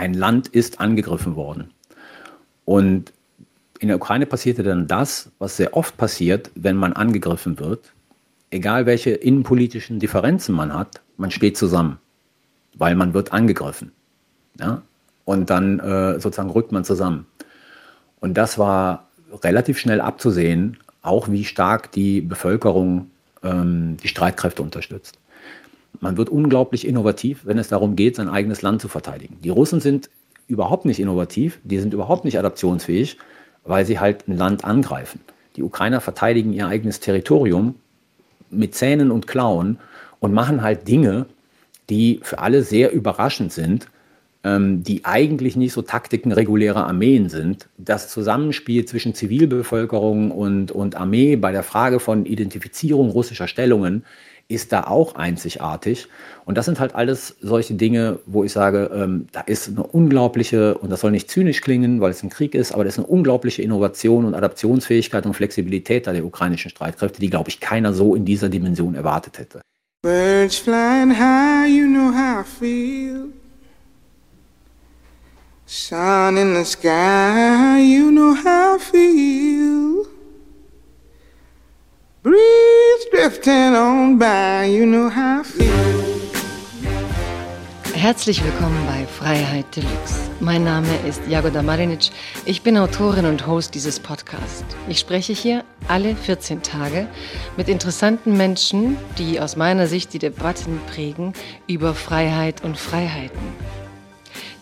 ein Land ist angegriffen worden. Und in der Ukraine passierte dann das, was sehr oft passiert, wenn man angegriffen wird. Egal welche innenpolitischen Differenzen man hat, man steht zusammen, weil man wird angegriffen. Ja? Und dann äh, sozusagen rückt man zusammen. Und das war relativ schnell abzusehen, auch wie stark die Bevölkerung ähm, die Streitkräfte unterstützt. Man wird unglaublich innovativ, wenn es darum geht, sein eigenes Land zu verteidigen. Die Russen sind überhaupt nicht innovativ, die sind überhaupt nicht adaptionsfähig, weil sie halt ein Land angreifen. Die Ukrainer verteidigen ihr eigenes Territorium mit Zähnen und Klauen und machen halt Dinge, die für alle sehr überraschend sind, ähm, die eigentlich nicht so Taktiken regulärer Armeen sind. Das Zusammenspiel zwischen Zivilbevölkerung und, und Armee bei der Frage von Identifizierung russischer Stellungen ist da auch einzigartig. Und das sind halt alles solche Dinge, wo ich sage, ähm, da ist eine unglaubliche, und das soll nicht zynisch klingen, weil es ein Krieg ist, aber das ist eine unglaubliche Innovation und Adaptionsfähigkeit und Flexibilität der ukrainischen Streitkräfte, die, glaube ich, keiner so in dieser Dimension erwartet hätte. Birds flying high, you know how I feel. Sun in the sky, you know how I feel. Breeze drifting on by, you know how I feel. Herzlich willkommen bei Freiheit Deluxe. Mein Name ist Jagoda Marinic. Ich bin Autorin und Host dieses Podcasts. Ich spreche hier alle 14 Tage mit interessanten Menschen, die aus meiner Sicht die Debatten prägen über Freiheit und Freiheiten.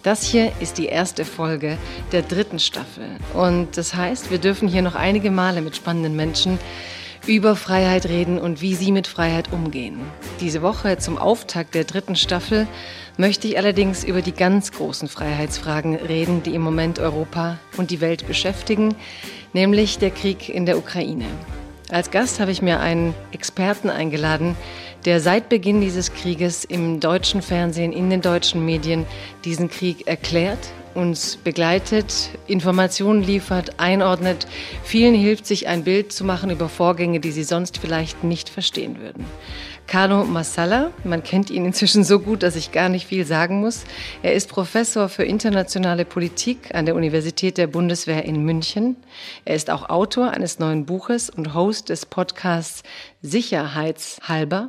Das hier ist die erste Folge der dritten Staffel. Und das heißt, wir dürfen hier noch einige Male mit spannenden Menschen über Freiheit reden und wie sie mit Freiheit umgehen. Diese Woche zum Auftakt der dritten Staffel möchte ich allerdings über die ganz großen Freiheitsfragen reden, die im Moment Europa und die Welt beschäftigen, nämlich der Krieg in der Ukraine. Als Gast habe ich mir einen Experten eingeladen, der seit Beginn dieses Krieges im deutschen Fernsehen, in den deutschen Medien diesen Krieg erklärt uns begleitet, Informationen liefert, einordnet. Vielen hilft, sich ein Bild zu machen über Vorgänge, die sie sonst vielleicht nicht verstehen würden. Carlo Massala, man kennt ihn inzwischen so gut, dass ich gar nicht viel sagen muss. Er ist Professor für internationale Politik an der Universität der Bundeswehr in München. Er ist auch Autor eines neuen Buches und Host des Podcasts Sicherheitshalber.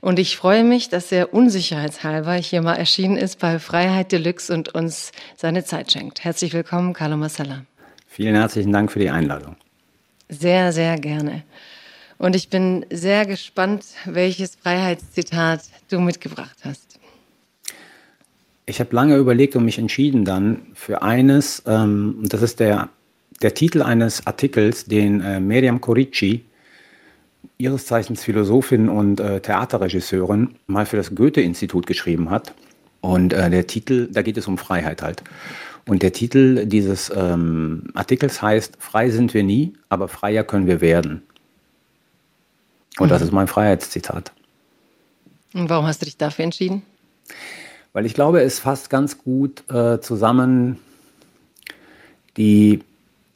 Und ich freue mich, dass er unsicherheitshalber hier mal erschienen ist bei Freiheit Deluxe und uns seine Zeit schenkt. Herzlich willkommen, Carlo Massala. Vielen herzlichen Dank für die Einladung. Sehr, sehr gerne. Und ich bin sehr gespannt, welches Freiheitszitat du mitgebracht hast. Ich habe lange überlegt und mich entschieden dann für eines, ähm, das ist der, der Titel eines Artikels, den äh, Miriam Corici, ihres Zeichens Philosophin und äh, Theaterregisseurin, mal für das Goethe-Institut geschrieben hat. Und äh, der Titel, da geht es um Freiheit halt. Und der Titel dieses ähm, Artikels heißt, Frei sind wir nie, aber freier können wir werden. Und das mhm. ist mein Freiheitszitat. Und warum hast du dich dafür entschieden? Weil ich glaube, es fasst ganz gut äh, zusammen die,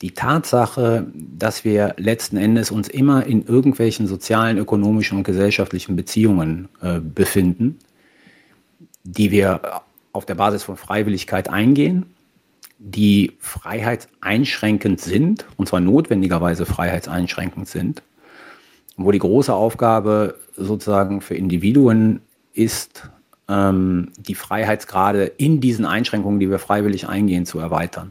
die Tatsache, dass wir letzten Endes uns immer in irgendwelchen sozialen, ökonomischen und gesellschaftlichen Beziehungen äh, befinden, die wir auf der Basis von Freiwilligkeit eingehen, die freiheitseinschränkend sind, und zwar notwendigerweise freiheitseinschränkend sind wo die große Aufgabe sozusagen für Individuen ist, ähm, die Freiheitsgrade in diesen Einschränkungen, die wir freiwillig eingehen, zu erweitern.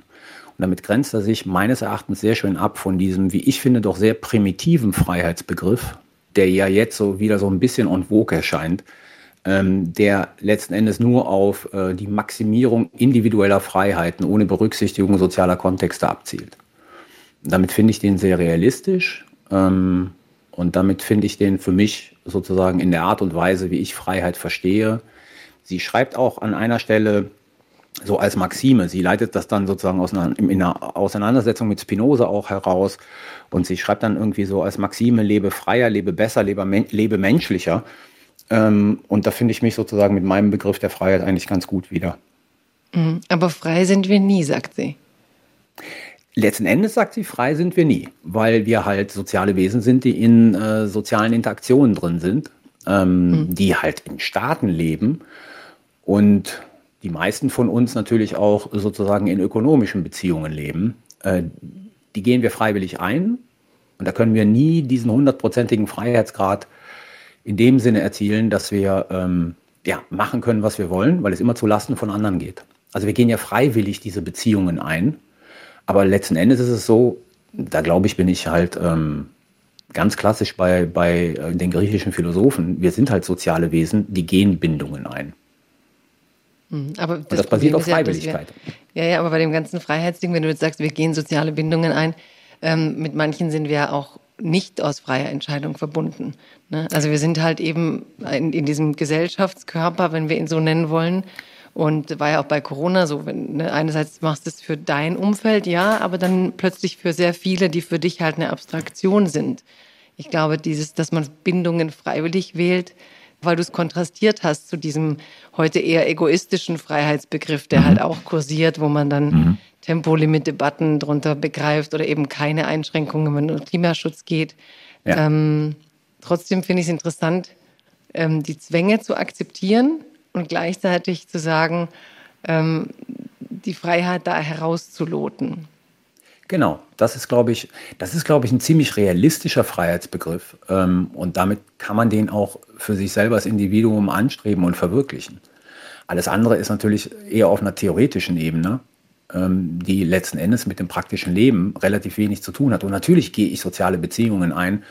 Und damit grenzt er sich meines Erachtens sehr schön ab von diesem, wie ich finde, doch sehr primitiven Freiheitsbegriff, der ja jetzt so wieder so ein bisschen en vogue erscheint, ähm, der letzten Endes nur auf äh, die Maximierung individueller Freiheiten ohne Berücksichtigung sozialer Kontexte abzielt. damit finde ich den sehr realistisch. Ähm, und damit finde ich den für mich sozusagen in der Art und Weise, wie ich Freiheit verstehe. Sie schreibt auch an einer Stelle so als Maxime. Sie leitet das dann sozusagen aus einer, in einer Auseinandersetzung mit Spinoza auch heraus. Und sie schreibt dann irgendwie so als Maxime, lebe freier, lebe besser, lebe, lebe menschlicher. Ähm, und da finde ich mich sozusagen mit meinem Begriff der Freiheit eigentlich ganz gut wieder. Mhm. Aber frei sind wir nie, sagt sie. Letzten Endes sagt sie, frei sind wir nie, weil wir halt soziale Wesen sind, die in äh, sozialen Interaktionen drin sind, ähm, mhm. die halt in Staaten leben und die meisten von uns natürlich auch sozusagen in ökonomischen Beziehungen leben. Äh, die gehen wir freiwillig ein und da können wir nie diesen hundertprozentigen Freiheitsgrad in dem Sinne erzielen, dass wir ähm, ja, machen können, was wir wollen, weil es immer zu Lasten von anderen geht. Also wir gehen ja freiwillig diese Beziehungen ein, aber letzten Endes ist es so, da glaube ich, bin ich halt ähm, ganz klassisch bei, bei äh, den griechischen Philosophen. Wir sind halt soziale Wesen, die gehen Bindungen ein. Mhm, aber das, das basiert auf Freiwilligkeit. Ja, ja, ja, aber bei dem ganzen Freiheitsding, wenn du jetzt sagst, wir gehen soziale Bindungen ein, ähm, mit manchen sind wir auch nicht aus freier Entscheidung verbunden. Ne? Also wir sind halt eben in, in, diesem Gesellschaftskörper, wenn wir ihn so nennen wollen. Und war ja auch bei Corona so, wenn ne, einerseits machst du es für dein Umfeld, ja, aber dann plötzlich für sehr viele, die für dich halt eine Abstraktion sind. Ich glaube, dieses, dass man Bindungen freiwillig wählt, weil du es kontrastiert hast zu diesem heute eher egoistischen Freiheitsbegriff, der mhm. halt auch kursiert, wo man dann mhm. Tempolimit-Debatten drunter begreift oder eben keine Einschränkungen, wenn es um Klimaschutz geht. Ja. Ähm, trotzdem finde ich es interessant, ähm, die Zwänge zu akzeptieren und gleichzeitig zu sagen, ähm, die Freiheit da herauszuloten. Genau, das ist, glaube ich, das ist, glaube ich, ein ziemlich realistischer Freiheitsbegriff. Ähm, und damit kann man den auch für sich selber als Individuum anstreben und verwirklichen. Alles andere ist natürlich eher auf einer theoretischen Ebene, ähm, die letzten Endes mit dem praktischen Leben relativ wenig zu tun hat. Und natürlich gehe ich soziale Beziehungen ein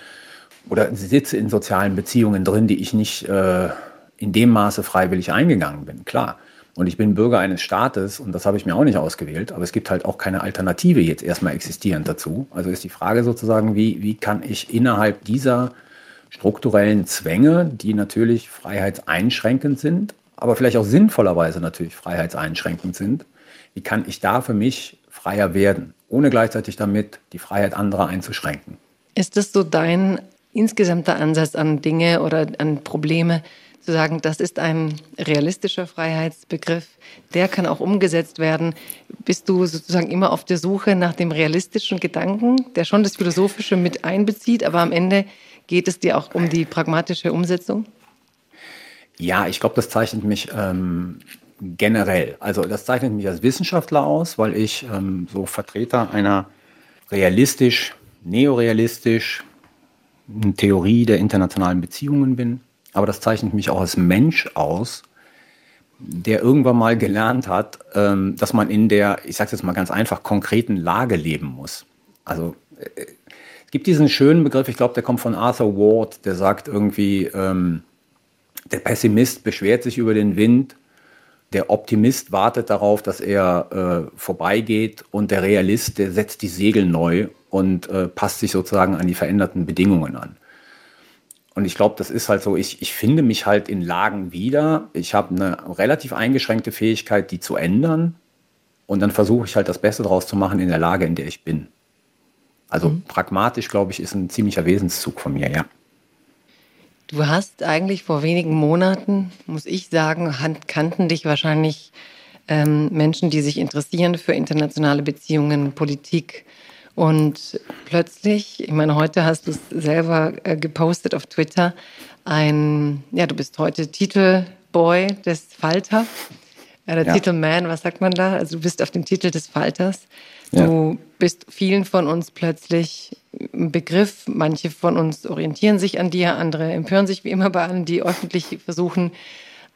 oder sitze in sozialen Beziehungen drin, die ich nicht äh, in dem Maße freiwillig eingegangen bin. Klar. Und ich bin Bürger eines Staates und das habe ich mir auch nicht ausgewählt, aber es gibt halt auch keine Alternative jetzt erstmal existierend dazu. Also ist die Frage sozusagen, wie, wie kann ich innerhalb dieser strukturellen Zwänge, die natürlich freiheitseinschränkend sind, aber vielleicht auch sinnvollerweise natürlich freiheitseinschränkend sind, wie kann ich da für mich freier werden, ohne gleichzeitig damit die Freiheit anderer einzuschränken? Ist das so dein insgesamter Ansatz an Dinge oder an Probleme, zu sagen, das ist ein realistischer Freiheitsbegriff, der kann auch umgesetzt werden. Bist du sozusagen immer auf der Suche nach dem realistischen Gedanken, der schon das Philosophische mit einbezieht, aber am Ende geht es dir auch um die pragmatische Umsetzung? Ja, ich glaube, das zeichnet mich ähm, generell, also das zeichnet mich als Wissenschaftler aus, weil ich ähm, so Vertreter einer realistisch, neorealistisch Theorie der internationalen Beziehungen bin aber das zeichnet mich auch als Mensch aus, der irgendwann mal gelernt hat, ähm, dass man in der, ich sage jetzt mal ganz einfach, konkreten Lage leben muss. Also äh, es gibt diesen schönen Begriff, ich glaube, der kommt von Arthur Ward, der sagt irgendwie, ähm, der Pessimist beschwert sich über den Wind, der Optimist wartet darauf, dass er äh, vorbeigeht und der Realist, der setzt die Segel neu und äh, passt sich sozusagen an die veränderten Bedingungen an. Und ich glaube, das ist halt so, ich, ich finde mich halt in Lagen wieder. Ich habe eine relativ eingeschränkte Fähigkeit, die zu ändern. Und dann versuche ich halt das Beste daraus zu machen in der Lage, in der ich bin. Also mhm. pragmatisch, glaube ich, ist ein ziemlicher Wesenszug von mir, ja. Du hast eigentlich vor wenigen Monaten, muss ich sagen, kannten dich wahrscheinlich ähm, Menschen, die sich interessieren für internationale Beziehungen, Politik, und plötzlich, ich meine, heute hast du es selber äh, gepostet auf Twitter, ein, ja, du bist heute Titelboy des Falter. Äh, der ja. Titelman, was sagt man da? Also du bist auf dem Titel des Falters. Du ja. bist vielen von uns plötzlich ein Begriff. Manche von uns orientieren sich an dir, andere empören sich wie immer bei allen, die öffentlich versuchen,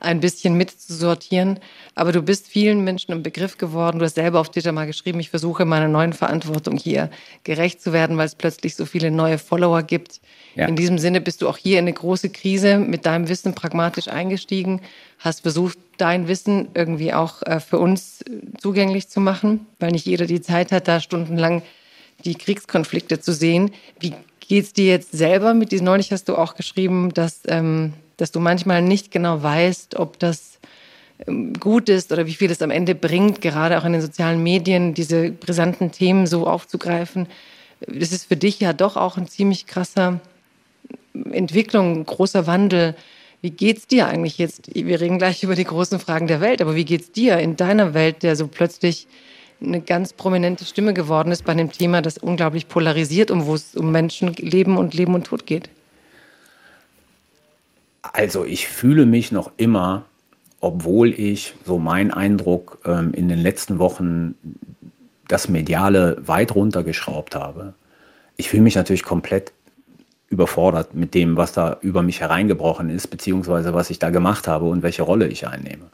ein bisschen mitzusortieren. Aber du bist vielen Menschen im Begriff geworden. Du hast selber auf Twitter mal geschrieben, ich versuche meiner neuen Verantwortung hier gerecht zu werden, weil es plötzlich so viele neue Follower gibt. Ja. In diesem Sinne bist du auch hier in eine große Krise mit deinem Wissen pragmatisch eingestiegen, hast versucht, dein Wissen irgendwie auch äh, für uns zugänglich zu machen, weil nicht jeder die Zeit hat, da stundenlang die Kriegskonflikte zu sehen. Wie geht es dir jetzt selber mit diesen? Neulich hast du auch geschrieben, dass ähm, dass du manchmal nicht genau weißt, ob das ähm, gut ist oder wie viel es am Ende bringt, gerade auch in den sozialen Medien diese brisanten Themen so aufzugreifen. Das ist für dich ja doch auch ein ziemlich krasser Entwicklung, ein großer Wandel. Wie geht's dir eigentlich jetzt? Wir reden gleich über die großen Fragen der Welt, aber wie geht's dir in deiner Welt, der so plötzlich eine ganz prominente Stimme geworden ist bei einem Thema, das unglaublich polarisiert, um wo es um Menschenleben und Leben und Tod geht? Also ich fühle mich noch immer obwohl ich, so mein Eindruck, ähm, in den letzten Wochen das Mediale weit runtergeschraubt habe. Ich fühle mich natürlich komplett überfordert mit dem, was da über mich hereingebrochen ist, beziehungsweise was ich da gemacht habe und welche Rolle ich einnehme.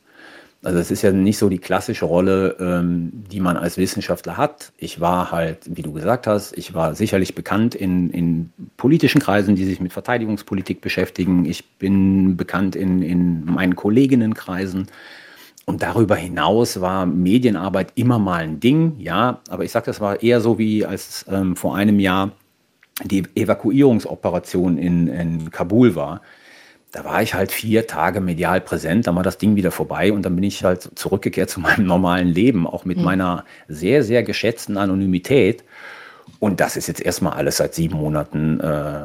Also es ist ja nicht so die klassische Rolle, ähm, die man als Wissenschaftler hat. Ich war halt, wie du gesagt hast, ich war sicherlich bekannt in, in politischen Kreisen, die sich mit Verteidigungspolitik beschäftigen. Ich bin bekannt in, in meinen Kolleginnenkreisen. Und darüber hinaus war Medienarbeit immer mal ein Ding, ja. Aber ich sage, das war eher so wie als ähm, vor einem Jahr die Evakuierungsoperation in, in Kabul war. Da war ich halt vier Tage medial präsent, dann war das Ding wieder vorbei und dann bin ich halt zurückgekehrt zu meinem normalen Leben, auch mit mhm. meiner sehr, sehr geschätzten Anonymität. Und das ist jetzt erstmal alles seit sieben Monaten äh,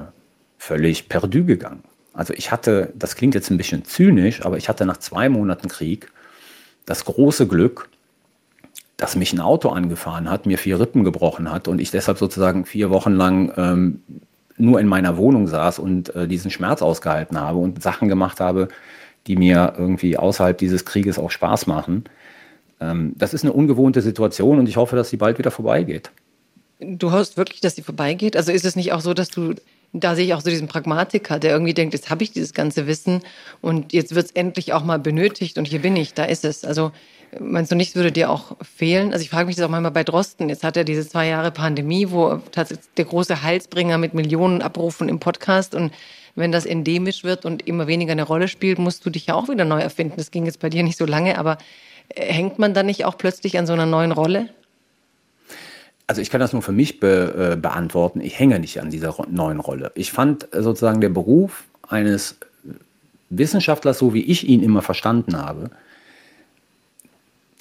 völlig perdu gegangen. Also ich hatte, das klingt jetzt ein bisschen zynisch, aber ich hatte nach zwei Monaten Krieg das große Glück, dass mich ein Auto angefahren hat, mir vier Rippen gebrochen hat und ich deshalb sozusagen vier Wochen lang ähm, nur in meiner Wohnung saß und äh, diesen Schmerz ausgehalten habe und Sachen gemacht habe, die mir irgendwie außerhalb dieses Krieges auch Spaß machen. Ähm, das ist eine ungewohnte Situation und ich hoffe, dass sie bald wieder vorbeigeht. Du hoffst wirklich, dass sie vorbeigeht? Also ist es nicht auch so, dass du, da sehe ich auch so diesen Pragmatiker, der irgendwie denkt, jetzt habe ich dieses ganze Wissen und jetzt wird es endlich auch mal benötigt und hier bin ich, da ist es. Also Meinst du nicht, würde dir auch fehlen? Also ich frage mich das auch manchmal bei Drosten. Jetzt hat er diese zwei Jahre Pandemie, wo tatsächlich der große Halsbringer mit Millionen Abrufen im Podcast und wenn das endemisch wird und immer weniger eine Rolle spielt, musst du dich ja auch wieder neu erfinden. Das ging jetzt bei dir nicht so lange, aber äh, hängt man dann nicht auch plötzlich an so einer neuen Rolle? Also ich kann das nur für mich be, äh, beantworten. Ich hänge nicht an dieser neuen Rolle. Ich fand äh, sozusagen der Beruf eines Wissenschaftlers, so wie ich ihn immer verstanden habe,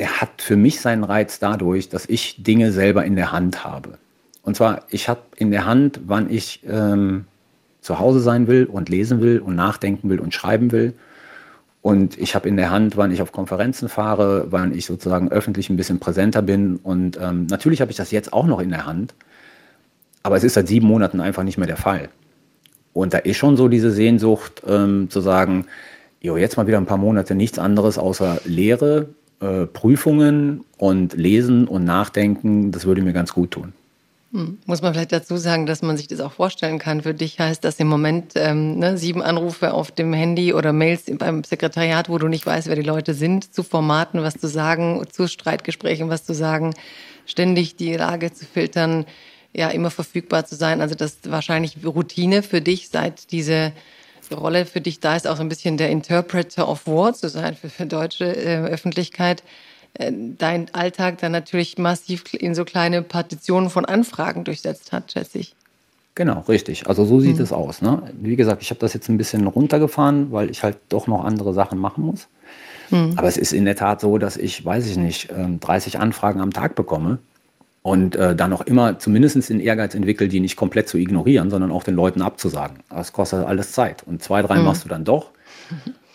der hat für mich seinen Reiz dadurch, dass ich Dinge selber in der Hand habe. Und zwar, ich habe in der Hand, wann ich ähm, zu Hause sein will und lesen will und nachdenken will und schreiben will. Und ich habe in der Hand, wann ich auf Konferenzen fahre, wann ich sozusagen öffentlich ein bisschen präsenter bin. Und ähm, natürlich habe ich das jetzt auch noch in der Hand. Aber es ist seit sieben Monaten einfach nicht mehr der Fall. Und da ist schon so diese Sehnsucht ähm, zu sagen, jo, jetzt mal wieder ein paar Monate nichts anderes außer Lehre, äh, Prüfungen und Lesen und Nachdenken, das würde mir ganz gut tun. Hm. Muss man vielleicht dazu sagen, dass man sich das auch vorstellen kann. Für dich heißt das im Moment ähm, ne, sieben Anrufe auf dem Handy oder Mails beim Sekretariat, wo du nicht weißt, wer die Leute sind, zu Formaten, was zu sagen, zu Streitgesprächen, was zu sagen, ständig die Lage zu filtern, ja, immer verfügbar zu sein. Also das ist wahrscheinlich Routine für dich, seit diese Rolle für dich da ist, auch so ein bisschen der Interpreter of War zu sein für, für deutsche äh, Öffentlichkeit. Äh, dein Alltag dann natürlich massiv in so kleine Partitionen von Anfragen durchsetzt hat, schätze ich. Genau, richtig. Also so sieht mhm. es aus. Ne? Wie gesagt, ich habe das jetzt ein bisschen runtergefahren, weil ich halt doch noch andere Sachen machen muss. Mhm. Aber es ist in der Tat so, dass ich, weiß ich nicht, 30 ähm, Anfragen am Tag bekomme und äh, dann auch immer zumindest den Ehrgeiz entwickelt, die nicht komplett zu ignorieren, sondern auch den Leuten abzusagen. Das kostet alles Zeit. Und zwei, drei mhm. machst du dann doch.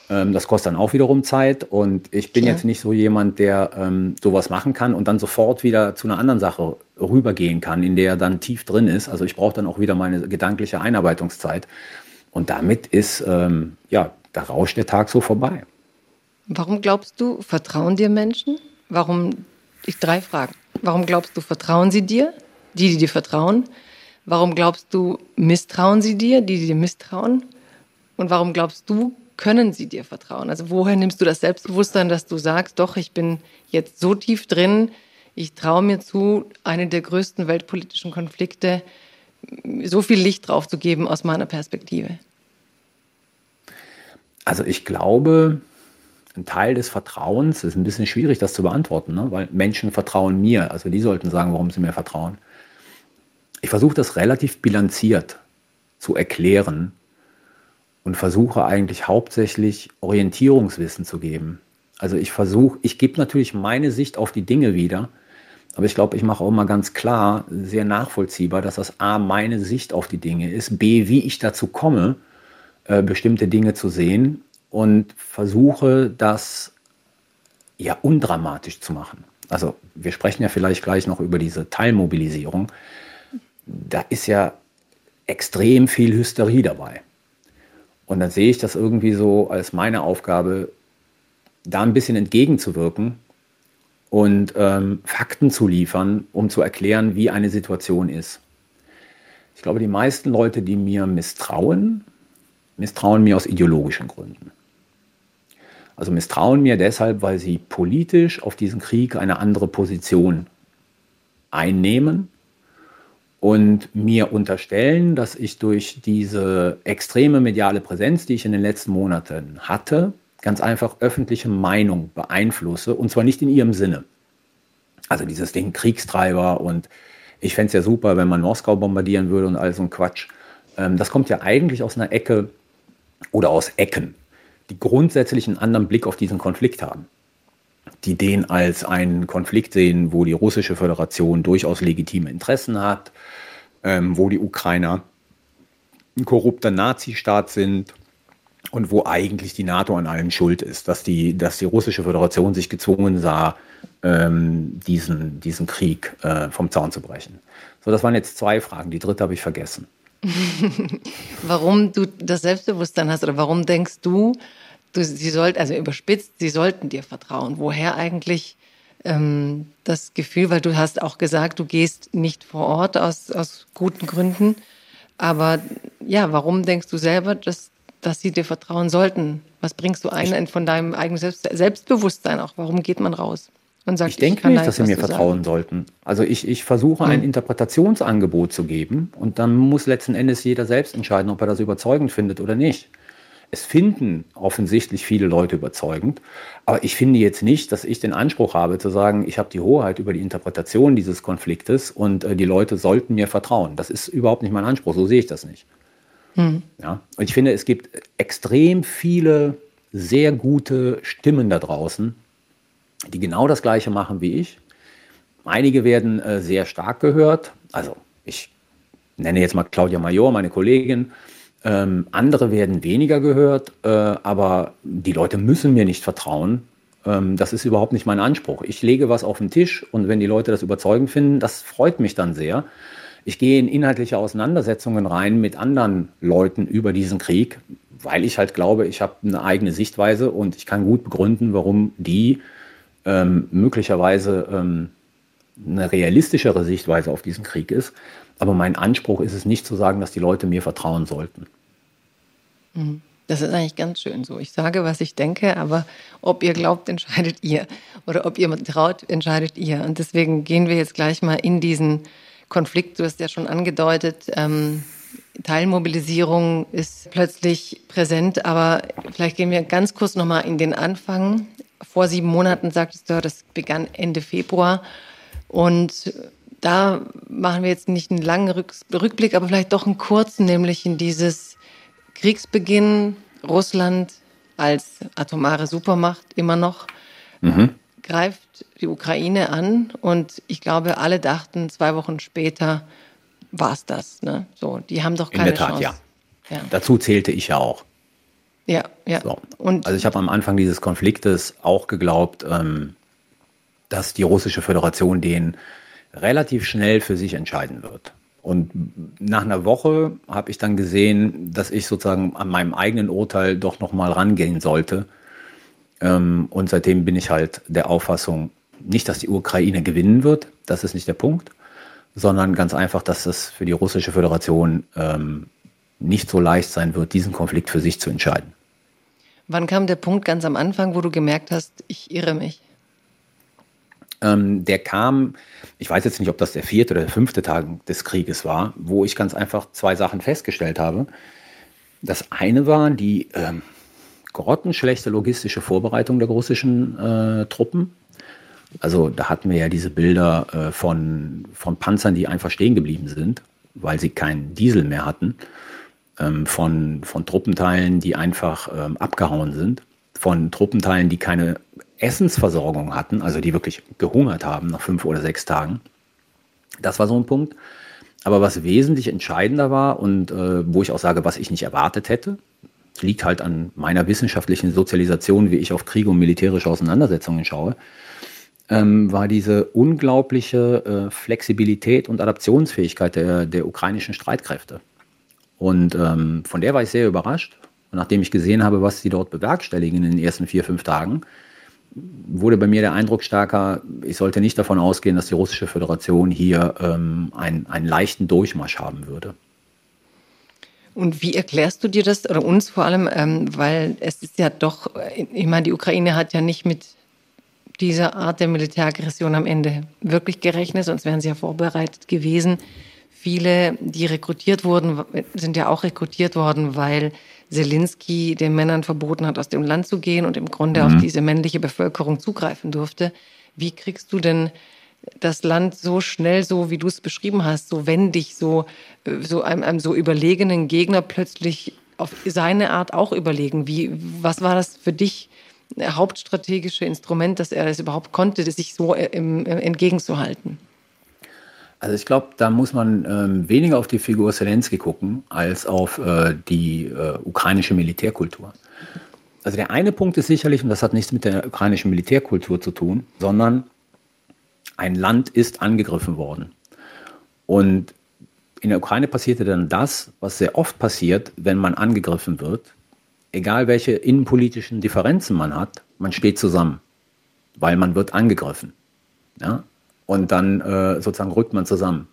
Ähm, das kostet dann auch wiederum Zeit. Und ich bin ja. jetzt nicht so jemand, der ähm, sowas machen kann und dann sofort wieder zu einer anderen Sache rübergehen kann, in der er dann tief drin ist. Also ich brauche dann auch wieder meine gedankliche Einarbeitungszeit. Und damit ist, ähm, ja, da rauscht der Tag so vorbei. Warum glaubst du, vertrauen dir Menschen? Warum, ich drei Fragen. Warum glaubst du, vertrauen sie dir? Die, die dir vertrauen. Warum glaubst du, misstrauen sie dir? Die, die dir misstrauen. Und warum glaubst du, können sie dir vertrauen? Also woher nimmst du das Selbstbewusstsein, dass du sagst, doch, ich bin jetzt so tief drin, ich traue mir zu, eine der größten weltpolitischen Konflikte, so viel Licht drauf zu geben aus meiner Perspektive? Also ich glaube, ein Teil des Vertrauens, ist ein bisschen schwierig, das zu beantworten, ne? weil Menschen vertrauen mir. Also die sollten sagen, warum sie mir vertrauen. Ich versuche das relativ bilanziert zu erklären und versuche eigentlich hauptsächlich Orientierungswissen zu geben. Also ich versuche, ich gebe natürlich meine Sicht auf die Dinge wieder, aber ich glaube, ich mache auch mal ganz klar, sehr nachvollziehbar, dass das A, meine Sicht auf die Dinge ist, B, wie ich dazu komme, äh, bestimmte Dinge zu sehen und versuche das ja undramatisch zu machen. Also wir sprechen ja vielleicht gleich noch über diese Teilmobilisierung. Da ist ja extrem viel Hysterie dabei. Und dann sehe ich das irgendwie so als meine Aufgabe, da ein bisschen entgegenzuwirken und ähm, Fakten zu liefern, um zu erklären, wie eine Situation ist. Ich glaube, die meisten Leute, die mir misstrauen, misstrauen mir aus ideologischen Gründen. Also misstrauen mir deshalb, weil sie politisch auf diesen Krieg eine andere Position einnehmen und mir unterstellen, dass ich durch diese extreme mediale Präsenz, die ich in den letzten Monaten hatte, ganz einfach öffentliche Meinung beeinflusse und zwar nicht in ihrem Sinne. Also dieses Ding Kriegstreiber und ich fände es ja super, wenn man Moskau bombardieren würde und all so ein Quatsch. Ähm, das kommt ja eigentlich aus einer Ecke oder aus Ecken, die grundsätzlich einen anderen Blick auf diesen Konflikt haben. Die den als einen Konflikt sehen, wo die russische Föderation durchaus legitime Interessen hat, ähm, wo die Ukrainer ein korrupter Nazistaat sind und wo eigentlich die NATO an allem schuld ist, dass die, dass die russische Föderation sich gezwungen sah, ähm, diesen, diesen Krieg äh, vom Zaun zu brechen. So, das waren jetzt zwei Fragen. Die dritte habe ich vergessen. warum du das Selbstbewusstsein hast oder warum denkst du, du sie sollten, also überspitzt, sie sollten dir vertrauen? Woher eigentlich ähm, das Gefühl, weil du hast auch gesagt, du gehst nicht vor Ort aus, aus guten Gründen. Aber ja, warum denkst du selber, dass dass sie dir vertrauen sollten? Was bringst du ein von deinem eigenen Selbst Selbstbewusstsein auch? Warum geht man raus? Und sagt, ich denke ich nicht, dass sie mir vertrauen sagen. sollten. Also ich, ich versuche hm. ein Interpretationsangebot zu geben und dann muss letzten Endes jeder selbst entscheiden, ob er das überzeugend findet oder nicht. Es finden offensichtlich viele Leute überzeugend, aber ich finde jetzt nicht, dass ich den Anspruch habe zu sagen, ich habe die Hoheit über die Interpretation dieses Konfliktes und äh, die Leute sollten mir vertrauen. Das ist überhaupt nicht mein Anspruch, so sehe ich das nicht. Mhm. Ja? Und ich finde, es gibt extrem viele sehr gute Stimmen da draußen, die genau das Gleiche machen wie ich. Einige werden äh, sehr stark gehört. Also ich nenne jetzt mal Claudia Major, meine Kollegin. Ähm, andere werden weniger gehört, äh, aber die Leute müssen mir nicht vertrauen. Ähm, das ist überhaupt nicht mein Anspruch. Ich lege was auf den Tisch und wenn die Leute das überzeugend finden, das freut mich dann sehr. Ich gehe in inhaltliche Auseinandersetzungen rein mit anderen Leuten über diesen Krieg, weil ich halt glaube, ich habe eine eigene Sichtweise und ich kann gut begründen, warum die ähm, möglicherweise ähm, eine realistischere Sichtweise auf diesen Krieg ist. Aber mein Anspruch ist es nicht zu sagen, dass die Leute mir vertrauen sollten. Mhm. Das ist eigentlich ganz schön so. Ich sage, was ich denke, aber ob ihr glaubt, entscheidet ihr. Oder ob ihr traut, entscheidet ihr. Und deswegen gehen wir jetzt gleich mal in diesen Konflikt, du hast ja schon angedeutet, ähm, Teilmobilisierung ist plötzlich präsent, aber vielleicht gehen wir ganz kurz nochmal in den Anfang. Vor sieben Monaten sagtest du, das begann Ende Februar und da machen wir jetzt nicht einen langen Rückblick, aber vielleicht doch einen kurzen, nämlich in dieses Kriegsbeginn Russland als atomare Supermacht immer noch. Mhm greift die Ukraine an und ich glaube, alle dachten, zwei Wochen später war es das. Ne? So, die haben doch keine In der Tat, Chance. Ja. ja. Dazu zählte ich ja auch. Ja, ja. So. Und also ich habe am Anfang dieses Konfliktes auch geglaubt, ähm, dass die russische Föderation den relativ schnell für sich entscheiden wird. Und nach einer Woche habe ich dann gesehen, dass ich sozusagen an meinem eigenen Urteil doch noch mal rangehen sollte ähm, und seitdem bin ich halt der Auffassung, nicht, dass die Ukraine gewinnen wird, das ist nicht der Punkt, sondern ganz einfach, dass es für die russische Föderation ähm, nicht so leicht sein wird, diesen Konflikt für sich zu entscheiden. Wann kam der Punkt ganz am Anfang, wo du gemerkt hast, ich irre mich? Ähm, der kam, ich weiß jetzt nicht, ob das der vierte oder der fünfte Tag des Krieges war, wo ich ganz einfach zwei Sachen festgestellt habe. Das eine war die ähm, grottenschlechte logistische Vorbereitung der russischen äh, Truppen. Also da hatten wir ja diese Bilder äh, von, von Panzern, die einfach stehen geblieben sind, weil sie keinen Diesel mehr hatten, ähm, von, von Truppenteilen, die einfach ähm, abgehauen sind, von Truppenteilen, die keine Essensversorgung hatten, also die wirklich gehungert haben nach fünf oder sechs Tagen. Das war so ein Punkt. Aber was wesentlich entscheidender war und äh, wo ich auch sage, was ich nicht erwartet hätte, liegt halt an meiner wissenschaftlichen Sozialisation, wie ich auf Kriege und militärische Auseinandersetzungen schaue, ähm, war diese unglaubliche äh, Flexibilität und Adaptionsfähigkeit der, der ukrainischen Streitkräfte. Und ähm, von der war ich sehr überrascht. Und nachdem ich gesehen habe, was sie dort bewerkstelligen in den ersten vier, fünf Tagen, wurde bei mir der Eindruck stärker, ich sollte nicht davon ausgehen, dass die Russische Föderation hier ähm, einen, einen leichten Durchmarsch haben würde. Und wie erklärst du dir das oder uns vor allem, ähm, weil es ist ja doch, ich meine, die Ukraine hat ja nicht mit dieser Art der Militäraggression am Ende wirklich gerechnet, sonst wären sie ja vorbereitet gewesen. Viele, die rekrutiert wurden, sind ja auch rekrutiert worden, weil Zelensky den Männern verboten hat, aus dem Land zu gehen und im Grunde mhm. auf diese männliche Bevölkerung zugreifen durfte. Wie kriegst du denn das Land so schnell, so wie du es beschrieben hast, so wendig, so, so einem, einem so überlegenen Gegner plötzlich auf seine Art auch überlegen? Wie, was war das für dich hauptstrategische Instrument, dass er es überhaupt konnte, sich so äh, äh, entgegenzuhalten? Also ich glaube, da muss man ähm, weniger auf die Figur Zelensky gucken, als auf äh, die äh, ukrainische Militärkultur. Also der eine Punkt ist sicherlich, und das hat nichts mit der ukrainischen Militärkultur zu tun, sondern ein Land ist angegriffen worden. Und in der Ukraine passierte dann das, was sehr oft passiert, wenn man angegriffen wird. Egal welche innenpolitischen Differenzen man hat, man steht zusammen, weil man wird angegriffen. Ja? Und dann äh, sozusagen rückt man zusammen.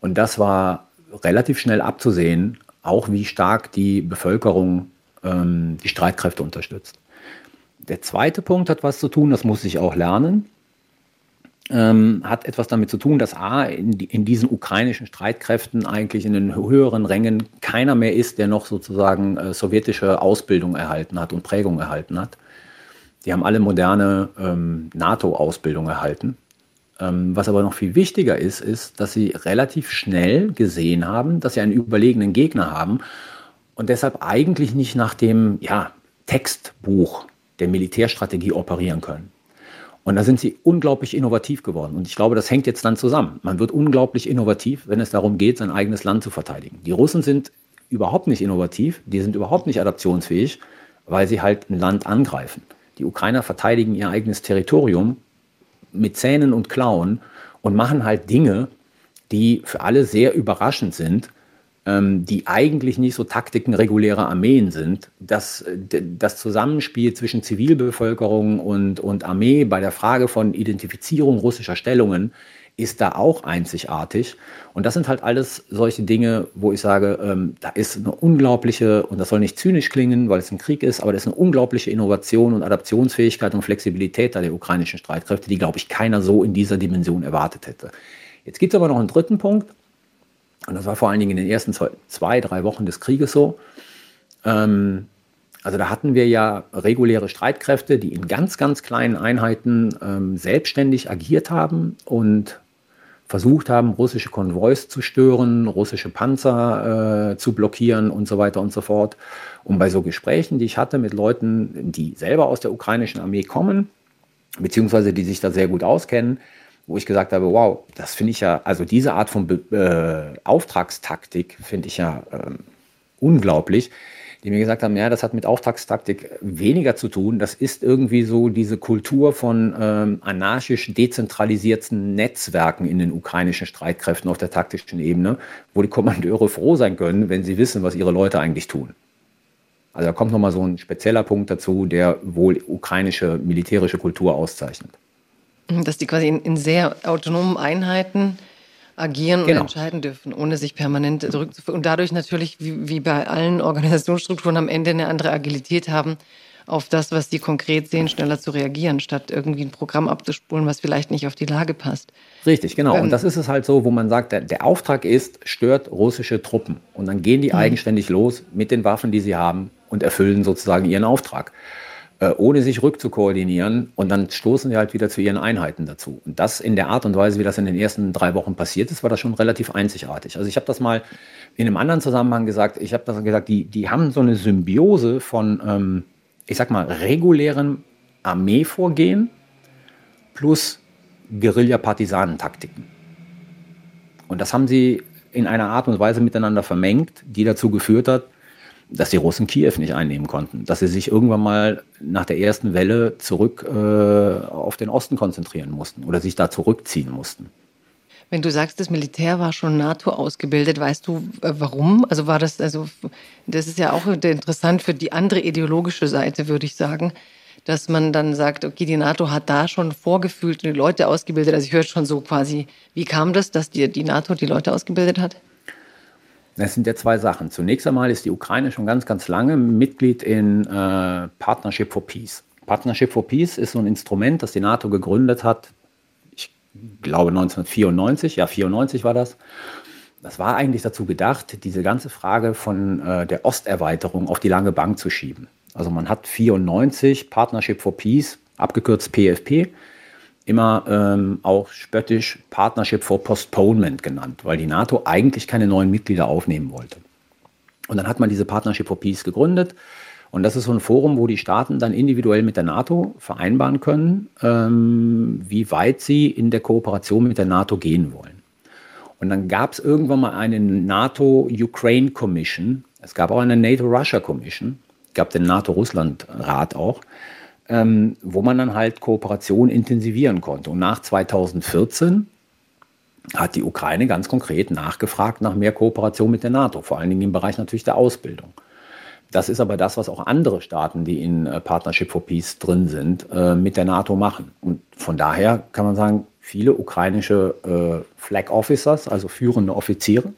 Und das war relativ schnell abzusehen, auch wie stark die Bevölkerung ähm, die Streitkräfte unterstützt. Der zweite Punkt hat was zu tun, das muss ich auch lernen ähm, hat etwas damit zu tun, dass A, in, in, diesen ukrainischen Streitkräften eigentlich in den höheren Rängen keiner mehr ist, der noch sozusagen äh, sowjetische Ausbildung erhalten hat und Prägung erhalten hat. Die haben alle moderne ähm, NATO-Ausbildung erhalten. Ähm, was aber noch viel wichtiger ist, ist, dass sie relativ schnell gesehen haben, dass sie einen überlegenen Gegner haben und deshalb eigentlich nicht nach dem ja, Textbuch der Militärstrategie operieren können. Und da sind sie unglaublich innovativ geworden. Und ich glaube, das hängt jetzt dann zusammen. Man wird unglaublich innovativ, wenn es darum geht, sein eigenes Land zu verteidigen. Die Russen sind überhaupt nicht innovativ, die sind überhaupt nicht adaptionsfähig, weil sie halt ein Land angreifen. Die Ukrainer verteidigen ihr eigenes Territorium mit Zähnen und Klauen und machen halt Dinge, die für alle sehr überraschend sind ähm, die eigentlich nicht so Taktiken regulärer Armeen sind. Das, das Zusammenspiel zwischen Zivilbevölkerung und, und Armee bei der Frage von Identifizierung russischer Stellungen ist da auch einzigartig. Und das sind halt alles solche Dinge, wo ich sage, ähm, da ist eine unglaubliche, und das soll nicht zynisch klingen, weil es ein Krieg ist, aber das ist eine unglaubliche Innovation und Adaptionsfähigkeit und Flexibilität da der ukrainischen Streitkräfte, die, glaube ich, keiner so in dieser Dimension erwartet hätte. Jetzt gibt es aber noch einen dritten Punkt, und das war vor allen Dingen in den ersten zwei, drei Wochen des Krieges so. Ähm, also da hatten wir ja reguläre Streitkräfte, die in ganz, ganz kleinen Einheiten ähm, selbstständig agiert haben und versucht haben, russische Konvois zu stören, russische Panzer äh, zu blockieren und so weiter und so fort. Und bei so Gesprächen, die ich hatte mit Leuten, die selber aus der ukrainischen Armee kommen, beziehungsweise die sich da sehr gut auskennen, wo ich gesagt habe, wow, das finde ich ja, also diese Art von Be äh, Auftragstaktik finde ich ja ähm, unglaublich, die mir gesagt haben, ja, das hat mit Auftragstaktik weniger zu tun. Das ist irgendwie so diese Kultur von ähm, anarchisch dezentralisierten Netzwerken in den ukrainischen Streitkräften auf der taktischen Ebene, wo die Kommandeure froh sein können, wenn sie wissen, was ihre Leute eigentlich tun. Also da kommt nochmal so ein spezieller Punkt dazu, der wohl ukrainische militärische Kultur auszeichnet. Dass die quasi in, in sehr autonomen Einheiten agieren genau. und entscheiden dürfen, ohne sich permanent zurückzuführen. Und dadurch natürlich, wie, wie bei allen Organisationsstrukturen, am Ende eine andere Agilität haben, auf das, was sie konkret sehen, schneller zu reagieren, statt irgendwie ein Programm abzuspulen, was vielleicht nicht auf die Lage passt. Richtig, genau. Ähm, und das ist es halt so, wo man sagt, der, der, Auftrag ist, stört russische Truppen. Und dann gehen die mhm. eigenständig los mit den Waffen, die sie haben und erfüllen sozusagen ihren Auftrag. Äh, ohne sich rückzukoordinieren und dann stoßen sie halt wieder zu ihren Einheiten dazu. Und das in der Art und Weise, wie das in den ersten drei Wochen passiert ist, war das schon relativ einzigartig. Also ich habe das mal in einem anderen Zusammenhang gesagt, ich habe das gesagt, die, die haben so eine Symbiose von, ähm, ich sag mal, regulären Armeevorgehen plus Guerilla-Partisanentaktiken. Und das haben sie in einer Art und Weise miteinander vermengt, die dazu geführt hat, dass die Russen Kiew nicht einnehmen konnten, dass sie sich irgendwann mal nach der ersten Welle zurück äh, auf den Osten konzentrieren mussten oder sich da zurückziehen mussten. Wenn du sagst, das Militär war schon NATO ausgebildet, weißt du äh, warum? Also war das, also das ist ja auch interessant für die andere ideologische Seite, würde ich sagen, dass man dann sagt, okay, die NATO hat da schon vorgefühlt die Leute ausgebildet. Also ich höre schon so quasi, wie kam das, dass die, die NATO die Leute ausgebildet hat? Das sind ja zwei Sachen. Zunächst einmal ist die Ukraine schon ganz, ganz lange Mitglied in äh, Partnership for Peace. Partnership for Peace ist so ein Instrument, das die NATO gegründet hat. Ich glaube 1994, ja 94 war das. Das war eigentlich dazu gedacht, diese ganze Frage von äh, der Osterweiterung auf die lange Bank zu schieben. Also man hat 94 Partnership for Peace, abgekürzt PFP, immer ähm, auch spöttisch Partnership for Postponement genannt, weil die NATO eigentlich keine neuen Mitglieder aufnehmen wollte. Und dann hat man diese Partnership for Peace gegründet. Und das ist so ein Forum, wo die Staaten dann individuell mit der NATO vereinbaren können, ähm, wie weit sie in der Kooperation mit der NATO gehen wollen. Und dann gab es irgendwann mal eine NATO-Ukraine Commission. Es gab auch eine NATO-Russia Commission. Es gab den NATO-Russland-Rat auch ähm, wo man dann halt Kooperation intensivieren konnte. Und nach 2014 hat die Ukraine ganz konkret nachgefragt nach mehr Kooperation mit der NATO, vor allen Dingen im Bereich natürlich der Ausbildung. Das ist aber das, was auch andere Staaten, die in äh, Partnership for Peace drin sind, äh, mit der NATO machen. Und von daher kann man sagen, viele ukrainische äh, Flag Officers, also führende Offiziere,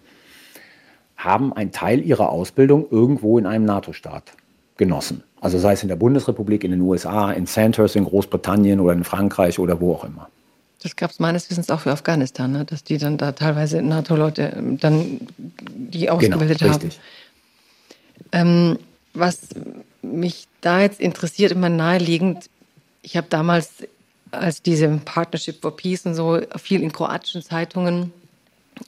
haben einen Teil ihrer Ausbildung irgendwo in einem NATO-Staat genossen. Also sei es in der Bundesrepublik, in den USA, in Sandhurst in Großbritannien oder in Frankreich oder wo auch immer. Das gab es meines Wissens auch für Afghanistan, ne? dass die dann da teilweise NATO-Leute ähm, dann die genau, ausgebildet genau, haben. Ähm, was mich da jetzt interessiert, immer naheliegend, ich habe damals, als diese Partnership for Peace und so, viel in kroatischen Zeitungen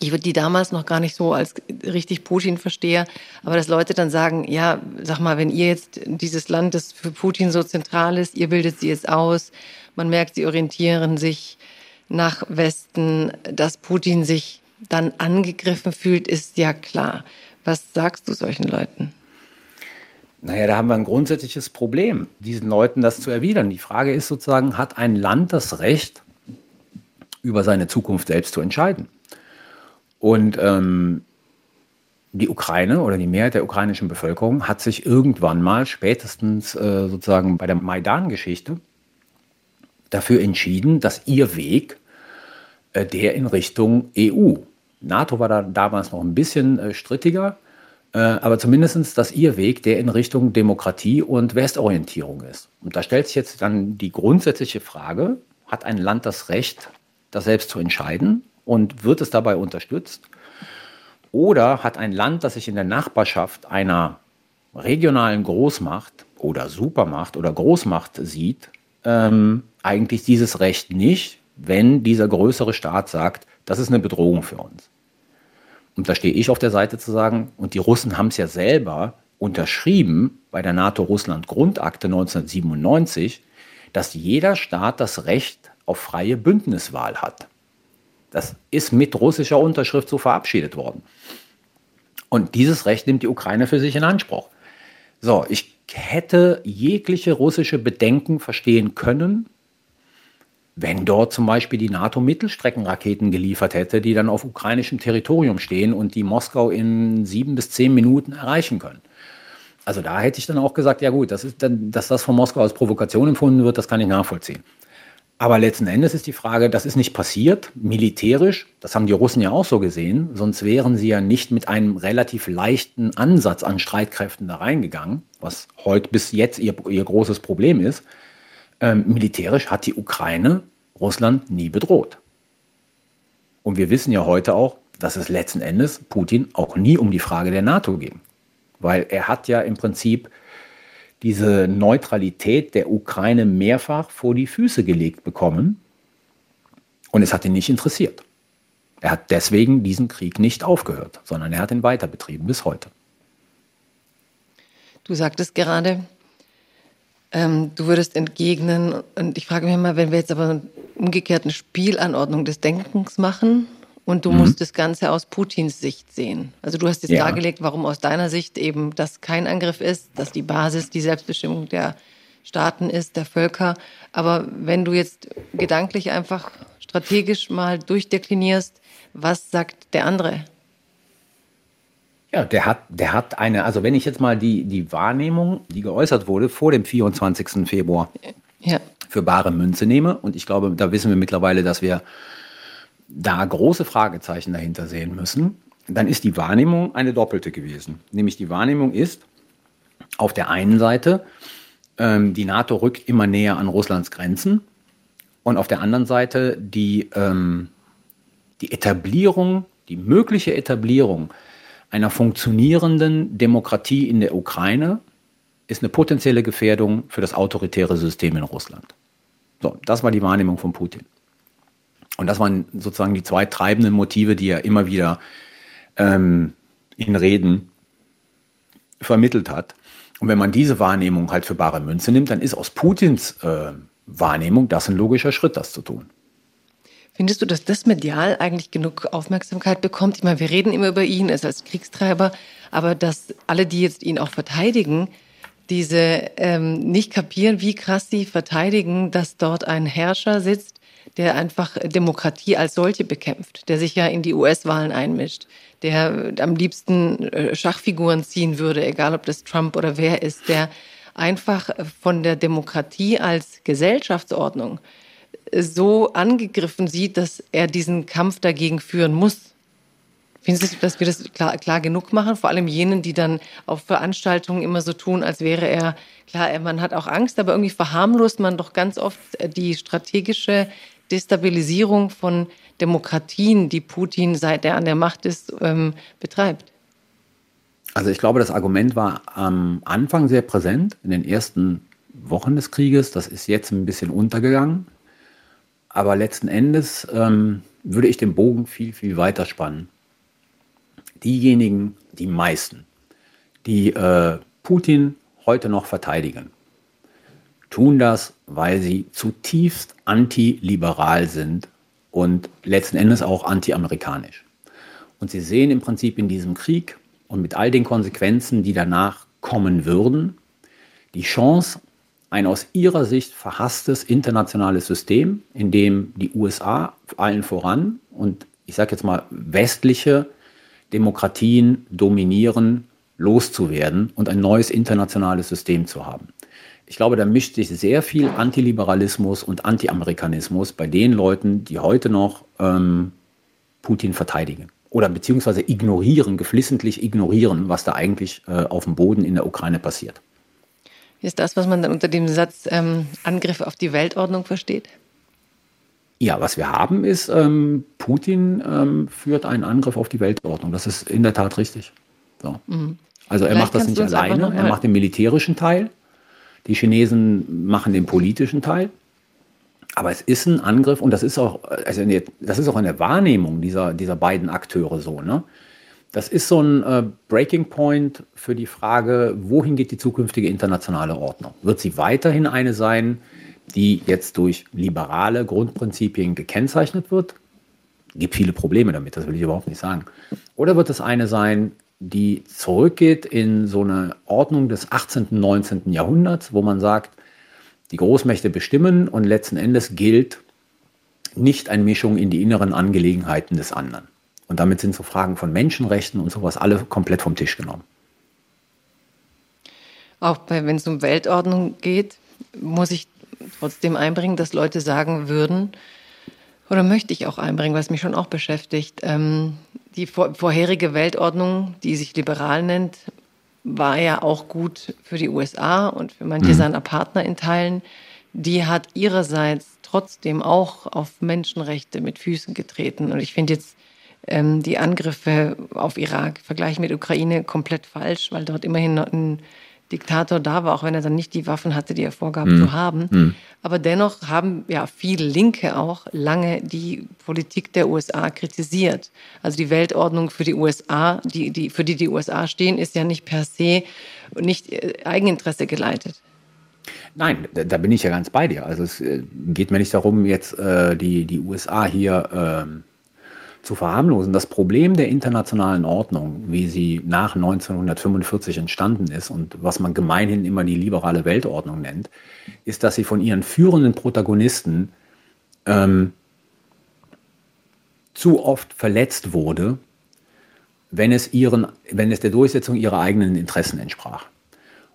ich würde die damals noch gar nicht so als richtig Putin verstehe, aber dass Leute dann sagen, ja, sag mal, wenn ihr jetzt dieses Land, das für Putin so zentral ist, ihr bildet sie jetzt aus, man merkt, sie orientieren sich nach Westen, dass Putin sich dann angegriffen fühlt, ist ja klar. Was sagst du solchen Leuten? Naja, da haben wir ein grundsätzliches Problem, diesen Leuten das zu erwidern. Die Frage ist sozusagen, hat ein Land das Recht, über seine Zukunft selbst zu entscheiden? Und ähm, die Ukraine oder die Mehrheit der ukrainischen Bevölkerung hat sich irgendwann mal, spätestens äh, sozusagen bei der Maidan-Geschichte, dafür entschieden, dass ihr Weg äh, der in Richtung EU. NATO war da damals noch ein bisschen äh, strittiger, äh, aber zumindest, dass ihr Weg der in Richtung Demokratie und Westorientierung ist. Und da stellt sich jetzt dann die grundsätzliche Frage, hat ein Land das Recht, das selbst zu entscheiden? Und wird es dabei unterstützt? Oder hat ein Land, das sich in der Nachbarschaft einer regionalen Großmacht oder Supermacht oder Großmacht sieht, ähm, eigentlich dieses Recht nicht, wenn dieser größere Staat sagt, das ist eine Bedrohung für uns. Und da stehe ich auf der Seite zu sagen, und die Russen haben es ja selber unterschrieben bei der NATO-Russland-Grundakte 1997, dass jeder Staat das Recht auf freie Bündniswahl hat. Das ist mit russischer Unterschrift so verabschiedet worden. Und dieses Recht nimmt die Ukraine für sich in Anspruch. So, ich hätte jegliche russische Bedenken verstehen können, wenn dort zum Beispiel die NATO Mittelstreckenraketen geliefert hätte, die dann auf ukrainischem Territorium stehen und die Moskau in sieben bis zehn Minuten erreichen können. Also da hätte ich dann auch gesagt, ja gut, das ist dann, dass das von Moskau als Provokation empfunden wird, das kann ich nachvollziehen. Aber letzten Endes ist die Frage, das ist nicht passiert, militärisch, das haben die Russen ja auch so gesehen, sonst wären sie ja nicht mit einem relativ leichten Ansatz an Streitkräften da reingegangen, was heute bis jetzt ihr, ihr großes Problem ist. Ähm, militärisch hat die Ukraine Russland nie bedroht. Und wir wissen ja heute auch, dass es letzten Endes Putin auch nie um die Frage der NATO ging. Weil er hat ja im Prinzip diese Neutralität der Ukraine mehrfach vor die Füße gelegt bekommen. Und es hat ihn nicht interessiert. Er hat deswegen diesen Krieg nicht aufgehört, sondern er hat ihn weiter betrieben bis heute. Du sagtest gerade, ähm, du würdest entgegnen, und ich frage mich mal, wenn wir jetzt aber einen umgekehrten Spielanordnung des Denkens machen, und du mhm. musst das Ganze aus Putins Sicht sehen. Also du hast jetzt ja. dargelegt, warum aus deiner Sicht eben das kein Angriff ist, dass die Basis die Selbstbestimmung der Staaten ist, der Völker. Aber wenn du jetzt gedanklich einfach strategisch mal durchdeklinierst, was sagt der andere? Ja, der hat, der hat eine, also wenn ich jetzt mal die, die Wahrnehmung, die geäußert wurde vor dem 24. Februar ja. für bare Münze nehme, und ich glaube, da wissen wir mittlerweile, dass wir da große Fragezeichen dahinter sehen müssen, dann ist die Wahrnehmung eine doppelte gewesen. Nämlich die Wahrnehmung ist auf der einen Seite, ähm, die NATO rückt immer näher an Russlands Grenzen und auf der anderen Seite die, ähm, die Etablierung, die mögliche Etablierung einer funktionierenden Demokratie in der Ukraine ist eine potenzielle Gefährdung für das autoritäre System in Russland. So, das war die Wahrnehmung von Putin. Und das waren sozusagen die zwei treibenden Motive, die er immer wieder ähm, in Reden vermittelt hat. Und wenn man diese Wahrnehmung halt für bare Münze nimmt, dann ist aus Putins äh, Wahrnehmung das ein logischer Schritt, das zu tun. Findest du, dass das medial eigentlich genug Aufmerksamkeit bekommt? Ich meine, wir reden immer über ihn als Kriegstreiber, aber dass alle, die jetzt ihn auch verteidigen, diese ähm, nicht kapieren, wie krass sie verteidigen, dass dort ein Herrscher sitzt, der einfach Demokratie als solche bekämpft, der sich ja in die US-Wahlen einmischt, der am liebsten äh, Schachfiguren ziehen würde, egal ob das Trump oder wer ist, der einfach von der Demokratie als Gesellschaftsordnung so angegriffen sieht, dass er diesen Kampf dagegen führen muss. Findest du, dass wir das klar, klar, genug machen? Vor allem jenen, die dann auf Veranstaltungen immer so tun, als wäre er, klar, man hat auch Angst, aber irgendwie verharmlost man doch ganz oft die strategische Destabilisierung von Demokratien, die Putin, seit er an der Macht ist, ähm, betreibt. Also ich glaube, das Argument war am Anfang sehr präsent, in den ersten Wochen des Krieges. Das ist jetzt ein bisschen untergegangen. Aber letzten Endes ähm, würde ich den Bogen viel, viel weiter spannen. Diejenigen, die meisten, die äh, Putin heute noch verteidigen, tun das, weil sie zutiefst antiliberal sind und letzten Endes auch antiamerikanisch. Und sie sehen im Prinzip in diesem Krieg und mit all den Konsequenzen, die danach kommen würden, die Chance, ein aus ihrer Sicht verhasstes internationales System, in dem die USA allen voran und ich sage jetzt mal westliche Demokratien dominieren, loszuwerden und ein neues internationales System zu haben. Ich glaube, da mischt sich sehr viel Antiliberalismus und Antiamerikanismus bei den Leuten, die heute noch ähm, Putin verteidigen oder beziehungsweise ignorieren, geflissentlich ignorieren, was da eigentlich äh, auf dem Boden in der Ukraine passiert. Ist das, was man dann unter dem Satz ähm, Angriff auf die Weltordnung versteht? Ja, was wir haben ist, ähm, Putin ähm, führt einen Angriff auf die Weltordnung. Das ist in der Tat richtig. So. Mhm. Also er Vielleicht macht das nicht alleine, er macht den militärischen Teil. Die Chinesen machen den politischen Teil. Aber es ist ein Angriff und das ist auch, also das ist auch eine Wahrnehmung dieser, dieser beiden Akteure so. Ne? Das ist so ein äh, Breaking Point für die Frage, wohin geht die zukünftige internationale Ordnung? Wird sie weiterhin eine sein, die jetzt durch liberale Grundprinzipien gekennzeichnet wird? Gibt viele Probleme damit, das will ich überhaupt nicht sagen. Oder wird es eine sein, die zurückgeht in so eine Ordnung des 18., 19. Jahrhunderts, wo man sagt, die Großmächte bestimmen und letzten Endes gilt nicht eine Mischung in die inneren Angelegenheiten des anderen. Und damit sind so Fragen von Menschenrechten und sowas alle komplett vom Tisch genommen. Auch wenn es um Weltordnung geht, muss ich trotzdem einbringen, dass Leute sagen würden, oder möchte ich auch einbringen, was mich schon auch beschäftigt, ähm, die vor, vorherige Weltordnung, die sich liberal nennt, war ja auch gut für die USA und für manche mhm. seiner Partner in Teilen. Die hat ihrerseits trotzdem auch auf Menschenrechte mit Füßen getreten. Und ich finde jetzt ähm, die Angriffe auf Irak, Vergleich mit Ukraine, komplett falsch, weil dort immerhin ein Diktator da war, auch wenn er dann nicht die Waffen hatte, die er vorgab mhm. zu haben. Mhm. Aber dennoch haben ja viele Linke auch lange die Politik der USA kritisiert. Also die Weltordnung für die USA, die, die, für die die USA stehen, ist ja nicht per se nicht äh, Eigeninteresse geleitet. Nein, da, bin ich ja ganz bei dir. Also es äh, geht mir nicht darum, jetzt äh, die, die USA hier äh, zu verharmlosen. Das Problem der internationalen Ordnung, wie sie nach 1945 entstanden ist und was man gemeinhin immer die liberale Weltordnung nennt, ist, dass sie von ihren führenden Protagonisten ähm, zu oft verletzt wurde wenn es, ihren, wenn es der Durchsetzung ihrer eigenen Interessen entsprach.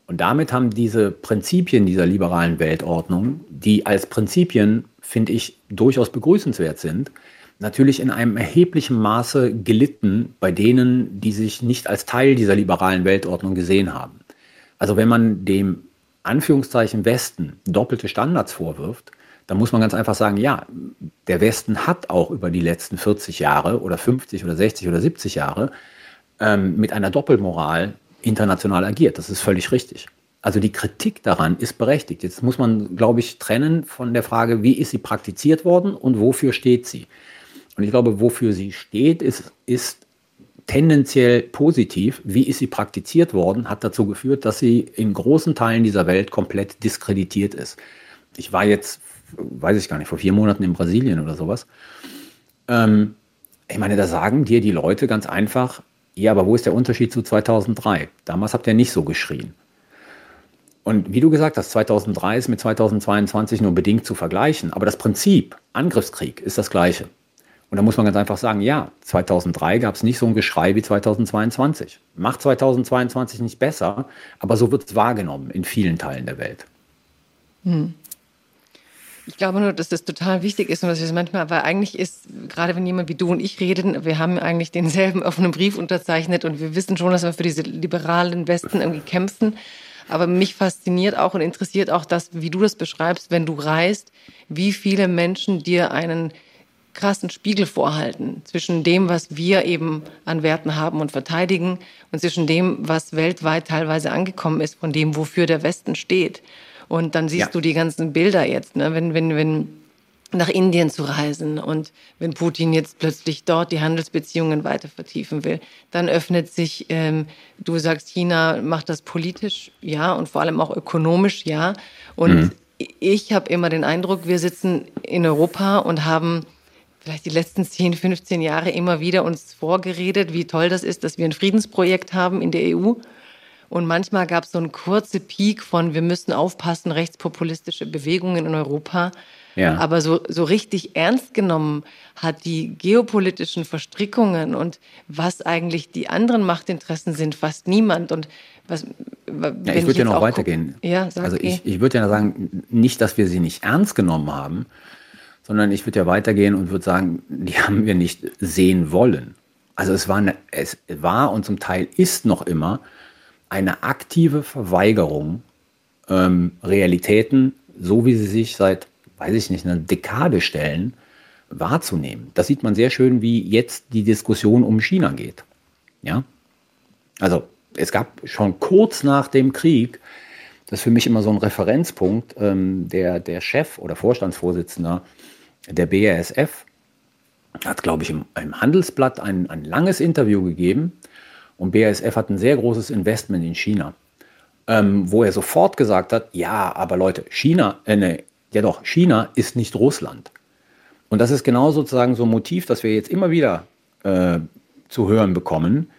Und damit haben diese Prinzipien dieser liberalen Weltordnung, die als Prinzipien, finde ich, durchaus begrüßenswert sind, natürlich in einem erheblichen Maße gelitten bei denen, die sich nicht als Teil dieser liberalen Weltordnung gesehen haben. Also wenn man dem Anführungszeichen Westen doppelte Standards vorwirft, dann muss man ganz einfach sagen, ja, der Westen hat auch über die letzten 40 Jahre oder 50 oder 60 oder 70 Jahre ähm, mit einer Doppelmoral international agiert. Das ist völlig richtig. Also die Kritik daran ist berechtigt. Jetzt muss man, glaube ich, trennen von der Frage, wie ist sie praktiziert worden und wofür steht sie. Und ich glaube, wofür sie steht, ist, ist tendenziell positiv. Wie ist sie praktiziert worden, hat dazu geführt, dass sie in großen Teilen dieser Welt komplett diskreditiert ist. Ich war jetzt, weiß ich gar nicht, vor vier Monaten in Brasilien oder sowas. Ähm, ich meine, da sagen dir die Leute ganz einfach, ja, aber wo ist der Unterschied zu 2003? Damals habt ihr nicht so geschrien. Und wie du gesagt hast, 2003 ist mit 2022 nur bedingt zu vergleichen. Aber das Prinzip, Angriffskrieg, ist das gleiche. Und da muss man ganz einfach sagen, ja, 2003 gab es nicht so ein Geschrei wie 2022. Macht 2022 nicht besser, aber so wird es wahrgenommen in vielen Teilen der Welt. Hm. Ich glaube nur, dass das total wichtig ist und dass es manchmal, weil eigentlich ist, gerade wenn jemand wie du und ich reden, wir haben eigentlich denselben offenen Brief unterzeichnet und wir wissen schon, dass wir für diese liberalen Westen irgendwie kämpfen. Aber mich fasziniert auch und interessiert auch das, wie du das beschreibst, wenn du reist, wie viele Menschen dir einen krassen Spiegel vorhalten zwischen dem, was wir eben an Werten haben und verteidigen und zwischen dem, was weltweit teilweise angekommen ist, von dem, wofür der Westen steht. Und dann siehst ja. du die ganzen Bilder jetzt, ne? wenn, wenn, wenn nach Indien zu reisen und wenn Putin jetzt plötzlich dort die Handelsbeziehungen weiter vertiefen will, dann öffnet sich, ähm, du sagst, China macht das politisch, ja, und vor allem auch ökonomisch, ja. Und mhm. ich habe immer den Eindruck, wir sitzen in Europa und haben vielleicht die letzten 10, 15 Jahre immer wieder uns vorgeredet, wie toll das ist, dass wir ein Friedensprojekt haben in der EU und manchmal gab es so einen kurzen Peak von, wir müssen aufpassen, rechtspopulistische Bewegungen in Europa. Ja. Aber so, so richtig ernst genommen hat die geopolitischen Verstrickungen und was eigentlich die anderen Machtinteressen sind, fast niemand. Und was, ja, ich würde ja noch weitergehen. Ja, also ich, ich würde ja sagen, nicht, dass wir sie nicht ernst genommen haben, sondern ich würde ja weitergehen und würde sagen, die haben wir nicht sehen wollen. Also es war, eine, es war und zum Teil ist noch immer eine aktive Verweigerung, ähm, Realitäten, so wie sie sich seit, weiß ich nicht, einer Dekade stellen, wahrzunehmen. Das sieht man sehr schön, wie jetzt die Diskussion um China geht. Ja? Also es gab schon kurz nach dem Krieg, das ist für mich immer so ein Referenzpunkt, ähm, der, der Chef oder Vorstandsvorsitzender der BASF hat, glaube ich, im, im Handelsblatt ein, ein langes Interview gegeben und BASF hat ein sehr großes Investment in China, ähm, wo er sofort gesagt hat, ja, aber Leute, China, äh, ne, ja doch, China ist nicht Russland. Und das ist genau sozusagen so ein Motiv, das wir jetzt immer wieder äh, zu hören bekommen,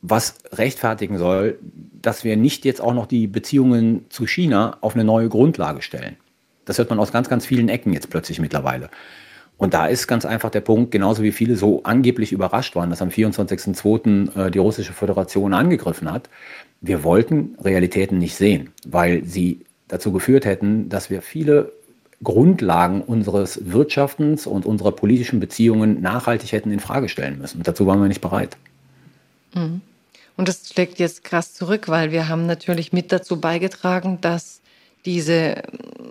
was rechtfertigen soll, dass wir nicht jetzt auch noch die Beziehungen zu China auf eine neue Grundlage stellen. Das hört man aus ganz, ganz vielen Ecken jetzt plötzlich mittlerweile. Und da ist ganz einfach der Punkt, genauso wie viele so angeblich überrascht waren, dass am 24.02. Äh, die russische Föderation angegriffen hat. Wir wollten Realitäten nicht sehen, weil sie dazu geführt hätten, dass wir viele Grundlagen unseres Wirtschaftens und unserer politischen Beziehungen nachhaltig hätten in Frage stellen müssen. Und dazu waren wir nicht bereit. Mhm. Und das schlägt jetzt krass zurück, weil wir haben natürlich mit dazu beigetragen, dass diese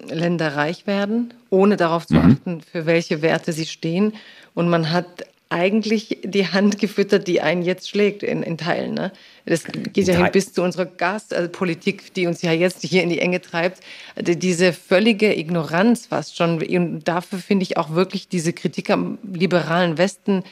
Länder reich werden, ohne darauf zu mhm. achten, für welche Werte sie stehen. Und man hat eigentlich die Hand gefüttert, die einen jetzt schlägt in, in Teilen. Ne? Das geht ja hin bis zu unserer Gaspolitik, die uns ja jetzt hier in die Enge treibt. Also diese völlige Ignoranz fast schon. Und dafür finde ich auch wirklich diese Kritik am liberalen Westen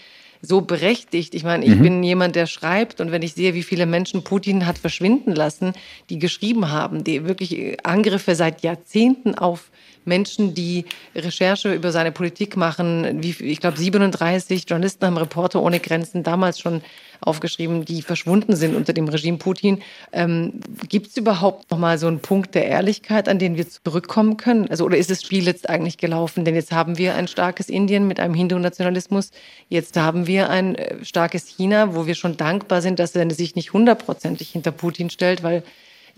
so berechtigt. Ich meine, ich mhm. bin jemand, der schreibt und wenn ich sehe, wie viele Menschen Putin hat verschwinden lassen, die geschrieben haben, die wirklich Angriffe seit Jahrzehnten auf Menschen, die Recherche über seine Politik machen. Wie, ich glaube, 37 Journalisten haben Reporter ohne Grenzen damals schon aufgeschrieben, die verschwunden sind unter dem Regime Putin. Ähm, Gibt es überhaupt noch mal so einen Punkt der Ehrlichkeit, an den wir zurückkommen können? Also oder ist das Spiel jetzt eigentlich gelaufen? Denn jetzt haben wir ein starkes Indien mit einem Hindu-Nationalismus. Jetzt haben wir ein äh, starkes China, wo wir schon dankbar sind, dass er sich nicht hundertprozentig hinter Putin stellt, weil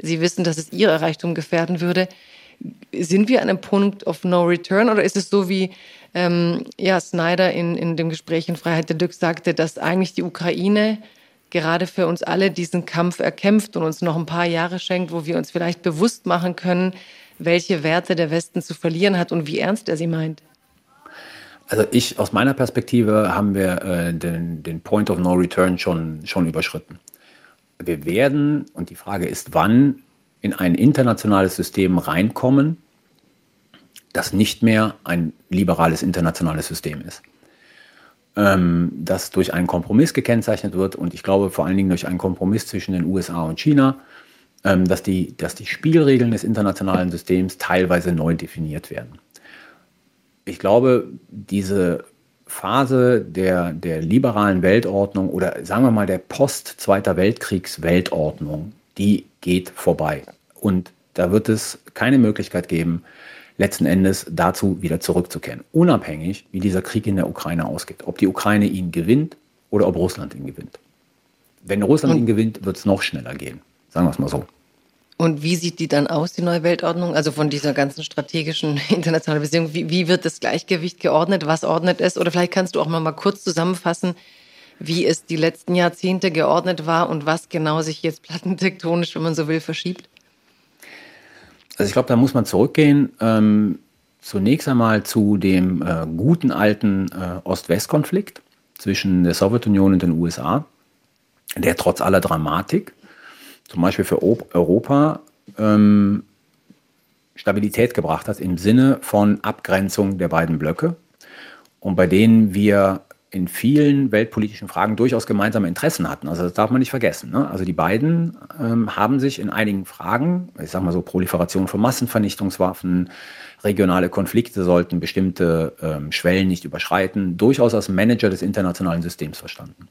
sie wissen, dass es ihre Reichtum gefährden würde. Sind wir an einem Punkt of No Return oder ist es so wie ähm, ja, Snyder in, in dem Gespräch in Freiheit der Glück sagte, dass eigentlich die Ukraine gerade für uns alle diesen Kampf erkämpft und uns noch ein paar Jahre schenkt, wo wir uns vielleicht bewusst machen können, welche Werte der Westen zu verlieren hat und wie ernst er sie meint? Also ich, aus meiner Perspektive haben wir äh, den, den Point of No Return schon, schon überschritten. Wir werden, und die Frage ist, wann, in ein internationales System reinkommen, das nicht mehr ein liberales internationales System ist. Ähm, das durch einen Kompromiss gekennzeichnet wird und ich glaube vor allen Dingen durch einen Kompromiss zwischen den USA und China, ähm, dass, die, dass die Spielregeln des internationalen Systems teilweise neu definiert werden. Ich glaube, diese Phase der, der liberalen Weltordnung oder sagen wir mal der Post-Zweiter Weltkriegs-Weltordnung, die geht vorbei. Und da wird es keine Möglichkeit geben, letzten Endes dazu wieder zurückzukehren. Unabhängig, wie dieser Krieg in der Ukraine ausgeht. Ob die Ukraine ihn gewinnt oder ob Russland ihn gewinnt. Wenn Russland ihn gewinnt, wird es noch schneller gehen. Sagen wir es mal so. Und wie sieht die dann aus, die neue Weltordnung? Also von dieser ganzen strategischen internationalen Beziehung. Wie, wie wird das Gleichgewicht geordnet? Was ordnet es? Oder vielleicht kannst du auch mal, mal kurz zusammenfassen, wie es die letzten Jahrzehnte geordnet war und was genau sich jetzt plattentektonisch, wenn man so will, verschiebt? Also ich glaube, da muss man zurückgehen. Ähm, zunächst einmal zu dem äh, guten alten äh, Ost-West-Konflikt zwischen der Sowjetunion und den USA, der trotz aller Dramatik, zum Beispiel für Europa, ähm, Stabilität gebracht hat im Sinne von Abgrenzung der beiden Blöcke und bei denen wir in vielen weltpolitischen Fragen durchaus gemeinsame Interessen hatten. Also das darf man nicht vergessen. Ne? Also die beiden ähm, haben sich in einigen Fragen, ich sage mal so Proliferation von Massenvernichtungswaffen, regionale Konflikte sollten bestimmte ähm, Schwellen nicht überschreiten, durchaus als Manager des internationalen Systems verstanden.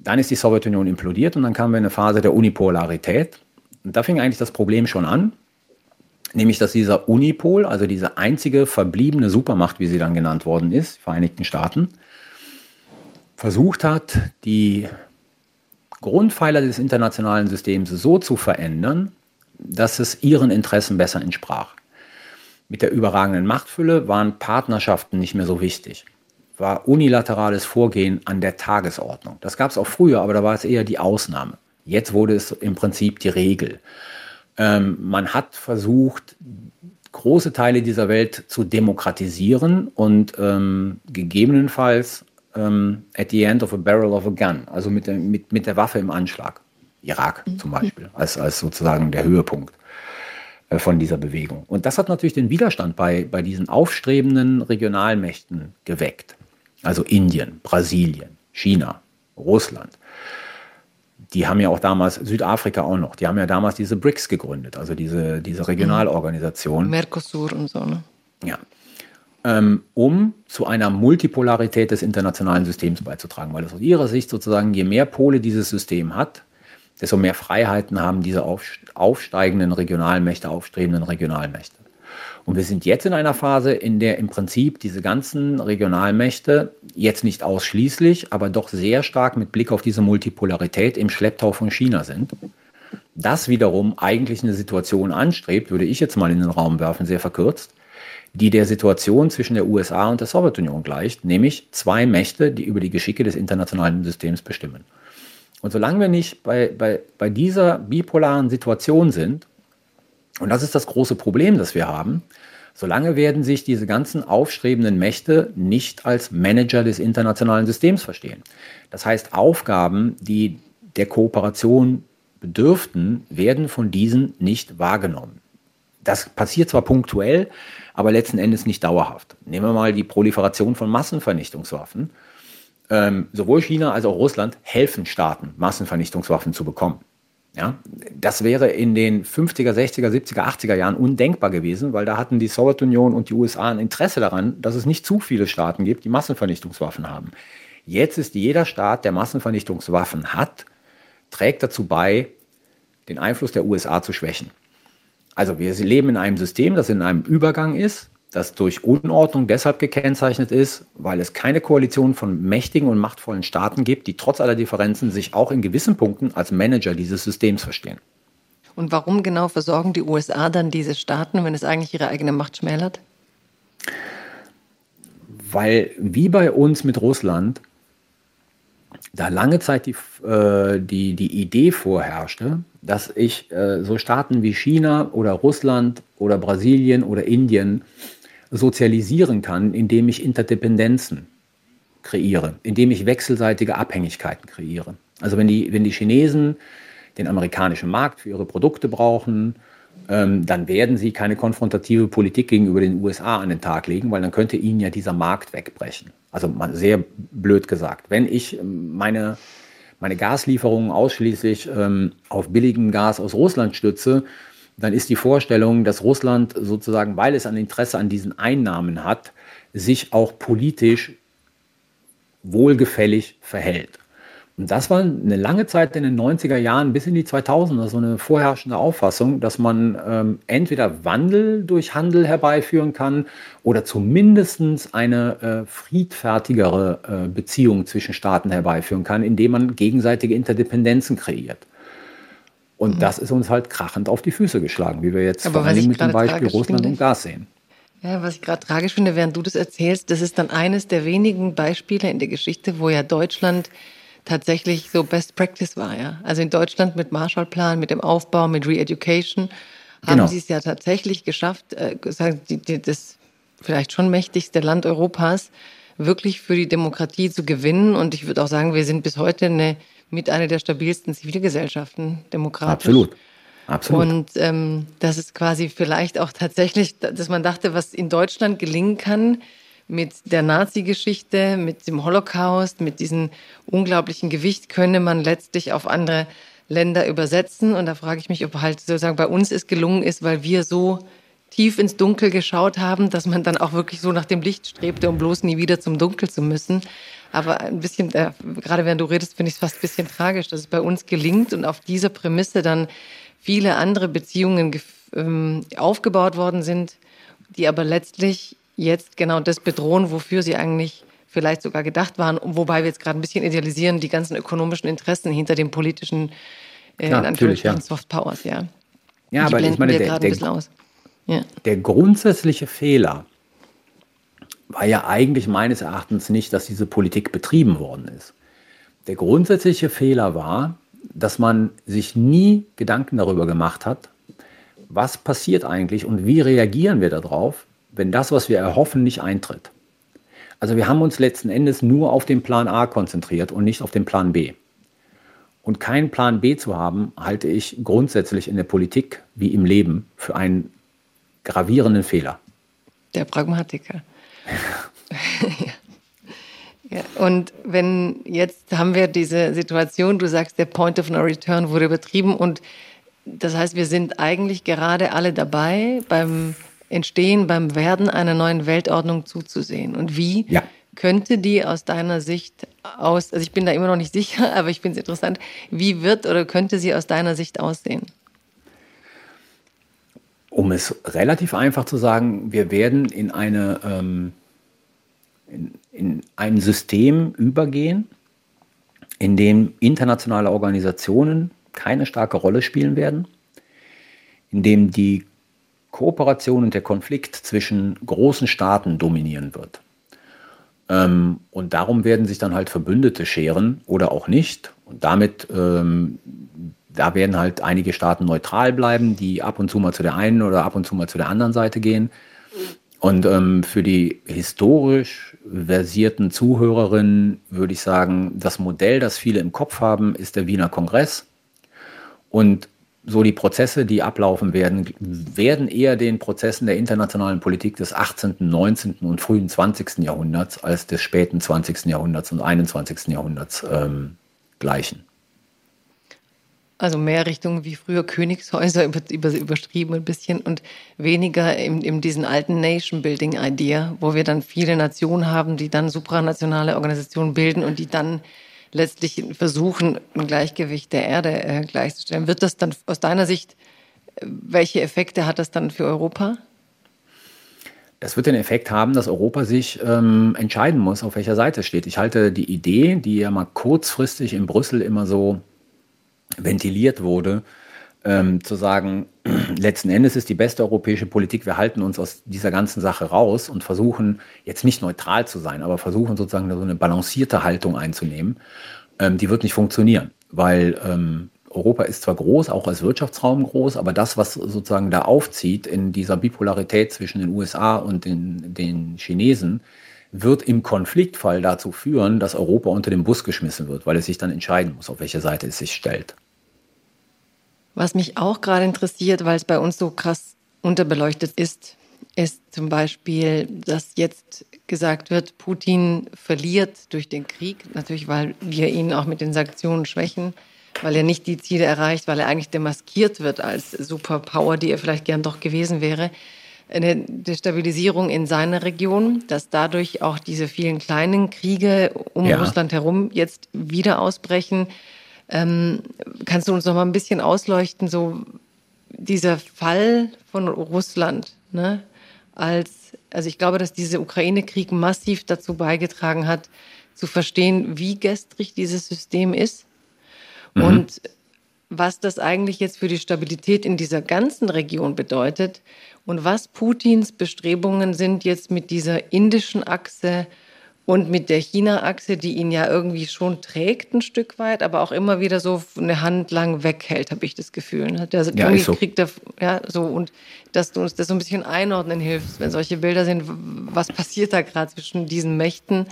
Dann ist die Sowjetunion implodiert und dann kamen wir in eine Phase der Unipolarität. Und da fing eigentlich das Problem schon an, nämlich dass dieser Unipol, also diese einzige verbliebene Supermacht, wie sie dann genannt worden ist, Vereinigten Staaten, versucht hat, die Grundpfeiler des internationalen Systems so zu verändern, dass es ihren Interessen besser entsprach. Mit der überragenden Machtfülle waren Partnerschaften nicht mehr so wichtig. War unilaterales Vorgehen an der Tagesordnung. Das gab es auch früher, aber da war es eher die Ausnahme. Jetzt wurde es im Prinzip die Regel. Ähm, man hat versucht, große Teile dieser Welt zu demokratisieren und ähm, gegebenenfalls ähm, at the end of a barrel of a gun, also mit der, mit, mit der Waffe im Anschlag. Irak mhm. zum Beispiel, als, als sozusagen der Höhepunkt äh, von dieser Bewegung. Und das hat natürlich den Widerstand bei, bei diesen aufstrebenden Regionalmächten geweckt. Also Indien, Brasilien, China, Russland. Die haben ja auch damals, Südafrika auch noch, die haben ja damals diese BRICS gegründet, also diese, diese Regionalorganisation. Mercosur und so, ne? Ja ähm, um zu einer Multipolarität des internationalen Systems beizutragen. Weil es aus ihrer Sicht sozusagen, je mehr Pole dieses System hat, desto mehr Freiheiten haben diese aufsteigenden Regionalmächte, aufstrebenden Regionalmächte. Und wir sind jetzt in einer Phase, in der im Prinzip diese ganzen Regionalmächte jetzt nicht ausschließlich, aber doch sehr stark mit Blick auf diese Multipolarität im Schlepptau von China sind. Das wiederum eigentlich eine Situation anstrebt, würde ich jetzt mal in den Raum werfen, sehr verkürzt, die der Situation zwischen der USA und der Sowjetunion gleicht, nämlich zwei Mächte, die über die Geschicke des internationalen Systems bestimmen. Und solange wir nicht bei, bei, bei dieser bipolaren Situation sind, und das ist das große Problem, das wir haben, solange werden sich diese ganzen aufstrebenden Mächte nicht als Manager des internationalen Systems verstehen. Das heißt, Aufgaben, die der Kooperation bedürften, werden von diesen nicht wahrgenommen. Das passiert zwar punktuell, aber letzten Endes nicht dauerhaft. Nehmen wir mal die Proliferation von Massenvernichtungswaffen. Ähm, sowohl China als auch Russland helfen Staaten, Massenvernichtungswaffen zu bekommen. Ja, das wäre in den 50er, 60er, 70er, 80er Jahren undenkbar gewesen, weil da hatten die Sowjetunion und die USA ein Interesse daran, dass es nicht zu viele Staaten gibt, die Massenvernichtungswaffen haben. Jetzt ist jeder Staat, der Massenvernichtungswaffen hat, trägt dazu bei, den Einfluss der USA zu schwächen. Also wir leben in einem System, das in einem Übergang ist das durch Unordnung deshalb gekennzeichnet ist, weil es keine Koalition von mächtigen und machtvollen Staaten gibt, die trotz aller Differenzen sich auch in gewissen Punkten als Manager dieses Systems verstehen. Und warum genau versorgen die USA dann diese Staaten, wenn es eigentlich ihre eigene Macht schmälert? Weil wie bei uns mit Russland da lange Zeit die, äh, die, die Idee vorherrschte, dass ich äh, so Staaten wie China oder Russland oder Brasilien oder Indien sozialisieren kann, indem ich Interdependenzen kreiere, indem ich wechselseitige Abhängigkeiten kreiere. Also wenn die, wenn die Chinesen den amerikanischen Markt für ihre Produkte brauchen, ähm, dann werden sie keine konfrontative Politik gegenüber den USA an den Tag legen, weil dann könnte ihnen ja dieser Markt wegbrechen. Also sehr blöd gesagt. Wenn ich ähm, meine, meine Gaslieferungen ausschließlich ähm, auf billigem Gas aus Russland stütze, dann ist die Vorstellung, dass Russland sozusagen, weil es ein Interesse an diesen Einnahmen hat, sich auch politisch wohlgefällig verhält. Und das war eine lange Zeit in den 90er Jahren bis in die 2000er so eine vorherrschende Auffassung, dass man ähm, entweder Wandel durch Handel herbeiführen kann oder zumindest eine äh, friedfertigere äh, Beziehung zwischen Staaten herbeiführen kann, indem man gegenseitige Interdependenzen kreiert. Und mhm. das ist uns halt krachend auf die Füße geschlagen, wie wir jetzt Aber vor allem mit dem Beispiel Russland und Gas sehen. Ja, was ich gerade tragisch finde, während du das erzählst, das ist dann eines der wenigen Beispiele in der Geschichte, wo ja Deutschland tatsächlich so Best Practice war, ja. Also in Deutschland mit Marshallplan, mit dem Aufbau, mit Re-Education haben genau. sie es ja tatsächlich geschafft, äh, das vielleicht schon mächtigste Land Europas wirklich für die Demokratie zu gewinnen. Und ich würde auch sagen, wir sind bis heute eine, mit einer der stabilsten Zivilgesellschaften demokratisch. Absolut. Absolut. Und ähm, das ist quasi vielleicht auch tatsächlich, dass man dachte, was in Deutschland gelingen kann, mit der Nazi-Geschichte, mit dem Holocaust, mit diesem unglaublichen Gewicht könne man letztlich auf andere Länder übersetzen. Und da frage ich mich, ob halt sozusagen bei uns es gelungen ist, weil wir so tief ins Dunkel geschaut haben, dass man dann auch wirklich so nach dem Licht strebte, um bloß nie wieder zum Dunkel zu müssen. Aber ein bisschen, äh, gerade während du redest, finde ich es fast ein bisschen tragisch, dass es bei uns gelingt und auf dieser Prämisse dann viele andere Beziehungen ähm, aufgebaut worden sind, die aber letztlich jetzt genau das bedrohen, wofür sie eigentlich vielleicht sogar gedacht waren, wobei wir jetzt gerade ein bisschen idealisieren, die ganzen ökonomischen Interessen hinter den politischen äh, ja, ja. Soft Powers, ja. Ja, aber ich meine, der, der, ja. der grundsätzliche Fehler war ja eigentlich meines Erachtens nicht, dass diese Politik betrieben worden ist. Der grundsätzliche Fehler war, dass man sich nie Gedanken darüber gemacht hat, was passiert eigentlich und wie reagieren wir darauf, wenn das, was wir erhoffen, nicht eintritt. Also wir haben uns letzten Endes nur auf den Plan A konzentriert und nicht auf den Plan B. Und keinen Plan B zu haben, halte ich grundsätzlich in der Politik wie im Leben für einen gravierenden Fehler. Der Pragmatiker. ja. Und wenn jetzt haben wir diese Situation, du sagst, der Point of No Return wurde übertrieben und das heißt, wir sind eigentlich gerade alle dabei beim Entstehen, beim Werden einer neuen Weltordnung zuzusehen. Und wie ja. könnte die aus deiner Sicht aus, also ich bin da immer noch nicht sicher, aber ich finde es interessant, wie wird oder könnte sie aus deiner Sicht aussehen? Um es relativ einfach zu sagen, wir werden in, eine, ähm, in, in ein System übergehen, in dem internationale Organisationen keine starke Rolle spielen werden, in dem die Kooperation und der Konflikt zwischen großen Staaten dominieren wird. Ähm, und darum werden sich dann halt Verbündete scheren oder auch nicht. Und damit, ähm, da werden halt einige Staaten neutral bleiben, die ab und zu mal zu der einen oder ab und zu mal zu der anderen Seite gehen. Und ähm, für die historisch versierten Zuhörerinnen würde ich sagen, das Modell, das viele im Kopf haben, ist der Wiener Kongress. Und so die Prozesse, die ablaufen werden, werden eher den Prozessen der internationalen Politik des 18., 19. und frühen 20. Jahrhunderts als des späten 20. Jahrhunderts und 21. Jahrhunderts ähm, gleichen. Also mehr Richtung wie früher Königshäuser über, über, überschrieben ein bisschen und weniger in, in diesen alten Nation-Building-Idea, wo wir dann viele Nationen haben, die dann supranationale Organisationen bilden und die dann letztlich versuchen, ein Gleichgewicht der Erde äh, gleichzustellen. Wird das dann aus deiner Sicht, äh, welche Effekte hat das dann für Europa? Das wird den Effekt haben, dass Europa sich ähm, entscheiden muss, auf welcher Seite steht. Ich halte die Idee, die ja mal kurzfristig in Brüssel immer so ventiliert wurde, ähm, zu sagen, letzten Endes ist die beste europäische Politik, wir halten uns aus dieser ganzen Sache raus und versuchen jetzt nicht neutral zu sein, aber versuchen sozusagen so eine balancierte Haltung einzunehmen, ähm, die wird nicht funktionieren, weil ähm, Europa ist zwar groß, auch als Wirtschaftsraum groß, aber das, was sozusagen da aufzieht in dieser Bipolarität zwischen den USA und den, den Chinesen, wird im Konfliktfall dazu führen, dass Europa unter den Bus geschmissen wird, weil es sich dann entscheiden muss, auf welche Seite es sich stellt. Was mich auch gerade interessiert, weil es bei uns so krass unterbeleuchtet ist, ist zum Beispiel, dass jetzt gesagt wird, Putin verliert durch den Krieg, natürlich weil wir ihn auch mit den Sanktionen schwächen, weil er nicht die Ziele erreicht, weil er eigentlich demaskiert wird als Superpower, die er vielleicht gern doch gewesen wäre. Eine Destabilisierung in seiner Region, dass dadurch auch diese vielen kleinen Kriege um ja. Russland herum jetzt wieder ausbrechen ähm, kannst du uns noch mal ein bisschen ausleuchten, so dieser Fall von Russland, ne? Als, also ich glaube, dass dieser Ukraine-Krieg massiv dazu beigetragen hat, zu verstehen, wie gestrig dieses System ist mhm. und was das eigentlich jetzt für die Stabilität in dieser ganzen Region bedeutet und was Putins Bestrebungen sind jetzt mit dieser indischen Achse und mit der China-Achse, die ihn ja irgendwie schon trägt ein Stück weit, aber auch immer wieder so eine Hand lang weghält, habe ich das Gefühl. Ne? Also ja, irgendwie so. kriegt er, ja, so, und dass du uns das so ein bisschen einordnen hilfst, wenn solche Bilder sind, was passiert da gerade zwischen diesen Mächten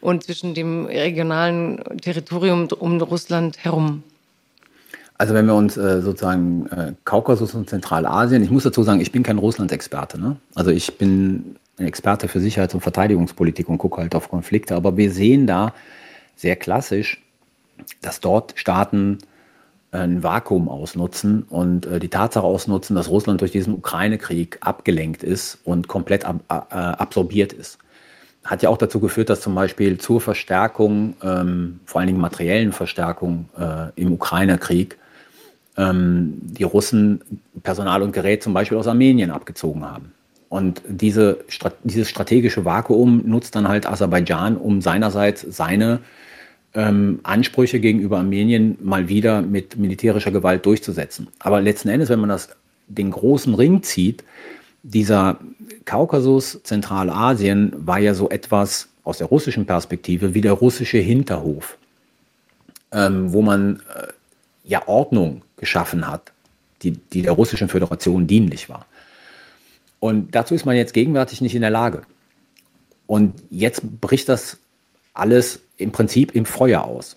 und zwischen dem regionalen Territorium um Russland herum? Also wenn wir uns äh, sozusagen äh, Kaukasus und Zentralasien, ich muss dazu sagen, ich bin kein Russland-Experte. Ne? Also ich bin ein Experte für Sicherheits- und Verteidigungspolitik und gucke halt auf Konflikte. Aber wir sehen da sehr klassisch, dass dort Staaten ein Vakuum ausnutzen und äh, die Tatsache ausnutzen, dass Russland durch diesen Ukraine-Krieg abgelenkt ist und komplett ab, äh, absorbiert ist. Hat ja auch dazu geführt, dass zum Beispiel zur Verstärkung, ähm, vor allen Dingen materiellen Verstärkung äh, im Ukraine-Krieg, ähm, die Russen Personal und Gerät zum Beispiel aus Armenien abgezogen haben. Und diese, dieses strategische Vakuum nutzt dann halt Aserbaidschan, um seinerseits seine ähm, Ansprüche gegenüber Armenien mal wieder mit militärischer Gewalt durchzusetzen. Aber letzten Endes, wenn man das den großen Ring zieht, dieser Kaukasus, Zentralasien war ja so etwas aus der russischen Perspektive wie der russische Hinterhof, ähm, wo man äh, ja Ordnung geschaffen hat, die, die der russischen Föderation dienlich war. Und dazu ist man jetzt gegenwärtig nicht in der Lage. Und jetzt bricht das alles im Prinzip im Feuer aus.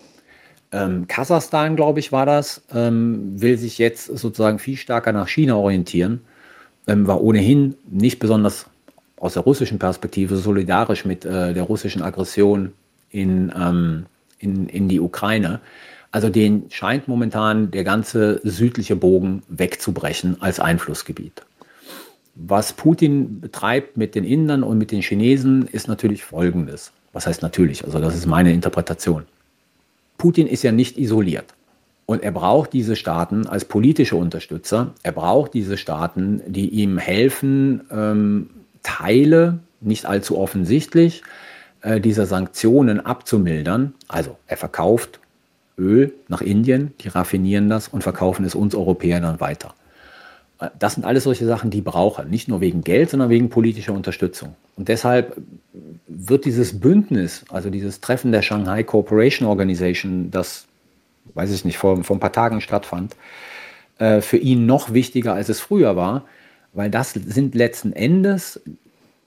Ähm, Kasachstan, glaube ich, war das, ähm, will sich jetzt sozusagen viel stärker nach China orientieren, ähm, war ohnehin nicht besonders aus der russischen Perspektive solidarisch mit äh, der russischen Aggression in, ähm, in, in die Ukraine. Also den scheint momentan der ganze südliche Bogen wegzubrechen als Einflussgebiet. Was Putin betreibt mit den Indern und mit den Chinesen, ist natürlich Folgendes. Was heißt natürlich? Also das ist meine Interpretation. Putin ist ja nicht isoliert. Und er braucht diese Staaten als politische Unterstützer. Er braucht diese Staaten, die ihm helfen, ähm, Teile, nicht allzu offensichtlich, äh, dieser Sanktionen abzumildern. Also er verkauft Öl nach Indien, die raffinieren das und verkaufen es uns Europäern dann weiter. Das sind alles solche Sachen, die brauchen. Nicht nur wegen Geld, sondern wegen politischer Unterstützung. Und deshalb wird dieses Bündnis, also dieses Treffen der Shanghai Cooperation Organization, das, weiß ich nicht, vor, vor ein paar Tagen stattfand, äh, für ihn noch wichtiger, als es früher war, weil das sind letzten Endes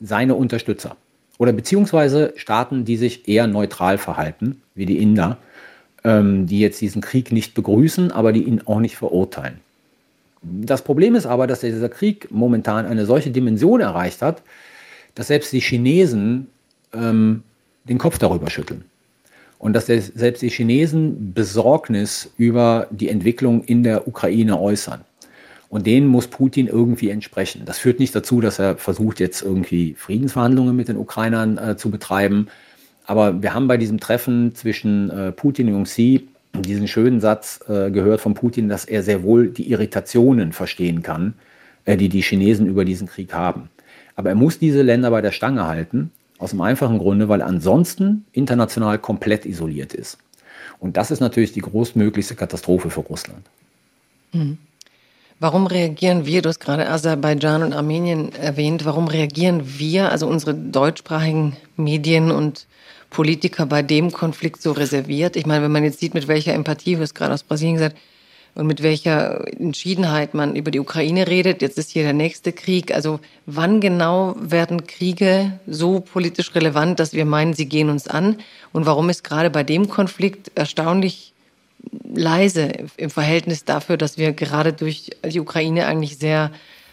seine Unterstützer. Oder beziehungsweise Staaten, die sich eher neutral verhalten, wie die Inder, ähm, die jetzt diesen Krieg nicht begrüßen, aber die ihn auch nicht verurteilen. Das Problem ist aber, dass dieser Krieg momentan eine solche Dimension erreicht hat, dass selbst die Chinesen ähm, den Kopf darüber schütteln. Und dass selbst die Chinesen Besorgnis über die Entwicklung in der Ukraine äußern. Und denen muss Putin irgendwie entsprechen. Das führt nicht dazu, dass er versucht, jetzt irgendwie Friedensverhandlungen mit den Ukrainern äh, zu betreiben. Aber wir haben bei diesem Treffen zwischen äh, Putin und Xi diesen schönen Satz äh, gehört von Putin, dass er sehr wohl die Irritationen verstehen kann, äh, die die Chinesen über diesen Krieg haben. Aber er muss diese Länder bei der Stange halten, aus dem einfachen Grunde, weil er ansonsten international komplett isoliert ist. Und das ist natürlich die großmöglichste Katastrophe für Russland. Mhm. Warum reagieren wir, du hast gerade Aserbaidschan und Armenien erwähnt, warum reagieren wir, also unsere deutschsprachigen Medien und Politiker bei dem Konflikt so reserviert? Ich meine, wenn man jetzt sieht, mit welcher Empathie, du hast gerade aus Brasilien gesagt, und mit welcher Entschiedenheit man über die Ukraine redet. Jetzt ist hier der nächste Krieg. Also wann genau werden Kriege so politisch relevant, dass wir meinen, sie gehen uns an? Und warum ist gerade bei dem Konflikt erstaunlich leise im Verhältnis dafür, dass wir gerade durch die Ukraine eigentlich sehr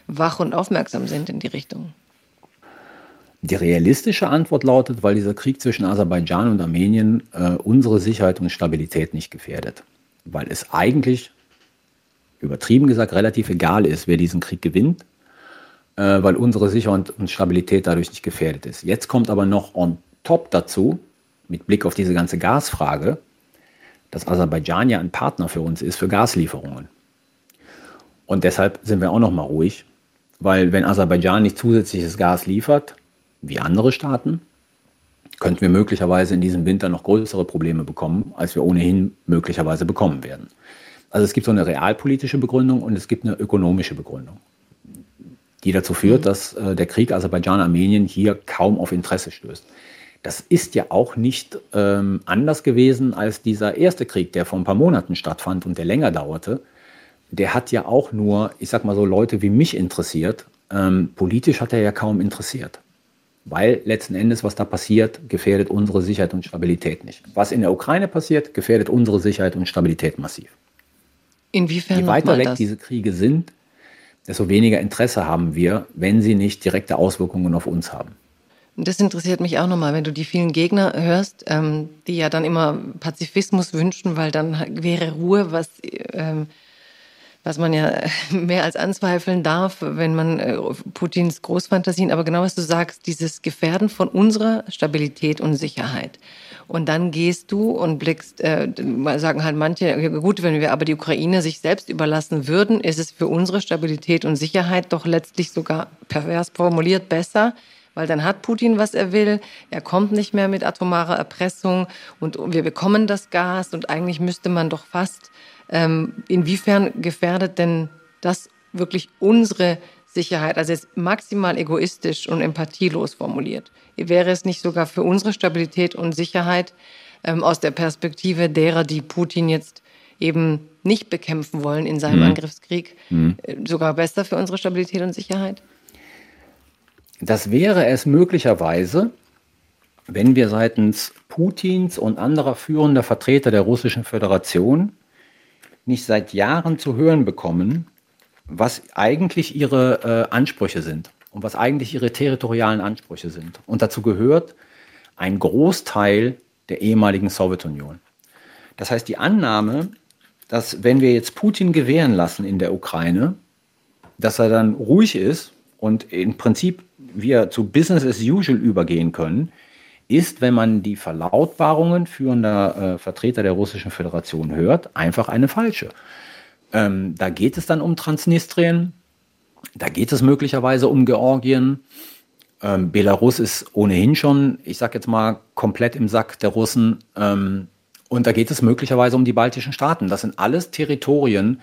wach und aufmerksam sind in die Richtung? Die realistische Antwort lautet, weil dieser Krieg zwischen Aserbaidschan und Armenien äh, unsere Sicherheit und Stabilität nicht gefährdet. Weil es eigentlich übertrieben gesagt, relativ egal ist, wer diesen Krieg gewinnt, äh, weil unsere Sicherheit und Stabilität dadurch nicht gefährdet ist. Jetzt kommt aber noch on top dazu, mit Blick auf diese ganze Gasfrage, dass Aserbaidschan ja ein Partner für uns ist für Gaslieferungen. Und deshalb sind wir auch noch mal ruhig, weil wenn Aserbaidschan nicht zusätzliches Gas liefert, wie andere Staaten, könnten wir möglicherweise in diesem Winter noch größere Probleme bekommen, als wir ohnehin möglicherweise bekommen werden. Also es gibt so eine realpolitische Begründung und es gibt eine ökonomische Begründung, die dazu führt, mhm. dass äh, der Krieg Aserbaidschan-Armenien hier kaum auf Interesse stößt. Das ist ja auch nicht ähm, anders gewesen als dieser erste Krieg, der vor ein paar Monaten stattfand und der länger dauerte. Der hat ja auch nur, ich sag mal so, Leute wie mich interessiert. Ähm, politisch hat er ja kaum interessiert. Weil letzten Endes, was da passiert, gefährdet unsere Sicherheit und Stabilität nicht. Was in der Ukraine passiert, gefährdet unsere Sicherheit und Stabilität massiv. Inwiefern? Je weiter weg das? diese Kriege sind, desto weniger Interesse haben wir, wenn sie nicht direkte Auswirkungen auf uns haben. Das interessiert mich auch nochmal, wenn du die vielen Gegner hörst, ähm, die ja dann immer Pazifismus wünschen, weil dann wäre Ruhe, was, ähm, was man ja mehr als anzweifeln darf, wenn man äh, Putins Großfantasien, aber genau was du sagst, dieses Gefährden von unserer Stabilität und Sicherheit. Und dann gehst du und blickst, äh, sagen halt manche, gut, wenn wir aber die Ukraine sich selbst überlassen würden, ist es für unsere Stabilität und Sicherheit doch letztlich sogar pervers formuliert besser, weil dann hat Putin, was er will. Er kommt nicht mehr mit atomarer Erpressung und wir bekommen das Gas und eigentlich müsste man doch fast, ähm, inwiefern gefährdet denn das wirklich unsere Sicherheit, also jetzt maximal egoistisch und empathielos formuliert. Wäre es nicht sogar für unsere Stabilität und Sicherheit ähm, aus der Perspektive derer, die Putin jetzt eben nicht bekämpfen wollen in seinem mhm. Angriffskrieg, mhm. Äh, sogar besser für unsere Stabilität und Sicherheit? Das wäre es möglicherweise, wenn wir seitens Putins und anderer führender Vertreter der Russischen Föderation nicht seit Jahren zu hören bekommen, was eigentlich ihre äh, Ansprüche sind und was eigentlich ihre territorialen Ansprüche sind. Und dazu gehört ein Großteil der ehemaligen Sowjetunion. Das heißt, die Annahme, dass wenn wir jetzt Putin gewähren lassen in der Ukraine, dass er dann ruhig ist und im Prinzip wir zu Business as usual übergehen können, ist, wenn man die Verlautbarungen führender äh, Vertreter der Russischen Föderation hört, einfach eine falsche. Ähm, da geht es dann um Transnistrien, da geht es möglicherweise um Georgien. Ähm, Belarus ist ohnehin schon, ich sag jetzt mal, komplett im Sack der Russen. Ähm, und da geht es möglicherweise um die baltischen Staaten. Das sind alles Territorien,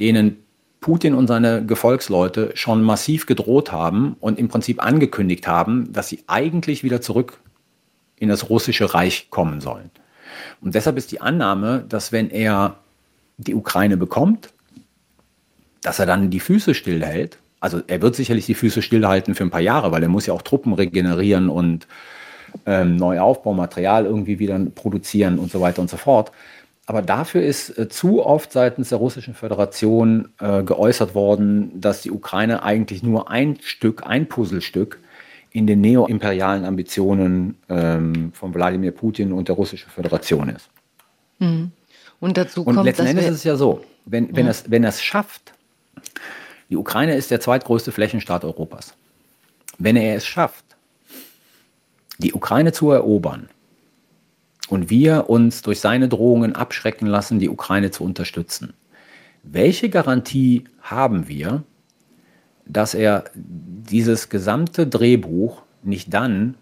denen Putin und seine Gefolgsleute schon massiv gedroht haben und im Prinzip angekündigt haben, dass sie eigentlich wieder zurück in das russische Reich kommen sollen. Und deshalb ist die Annahme, dass wenn er die Ukraine bekommt, dass er dann die Füße stillhält. Also er wird sicherlich die Füße stillhalten für ein paar Jahre, weil er muss ja auch Truppen regenerieren und ähm, Neuaufbaumaterial irgendwie wieder produzieren und so weiter und so fort. Aber dafür ist äh, zu oft seitens der Russischen Föderation äh, geäußert worden, dass die Ukraine eigentlich nur ein Stück, ein Puzzlestück in den neoimperialen Ambitionen ähm, von Wladimir Putin und der Russischen Föderation ist. Mhm. Und dazu und kommt, letzten Endes ist es ja so, wenn, wenn, ja. Es, wenn er es schafft, die Ukraine ist der zweitgrößte Flächenstaat Europas. Wenn er es schafft, die Ukraine zu erobern und wir uns durch seine Drohungen abschrecken lassen, die Ukraine zu unterstützen, welche Garantie haben wir, dass er dieses gesamte Drehbuch nicht dann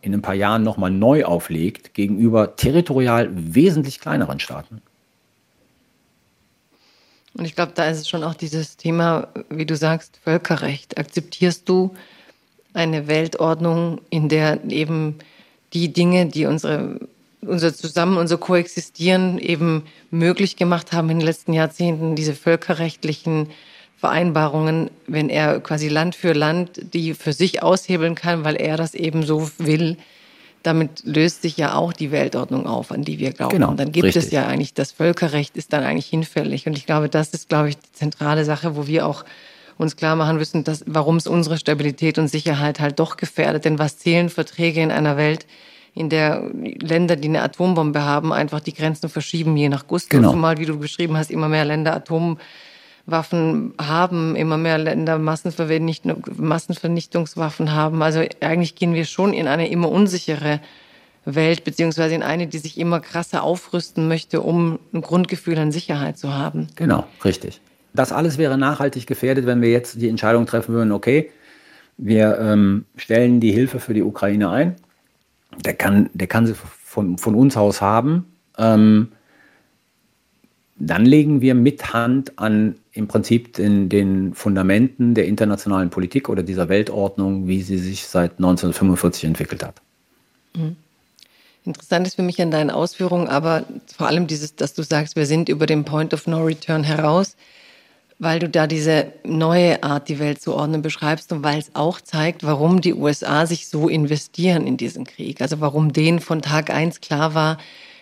in ein paar Jahren nochmal neu auflegt gegenüber territorial wesentlich kleineren Staaten. Und ich glaube, da ist schon auch dieses Thema, wie du sagst, Völkerrecht. Akzeptierst du eine Weltordnung, in der eben die Dinge, die unsere, unser Zusammen, unser Koexistieren eben möglich gemacht haben in den letzten Jahrzehnten, diese völkerrechtlichen Vereinbarungen, wenn er quasi Land für Land die für sich aushebeln kann, weil er das eben so will, damit löst sich ja auch die Weltordnung auf, an die wir glauben. Genau, und dann gibt richtig. es ja eigentlich, das Völkerrecht ist dann eigentlich hinfällig. Und ich glaube, das ist, glaube ich, die zentrale Sache, wo wir auch uns klar machen müssen, dass, warum es unsere Stabilität und Sicherheit halt doch gefährdet. Denn was zählen Verträge in einer Welt, in der Länder, die eine Atombombe haben, einfach die Grenzen verschieben, je nach Gusto. Genau. Zumal, wie du beschrieben hast, immer mehr Länder Atomwaffen haben, immer mehr Länder Massenvernichtungswaffen haben. Also eigentlich gehen wir schon in eine immer unsichere Welt, beziehungsweise in eine, die sich immer krasser aufrüsten möchte, um ein Grundgefühl an Sicherheit zu haben. Genau, richtig. Das alles wäre nachhaltig gefährdet, wenn wir jetzt die Entscheidung treffen würden, okay, wir ähm, stellen die Hilfe für die Ukraine ein. Der kann, der kann sie von, von uns aus haben. Ähm, dann legen wir mit Hand an im Prinzip den, den Fundamenten der internationalen Politik oder dieser Weltordnung, wie sie sich seit 1945 entwickelt hat. Mhm. Interessant ist für mich an deinen Ausführungen, aber vor allem dieses, dass du sagst, wir sind über den Point of No Return heraus weil du da diese neue Art, die Welt zu ordnen, beschreibst und weil es auch zeigt, warum die USA sich so investieren in diesen Krieg. Also warum denen von Tag eins klar war,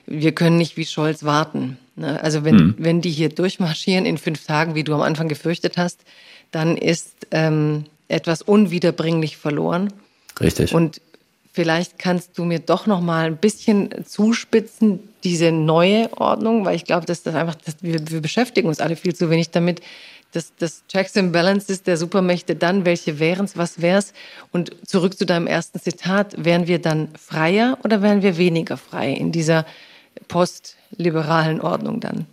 wir können nicht wie Scholz warten. Ne? Also wenn, mhm. wenn die hier durchmarschieren in fünf Tagen, wie du am Anfang gefürchtet hast, dann ist ähm, etwas unwiederbringlich verloren. Richtig. Und vielleicht kannst du mir doch noch mal ein bisschen zuspitzen, diese neue Ordnung, weil ich glaube, dass das einfach, dass wir, wir beschäftigen uns alle viel zu wenig damit, dass das Checks and Balances der Supermächte dann, welche wären es, was wäre es? Und zurück zu deinem ersten Zitat, wären wir dann freier oder wären wir weniger frei in dieser postliberalen Ordnung dann?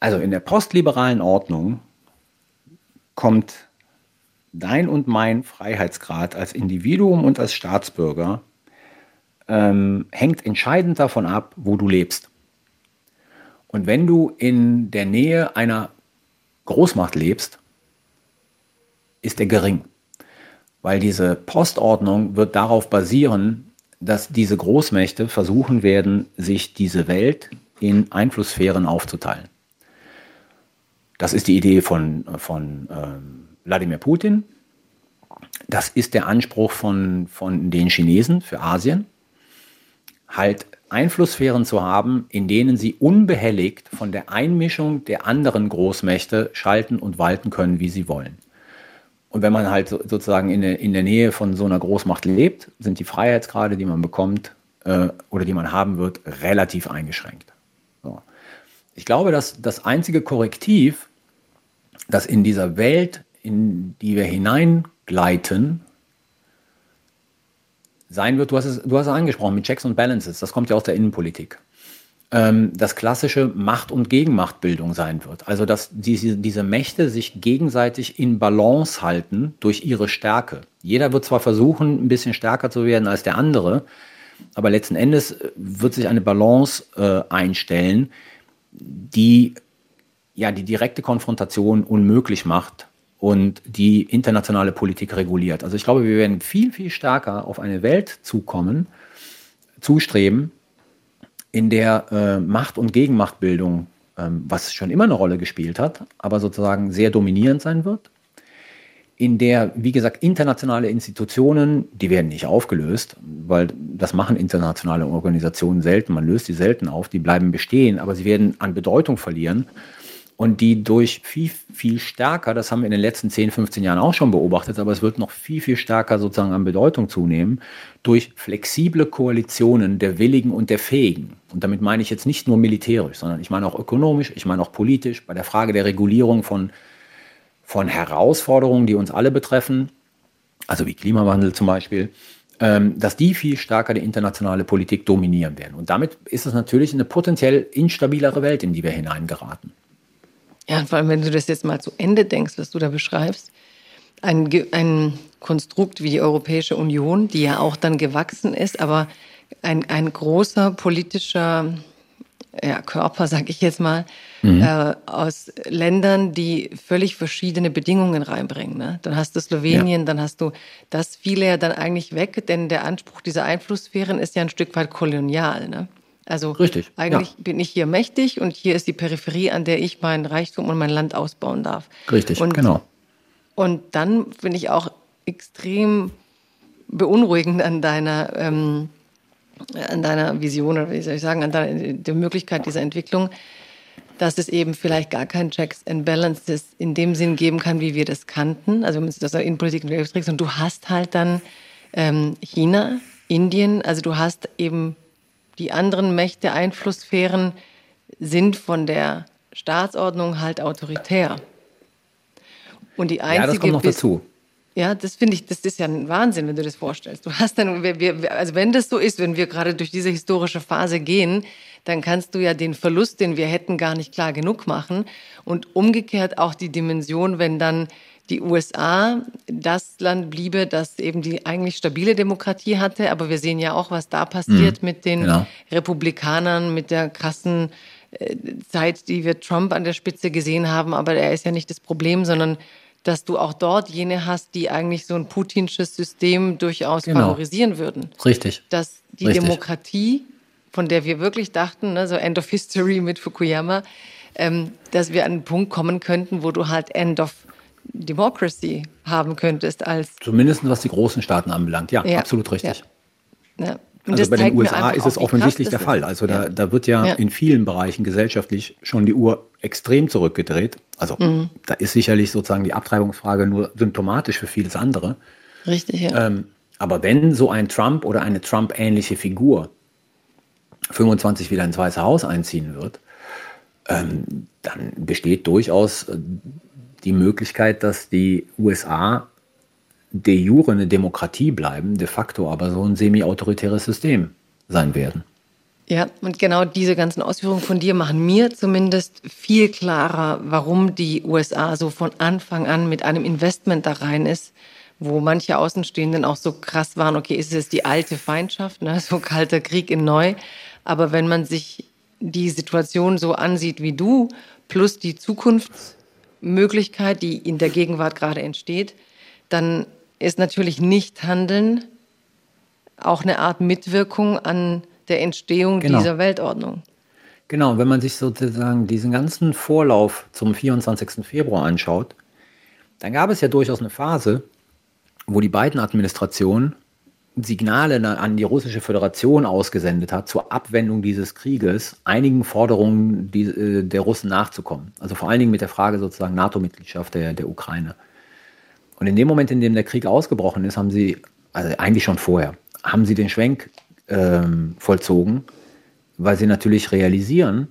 Also in der postliberalen Ordnung kommt dein und mein Freiheitsgrad als Individuum und als Staatsbürger ähm, hängt entscheidend davon ab, wo du lebst. Und wenn du in der Nähe einer Großmacht lebst, ist er gering. Weil diese Postordnung wird darauf basieren, dass diese Großmächte versuchen werden, sich diese Welt in Einflusssphären aufzuteilen. Das ist die Idee von, von ähm, Wladimir Putin. Das ist der Anspruch von, von den Chinesen für Asien halt Einflusssphären zu haben, in denen sie unbehelligt von der Einmischung der anderen Großmächte schalten und walten können, wie sie wollen. Und wenn man halt sozusagen in der, in der Nähe von so einer Großmacht lebt, sind die Freiheitsgrade, die man bekommt äh, oder die man haben wird, relativ eingeschränkt. So. Ich glaube, dass das einzige Korrektiv, das in dieser Welt, in die wir hineingleiten, sein wird, du hast es, du hast es angesprochen, mit Checks und Balances, das kommt ja aus der Innenpolitik, ähm, das klassische Macht- und Gegenmachtbildung sein wird. Also dass diese, diese Mächte sich gegenseitig in Balance halten durch ihre Stärke. Jeder wird zwar versuchen, ein bisschen stärker zu werden als der andere, aber letzten Endes äh, wird sich eine Balance äh, einstellen, die ja die direkte Konfrontation unmöglich macht und die internationale Politik reguliert. Also ich glaube, wir werden viel, viel stärker auf eine Welt zukommen, zustreben, in der äh, Macht- und Gegenmachtbildung, ähm, was schon immer eine Rolle gespielt hat, aber sozusagen sehr dominierend sein wird, in der, wie gesagt, internationale Institutionen, die werden nicht aufgelöst, weil das machen internationale Organisationen selten, man löst sie selten auf, die bleiben bestehen, aber sie werden an Bedeutung verlieren und die durch viel, viel stärker, das haben wir in den letzten 10, 15 Jahren auch schon beobachtet, aber es wird noch viel, viel stärker sozusagen an Bedeutung zunehmen, durch flexible Koalitionen der Willigen und der Fähigen. Und damit meine ich jetzt nicht nur militärisch, sondern ich meine auch ökonomisch, ich meine auch politisch, bei der Frage der Regulierung von, von Herausforderungen, die uns alle betreffen, also wie Klimawandel zum Beispiel, ähm, dass die viel stärker die internationale Politik dominieren werden. Und damit ist es natürlich eine potenziell instabilere Welt, in die wir hineingeraten. Ja, und vor allem, wenn du das jetzt mal zu Ende denkst, was du da beschreibst, ein, ein Konstrukt wie die Europäische Union, die ja auch dann gewachsen ist, aber ein, ein großer politischer ja, Körper, sag ich jetzt mal, mhm. äh, aus Ländern, die völlig verschiedene Bedingungen reinbringen. Ne? Dann hast du Slowenien, ja. dann hast du das viele ja dann eigentlich weg, denn der Anspruch dieser Einflusssphären ist ja ein Stück weit kolonial. Ne? Also Richtig, eigentlich ja. bin ich hier mächtig und hier ist die Peripherie, an der ich mein Reichtum und mein Land ausbauen darf. Richtig, und, genau. Und dann finde ich auch extrem beunruhigend an deiner ähm, an deiner Vision oder wie soll ich sagen, an deiner, der Möglichkeit dieser Entwicklung, dass es eben vielleicht gar kein Checks and Balances in dem Sinn geben kann, wie wir das kannten. Also wenn man sich das in Politik und Wirtschaft und du hast halt dann ähm, China, Indien, also du hast eben die anderen Mächte, Einflusssphären sind von der Staatsordnung halt autoritär. Und die einzige ja, das kommt noch dazu. Ja, das finde ich, das ist ja ein Wahnsinn, wenn du das vorstellst. Du hast dann, wir, also wenn das so ist, wenn wir gerade durch diese historische Phase gehen, dann kannst du ja den Verlust, den wir hätten, gar nicht klar genug machen. Und umgekehrt auch die Dimension, wenn dann die USA das Land bliebe, das eben die eigentlich stabile Demokratie hatte. Aber wir sehen ja auch, was da passiert mhm, mit den genau. Republikanern, mit der krassen äh, Zeit, die wir Trump an der Spitze gesehen haben. Aber er ist ja nicht das Problem, sondern dass du auch dort jene hast, die eigentlich so ein putinsches System durchaus genau. favorisieren würden. Richtig. Dass die Richtig. Demokratie, von der wir wirklich dachten, ne, so End of History mit Fukuyama, ähm, dass wir an einen Punkt kommen könnten, wo du halt End of Democracy haben könntest als. Zumindest was die großen Staaten anbelangt. Ja, ja. absolut richtig. Ja. Ja. Also bei den USA ist es offensichtlich der Fall. Also da, da wird ja, in vielen Bereichen gesellschaftlich schon die Uhr extrem zurückgedreht. Also mhm. da ist sicherlich sozusagen die Abtreibungsfrage nur symptomatisch für vieles andere. Richtig, ja. Ähm, aber wenn so ein Trump oder eine Trump-ähnliche Figur 25 wieder ins Weiße Haus einziehen wird, ähm, dann besteht durchaus die Möglichkeit, dass die USA de jure eine Demokratie bleiben, de facto aber so ein semi-autoritäres System sein werden. Ja, und genau diese ganzen Ausführungen von dir machen mir zumindest viel klarer, warum die USA so von Anfang an mit einem Investment da rein ist, wo manche Außenstehenden auch so krass waren, okay, ist es die alte Feindschaft, ne? so kalter Krieg in neu. Aber wenn man sich die Situation so ansieht wie du, plus die Zukunftsmöglichkeit, die in der Gegenwart gerade entsteht, dann ist natürlich Nichthandeln auch eine Art Mitwirkung an der Entstehung genau. dieser Weltordnung. Genau, wenn man sich sozusagen diesen ganzen Vorlauf zum 24. Februar anschaut, dann gab es ja durchaus eine Phase, wo die beiden Administrationen Signale an die russische Föderation ausgesendet hat zur Abwendung dieses Krieges, einigen Forderungen die, äh, der Russen nachzukommen. Also vor allen Dingen mit der Frage sozusagen NATO-Mitgliedschaft der, der Ukraine. Und in dem Moment, in dem der Krieg ausgebrochen ist, haben sie, also eigentlich schon vorher, haben sie den Schwenk ähm, vollzogen, weil sie natürlich realisieren,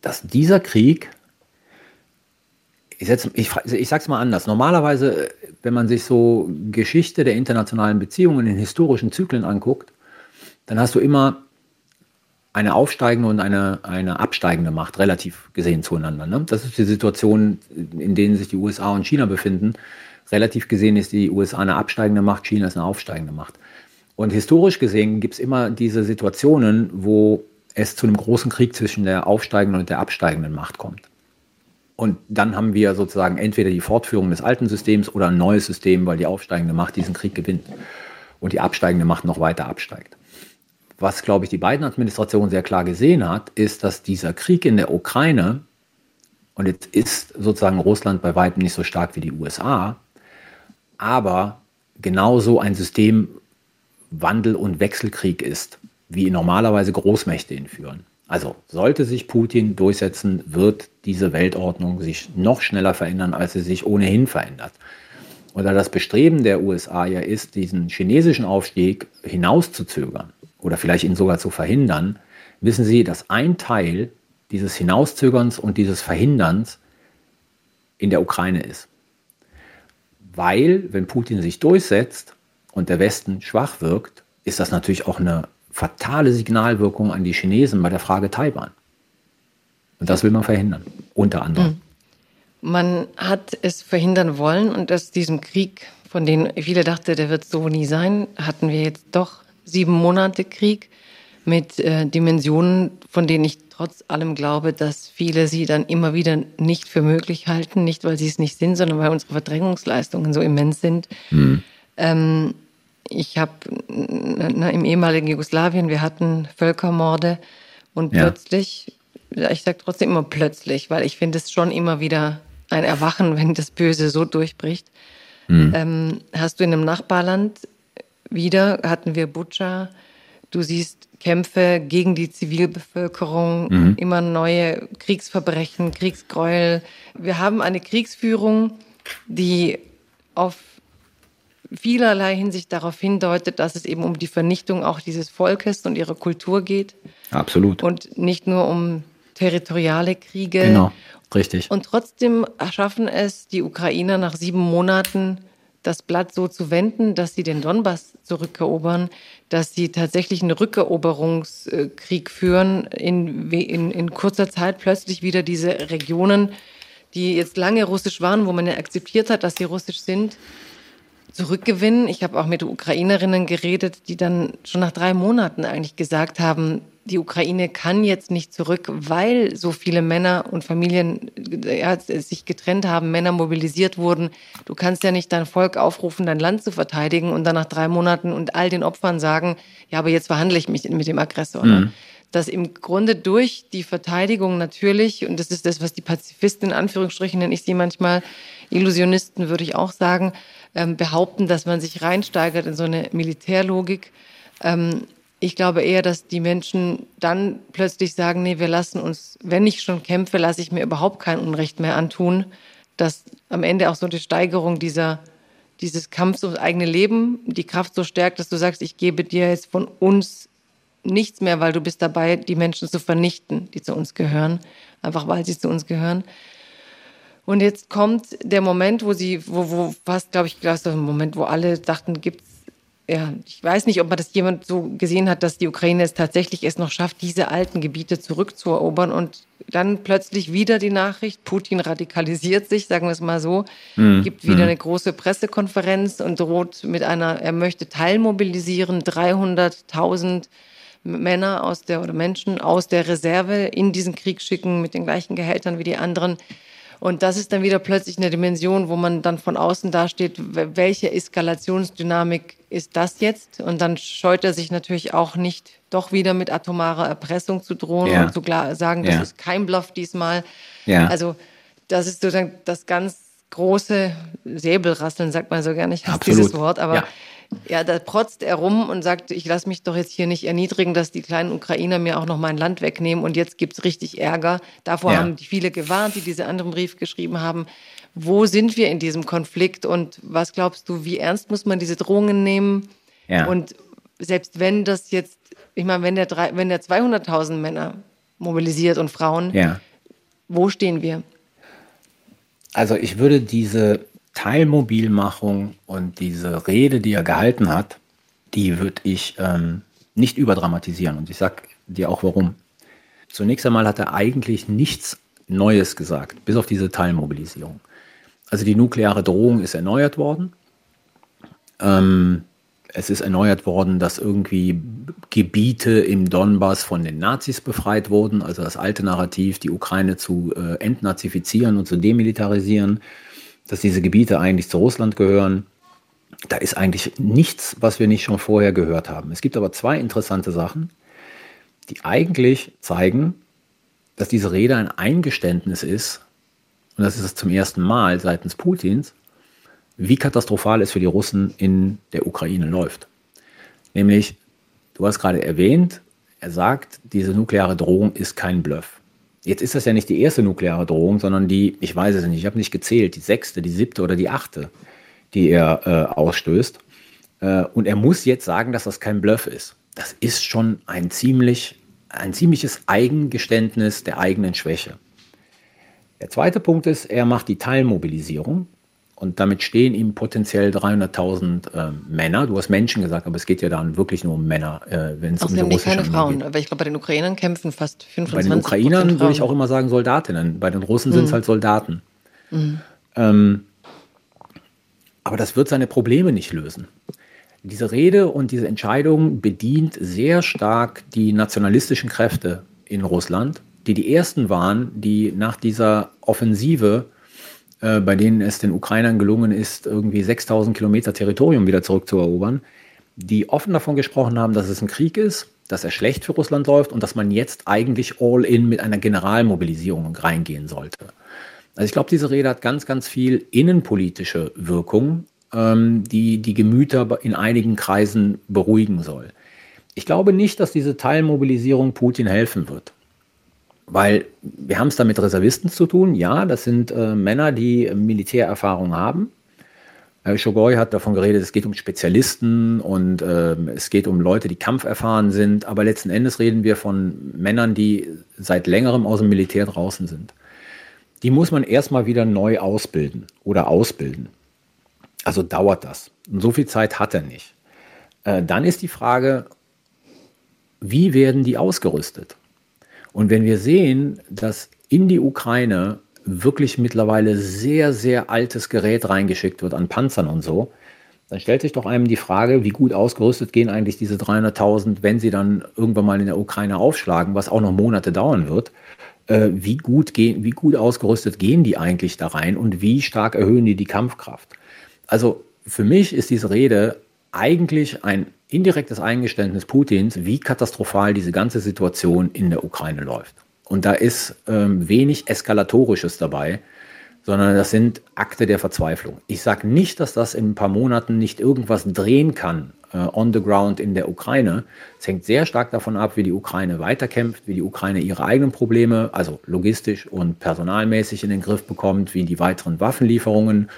dass dieser Krieg, ich, setz, ich, ich sage es mal anders, normalerweise, wenn man sich so Geschichte der internationalen Beziehungen in historischen Zyklen anguckt, dann hast du immer eine aufsteigende und eine, eine absteigende Macht, relativ gesehen zueinander. Ne? Das ist die Situation, in denen sich die USA und China befinden. Relativ gesehen ist die USA eine absteigende Macht, China ist eine aufsteigende Macht. Und historisch gesehen gibt es immer diese Situationen, wo es zu einem großen Krieg zwischen der aufsteigenden und der absteigenden Macht kommt. Und dann haben wir sozusagen entweder die Fortführung des alten Systems oder ein neues System, weil die aufsteigende Macht diesen Krieg gewinnt und die absteigende Macht noch weiter absteigt. Was, glaube ich, die beiden Administrationen sehr klar gesehen hat, ist, dass dieser Krieg in der Ukraine, und jetzt ist sozusagen Russland bei weitem nicht so stark wie die USA, aber genauso ein Systemwandel und Wechselkrieg ist, wie normalerweise Großmächte ihn führen. Also sollte sich Putin durchsetzen, wird diese Weltordnung sich noch schneller verändern, als sie sich ohnehin verändert. Und da das Bestreben der USA ja ist, diesen chinesischen Aufstieg hinauszuzögern, oder vielleicht ihn sogar zu verhindern, wissen Sie, dass ein Teil dieses Hinauszögerns und dieses Verhinderns in der Ukraine ist. Weil, wenn Putin sich durchsetzt und der Westen schwach wirkt, ist das natürlich auch eine fatale Signalwirkung an die Chinesen bei der Frage Taiwan. Und das will man verhindern. unter anderem. Mhm. Man hat es verhindern wollen und aus diesem Krieg, von dem viele dachten, der wird so nie sein, hatten wir jetzt doch sieben Monate Krieg mit äh, Dimensionen, von denen ich trotz allem glaube, dass viele sie dann immer wieder nicht für möglich halten, nicht weil sie es nicht sind, sondern weil unsere Verdrängungsleistungen so immens sind. Mhm. Ähm, ich habe im ehemaligen Jugoslawien, wir hatten Völkermorde und ja. plötzlich, ich sage trotzdem immer plötzlich, weil ich finde es schon immer wieder ein Erwachen, wenn das Böse so durchbricht. Mhm. Ähm, hast du in einem Nachbarland wieder, hatten wir Butcher, du siehst Kämpfe gegen die Zivilbevölkerung, mhm. immer neue Kriegsverbrechen, Kriegsgräuel. Wir haben eine Kriegsführung, die auf vielerlei Hinsicht darauf hindeutet, dass es eben um die Vernichtung auch dieses Volkes und ihrer Kultur geht. Absolut. Und nicht nur um territoriale Kriege. Genau, richtig. Und trotzdem schaffen es die Ukrainer nach sieben Monaten, das Blatt so zu wenden, dass sie den Donbass zurückerobern, dass sie tatsächlich einen Rückeroberungskrieg führen, in, in, in kurzer Zeit plötzlich wieder diese Regionen, die jetzt lange russisch waren, wo man ja akzeptiert hat, dass sie russisch sind, zurückgewinnen. Ich habe auch mit Ukrainerinnen geredet, die dann schon nach drei Monaten eigentlich gesagt haben, die Ukraine kann jetzt nicht zurück, weil so viele Männer und Familien ja, sich getrennt haben, Männer mobilisiert wurden. Du kannst ja nicht dein Volk aufrufen, dein Land zu verteidigen und dann nach drei Monaten und all den Opfern sagen, ja, aber jetzt verhandle ich mich mit dem Aggressor. Ne? Mhm. Dass im Grunde durch die Verteidigung natürlich, und das ist das, was die Pazifisten in Anführungsstrichen nenne ich sie manchmal, Illusionisten würde ich auch sagen, ähm, behaupten, dass man sich reinsteigert in so eine Militärlogik. Ähm, ich glaube eher, dass die Menschen dann plötzlich sagen, nee, wir lassen uns, wenn ich schon kämpfe, lasse ich mir überhaupt kein Unrecht mehr antun. Dass am Ende auch so eine Steigerung dieser, dieses Kampfs ums eigene Leben die Kraft so stärkt, dass du sagst, ich gebe dir jetzt von uns nichts mehr, weil du bist dabei, die Menschen zu vernichten, die zu uns gehören, einfach weil sie zu uns gehören. Und jetzt kommt der Moment, wo sie, wo, wo fast, glaube ich, das ein Moment, wo alle dachten, gibt's, ja, ich weiß nicht, ob man das jemand so gesehen hat, dass die Ukraine es tatsächlich es noch schafft, diese alten Gebiete zurückzuerobern und dann plötzlich wieder die Nachricht, Putin radikalisiert sich, sagen wir es mal so, mhm. gibt wieder mhm. eine große Pressekonferenz und droht mit einer, er möchte teilmobilisieren, 300.000 Männer aus der oder Menschen aus der Reserve in diesen Krieg schicken mit den gleichen Gehältern wie die anderen. Und das ist dann wieder plötzlich eine Dimension, wo man dann von außen dasteht, welche Eskalationsdynamik ist das jetzt? Und dann scheut er sich natürlich auch nicht, doch wieder mit atomarer Erpressung zu drohen ja. und zu sagen, das ja. ist kein Bluff diesmal. Ja. Also das ist sozusagen das ganz große Säbelrasseln, sagt man so gerne. Ich hasse dieses Wort, aber ja, da protzt er rum und sagt, ich lasse mich doch jetzt hier nicht erniedrigen, dass die kleinen Ukrainer mir auch noch mein Land wegnehmen und jetzt gibt's richtig Ärger. Davor ja. haben viele gewarnt, die diese anderen Brief geschrieben haben. Wo sind wir in diesem Konflikt und was glaubst du, wie ernst muss man diese Drohungen nehmen? Ja. Und selbst wenn das jetzt, ich meine, wenn der, wenn der 200.000 Männer mobilisiert und Frauen, ja. wo stehen wir? Also ich würde diese Teilmobilmachung und diese Rede, die er gehalten hat, die würde ich ähm, nicht überdramatisieren. Und ich sage dir auch warum. Zunächst einmal hat er eigentlich nichts Neues gesagt, bis auf diese Teilmobilisierung. Also die nukleare Drohung ist erneuert worden. Ähm, es ist erneuert worden, dass irgendwie Gebiete im Donbass von den Nazis befreit wurden, also das alte Narrativ, die Ukraine zu äh, entnazifizieren und zu demilitarisieren dass diese Gebiete eigentlich zu Russland gehören. Da ist eigentlich nichts, was wir nicht schon vorher gehört haben. Es gibt aber zwei interessante Sachen, die eigentlich zeigen, dass diese Rede ein Eingeständnis ist, und das ist es zum ersten Mal seitens Putins, wie katastrophal es für die Russen in der Ukraine läuft. Nämlich, du hast gerade erwähnt, er sagt, diese nukleare Drohung ist kein Bluff. Jetzt ist das ja nicht die erste nukleare Drohung, sondern die, ich weiß es nicht, ich habe nicht gezählt, die sechste, die siebte oder die achte, die er äh, ausstößt. Äh, und er muss jetzt sagen, dass das kein Bluff ist. Das ist schon ein, ziemlich, ein ziemliches Eigengeständnis der eigenen Schwäche. Der zweite Punkt ist, er macht die Teilmobilisierung Und damit stehen ihm potenziell 300.000 äh, Männer. Du hast Menschen gesagt, aber es geht ja dann wirklich nur um Männer, äh, wenn es um die russische keine Frauen, geht. aber ich glaube, bei den Ukrainern kämpfen fast 25 Bei den Ukrainern würde ich auch immer sagen Soldatinnen. Bei den Russen mhm. sind es halt Soldaten. Mhm. Ähm, aber das wird seine Probleme nicht lösen. Diese Rede und diese Entscheidung bedient sehr stark die nationalistischen Kräfte in Russland, die die ersten waren, die nach dieser Offensive äh, bei denen es den Ukrainern gelungen ist, irgendwie 6000 Kilometer Territorium wieder zurückzuerobern, die offen davon gesprochen haben, dass es ein Krieg ist, dass er schlecht für Russland läuft und dass man jetzt eigentlich all in mit einer Generalmobilisierung reingehen sollte. Also ich glaube, diese Rede hat ganz, ganz viel innenpolitische Wirkung, ähm, die die Gemüter in einigen Kreisen beruhigen soll. Ich glaube nicht, dass diese Teilmobilisierung Putin helfen wird. Weil wir haben es da mit Reservisten zu tun. Ja, das sind äh, Männer, die Militärerfahrung haben. Äh, Shogoi hat davon geredet, es geht um Spezialisten und äh, es geht um Leute, die kampferfahren sind. Aber letzten Endes reden wir von Männern, die seit längerem aus dem Militär draußen sind. Die muss man erstmal wieder neu ausbilden oder ausbilden. Also dauert das. Und so viel Zeit hat er nicht. Äh, dann ist die Frage, wie werden die ausgerüstet? Und wenn wir sehen, dass in die Ukraine wirklich mittlerweile sehr, sehr altes Gerät reingeschickt wird an Panzern und so, dann stellt sich doch einem die Frage, wie gut ausgerüstet gehen eigentlich diese 300.000, wenn sie dann irgendwann mal in der Ukraine aufschlagen, was auch noch Monate dauern wird. Äh, wie, gut gehen, wie gut ausgerüstet gehen die eigentlich da rein und wie stark erhöhen die die Kampfkraft? Also für mich ist diese Rede eigentlich ein indirektes Eingeständnis Putins, wie katastrophal diese ganze Situation in der Ukraine läuft. Und da ist ähm, wenig Eskalatorisches dabei, sondern das sind Akte der Verzweiflung. Ich sage nicht, dass das in ein paar Monaten nicht irgendwas drehen kann äh, on the ground in der Ukraine. Es hängt sehr stark davon ab, wie die Ukraine weiterkämpft, wie die Ukraine ihre eigenen Probleme, also logistisch und personalmäßig in den Griff bekommt, wie die weiteren Waffenlieferungen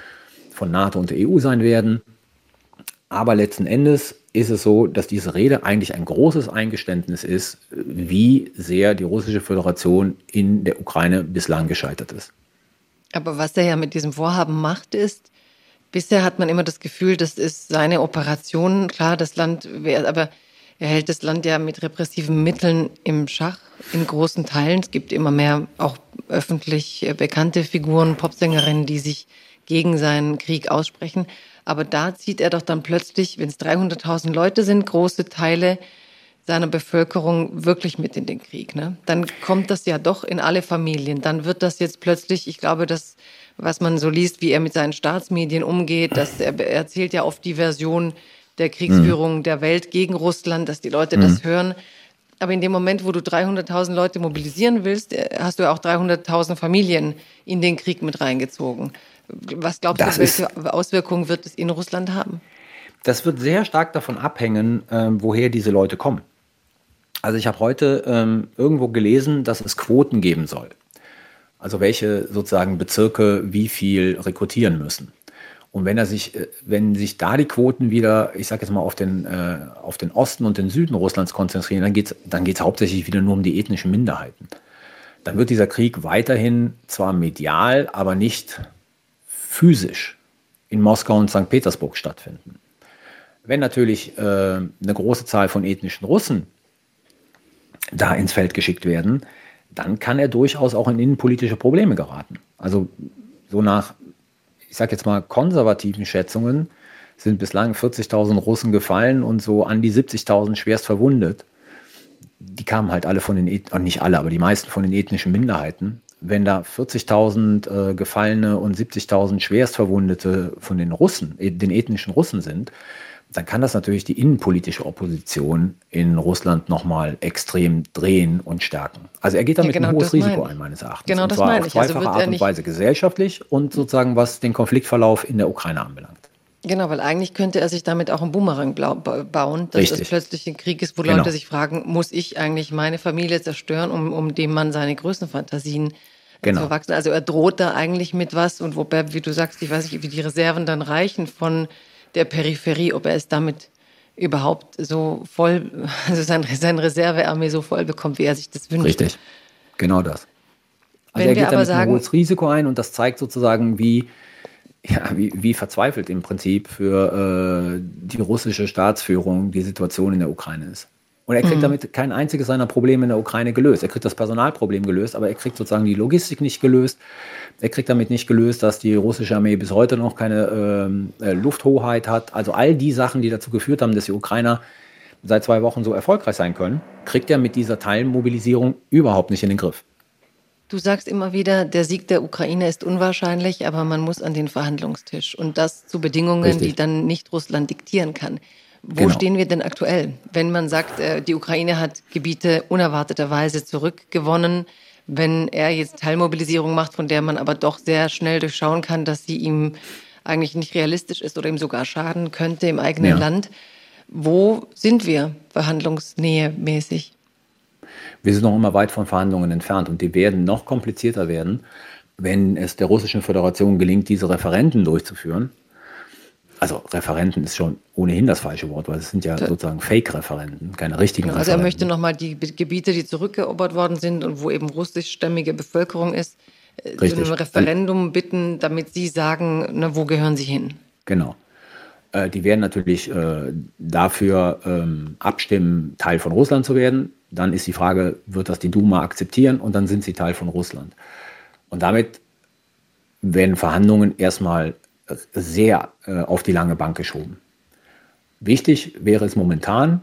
von NATO und der EU sein werden. Aber letzten Endes ist es so, dass diese Rede eigentlich ein großes Eingeständnis ist, wie sehr die russische Föderation in der Ukraine bislang gescheitert ist. Aber was er ja mit diesem Vorhaben macht, ist, bisher hat man immer das Gefühl, das ist seine Operation. Klar, das Land, aber er hält das Land ja mit repressiven Mitteln im Schach in großen Teilen. Es gibt immer mehr auch öffentlich bekannte Figuren, Popsängerinnen, die sich gegen seinen Krieg aussprechen. Aber da zieht er doch dann plötzlich, wenn es 300.000 Leute sind, große Teile seiner Bevölkerung wirklich mit in den Krieg. Ne? Dann kommt das ja doch in alle Familien. Dann wird das jetzt plötzlich, ich glaube, das, was man so liest, wie er mit seinen Staatsmedien umgeht, dass er, er erzählt ja oft die Version der Kriegsführung mhm. der Welt gegen Russland, dass die Leute mhm. das hören. Aber in dem Moment, wo du 300.000 Leute mobilisieren willst, äh, hast du ja auch 300.000 Familien in den Krieg mit reingezogen. Was glaubst das du, welche ist, Auswirkungen wird es in Russland haben? Das wird sehr stark davon abhängen, ähm, woher diese Leute kommen. Also ich habe heute ähm, irgendwo gelesen, dass es Quoten geben soll. Also welche sozusagen Bezirke wie viel rekrutieren müssen. Und wenn er sich, äh, wenn sich da die Quoten wieder, ich sage jetzt mal, auf den, äh, auf den Osten und den Süden Russlands konzentrieren, dann geht es dann geht's hauptsächlich wieder nur um die ethnischen Minderheiten. Dann wird dieser Krieg weiterhin zwar medial, aber nicht physisch in Moskau und St. Petersburg stattfinden. Wenn natürlich äh, eine große Zahl von ethnischen Russen da ins Feld geschickt werden, dann kann er durchaus auch in innenpolitische Probleme geraten. Also so nach, ich sage jetzt mal, konservativen Schätzungen sind bislang 40.000 Russen gefallen und so an die 70.000 schwerst verwundet. Die kamen halt alle von den, nicht alle, aber die meisten von den ethnischen Minderheiten wenn da 40.000 äh, Gefallene und 70.000 Schwerstverwundete von den Russen, äh, den ethnischen Russen sind, dann kann das natürlich die innenpolitische Opposition in Russland nochmal extrem drehen und stärken. Also er geht damit ja, genau ein hohes Risiko ein, meines Erachtens. Genau, und das meine ich. Also zweifache also Art und Weise gesellschaftlich und sozusagen was den Konfliktverlauf in der Ukraine anbelangt. Genau, weil eigentlich könnte er sich damit auch einen Boomerang bauen, dass Richtig. es plötzlich ein Krieg ist, wo genau. Leute sich fragen, muss ich eigentlich meine Familie zerstören, um, um dem Mann seine Größenfantasien genau. zu verwachsen? Also er droht da eigentlich mit was und wobei, wie du sagst, ich weiß nicht, wie die Reserven dann reichen von der Peripherie, ob er es damit überhaupt so voll, also seine, seine Reservearmee so voll bekommt, wie er sich das wünscht. Richtig, genau das. Also Wenn er geht damit sagen, ein hohes Risiko ein und das zeigt sozusagen, wie ja, wie, wie verzweifelt im Prinzip für äh, die russische Staatsführung die Situation in der Ukraine ist. Und er kriegt mhm. damit kein einziges seiner Probleme in der Ukraine gelöst. Er kriegt das Personalproblem gelöst, aber er kriegt sozusagen die Logistik nicht gelöst. Er kriegt damit nicht gelöst, dass die russische Armee bis heute noch keine ähm, äh, Lufthoheit hat. Also all die Sachen, die dazu geführt haben, dass die Ukrainer seit zwei Wochen so erfolgreich sein können, kriegt er mit dieser Teilmobilisierung überhaupt nicht in den Griff. Du sagst immer wieder, der Sieg der Ukraine ist unwahrscheinlich, aber man muss an den Verhandlungstisch und das zu Bedingungen, Richtig. die dann nicht Russland diktieren kann. Wo genau. stehen wir denn aktuell? Wenn man sagt, äh, die Ukraine hat Gebiete unerwarteterweise zurückgewonnen, wenn er jetzt Teilmobilisierung macht, von der man aber doch sehr schnell durchschauen kann, dass sie ihm eigentlich nicht realistisch ist oder ihm sogar schaden könnte im eigenen ja. Land. Wo sind wir verhandlungsnähe mäßig? Wir sind noch immer weit von Verhandlungen entfernt und die werden noch komplizierter werden, wenn es der Russischen Föderation gelingt, diese Referenten durchzuführen also Referenten ist schon ohnehin das falsche Wort, weil es sind ja sozusagen Fake-Referenten, keine richtigen genau, Also er möchte nochmal die Gebiete, die zurückerobert worden sind und wo eben russischstämmige Bevölkerung ist, äh, Richtig. zu einem Referendum bitten, damit sie sagen, ne, wo gehören sie hin? Genau. Äh, die werden natürlich äh, dafür ähm, abstimmen, Teil von Russland zu werden. Dann ist die Frage, wird das die Duma akzeptieren und dann sind sie Teil von Russland. Und damit werden Verhandlungen erstmal sehr äh, auf die lange Bank geschoben. Wichtig wäre es momentan,